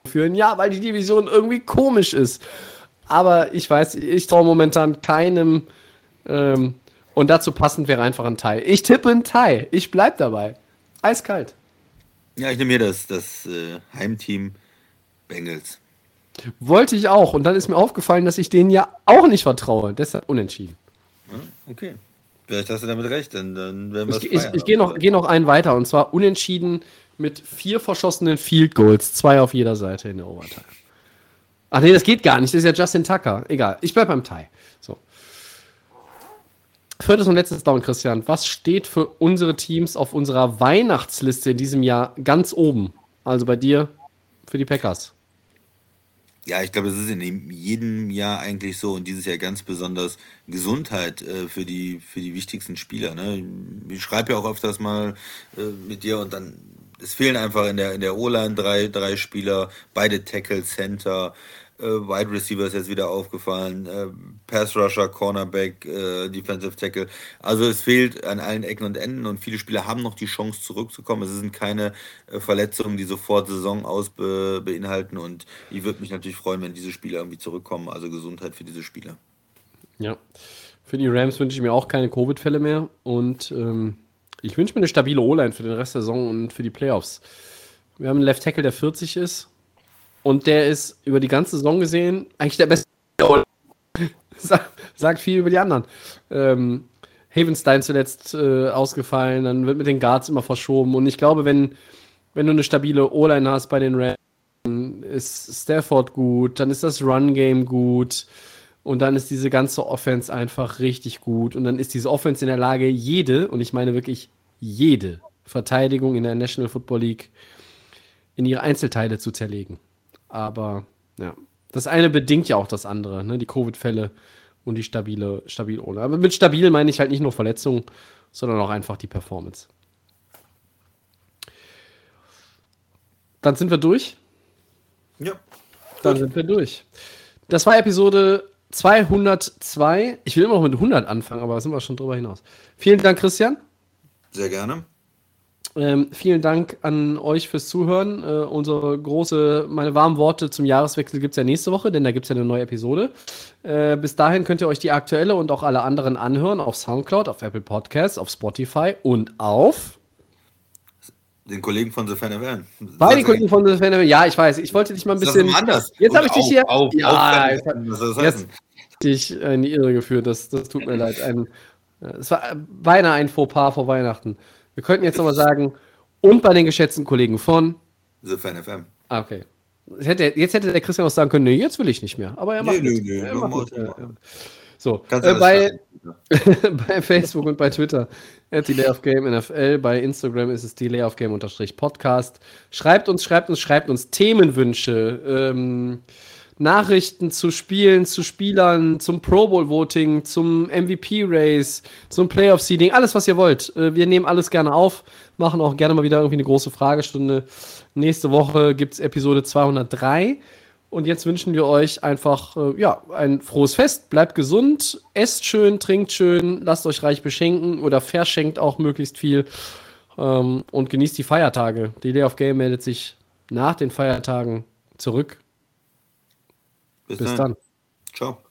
führen. Ja, weil die Division irgendwie komisch ist. Aber ich weiß, ich traue momentan keinem ähm, und dazu passend wäre einfach ein Thai. Ich tippe ein Thai. Ich bleib dabei. Eiskalt. Ja, ich nehme mir das, das äh, Heimteam Bengals. Wollte ich auch. Und dann ist mir aufgefallen, dass ich denen ja auch nicht vertraue. Deshalb unentschieden. Ja, okay. Vielleicht hast du damit recht, dann, dann werden wir Ich, ich, ich gehe noch, geh noch einen weiter. Und zwar unentschieden mit vier verschossenen Field Goals. Zwei auf jeder Seite in der Overtime. Ach nee, das geht gar nicht. Das ist ja Justin Tucker. Egal. Ich bleib beim Thai. Viertes und letztes Down, Christian. Was steht für unsere Teams auf unserer Weihnachtsliste in diesem Jahr ganz oben? Also bei dir für die Packers. Ja, ich glaube, es ist in jedem Jahr eigentlich so und dieses Jahr ganz besonders Gesundheit äh, für, die, für die wichtigsten Spieler. Ne? Ich schreibe ja auch öfters mal äh, mit dir und dann, es fehlen einfach in der, in der O-Line drei, drei Spieler, beide Tackle, Center, äh, Wide Receiver ist jetzt wieder aufgefallen, äh, Pass Rusher, Cornerback, äh, Defensive Tackle. Also es fehlt an allen Ecken und Enden und viele Spieler haben noch die Chance zurückzukommen. Es sind keine äh, Verletzungen, die sofort Saison aus be beinhalten und ich würde mich natürlich freuen, wenn diese Spieler irgendwie zurückkommen. Also Gesundheit für diese Spieler. Ja, für die Rams wünsche ich mir auch keine Covid-Fälle mehr und ähm, ich wünsche mir eine stabile O-Line für den Rest der Saison und für die Playoffs. Wir haben einen Left Tackle, der 40 ist und der ist über die ganze Saison gesehen eigentlich der beste. Sagt viel über die anderen. Ähm, Havenstein zuletzt äh, ausgefallen, dann wird mit den Guards immer verschoben. Und ich glaube, wenn, wenn du eine stabile O-Line hast bei den Rams, ist Stafford gut, dann ist das Run-Game gut. Und dann ist diese ganze Offense einfach richtig gut. Und dann ist diese Offense in der Lage, jede, und ich meine wirklich jede Verteidigung in der National Football League in ihre Einzelteile zu zerlegen. Aber ja, das eine bedingt ja auch das andere, ne? die Covid-Fälle und die stabile, stabile ohne. Aber mit stabil meine ich halt nicht nur Verletzungen, sondern auch einfach die Performance. Dann sind wir durch. Ja. Dann sind wir durch. Das war Episode 202. Ich will immer noch mit 100 anfangen, aber da sind wir schon drüber hinaus. Vielen Dank, Christian. Sehr gerne. Ähm, vielen Dank an euch fürs Zuhören. Äh, unsere große, meine warmen Worte zum Jahreswechsel gibt es ja nächste Woche, denn da gibt es ja eine neue Episode. Äh, bis dahin könnt ihr euch die aktuelle und auch alle anderen anhören auf Soundcloud, auf Apple Podcasts, auf Spotify und auf den Kollegen von The Fan FM. Bei den Kollegen von The Fan FM. Ja, ich weiß. Ich wollte dich mal ein bisschen. Das anders. Jetzt habe ich dich hier. Auf, ja, auf jetzt, das jetzt dich in die Irre geführt. Das, das tut mir leid. Ein, es war beinahe ein Fauxpas vor Weihnachten. Wir könnten jetzt nochmal sagen, und bei den geschätzten Kollegen von The Fan FM. Ah, okay. Jetzt hätte, jetzt hätte der Christian auch sagen können, nee, jetzt will ich nicht mehr. Aber er macht nee, nee, nee, er macht. So, äh, bei, bei Facebook und bei Twitter at Delay of Game NFL, bei Instagram ist es Delay of Game Podcast. Schreibt uns, schreibt uns, schreibt uns Themenwünsche, ähm, Nachrichten zu Spielen, zu Spielern, zum Pro Bowl Voting, zum MVP Race, zum Playoff Seeding, alles was ihr wollt. Äh, wir nehmen alles gerne auf, machen auch gerne mal wieder irgendwie eine große Fragestunde. Nächste Woche gibt es Episode 203. Und jetzt wünschen wir euch einfach äh, ja, ein frohes Fest. Bleibt gesund, esst schön, trinkt schön, lasst euch reich beschenken oder verschenkt auch möglichst viel ähm, und genießt die Feiertage. Die Day of Game meldet sich nach den Feiertagen zurück. Bis, Bis dann. dann. Ciao.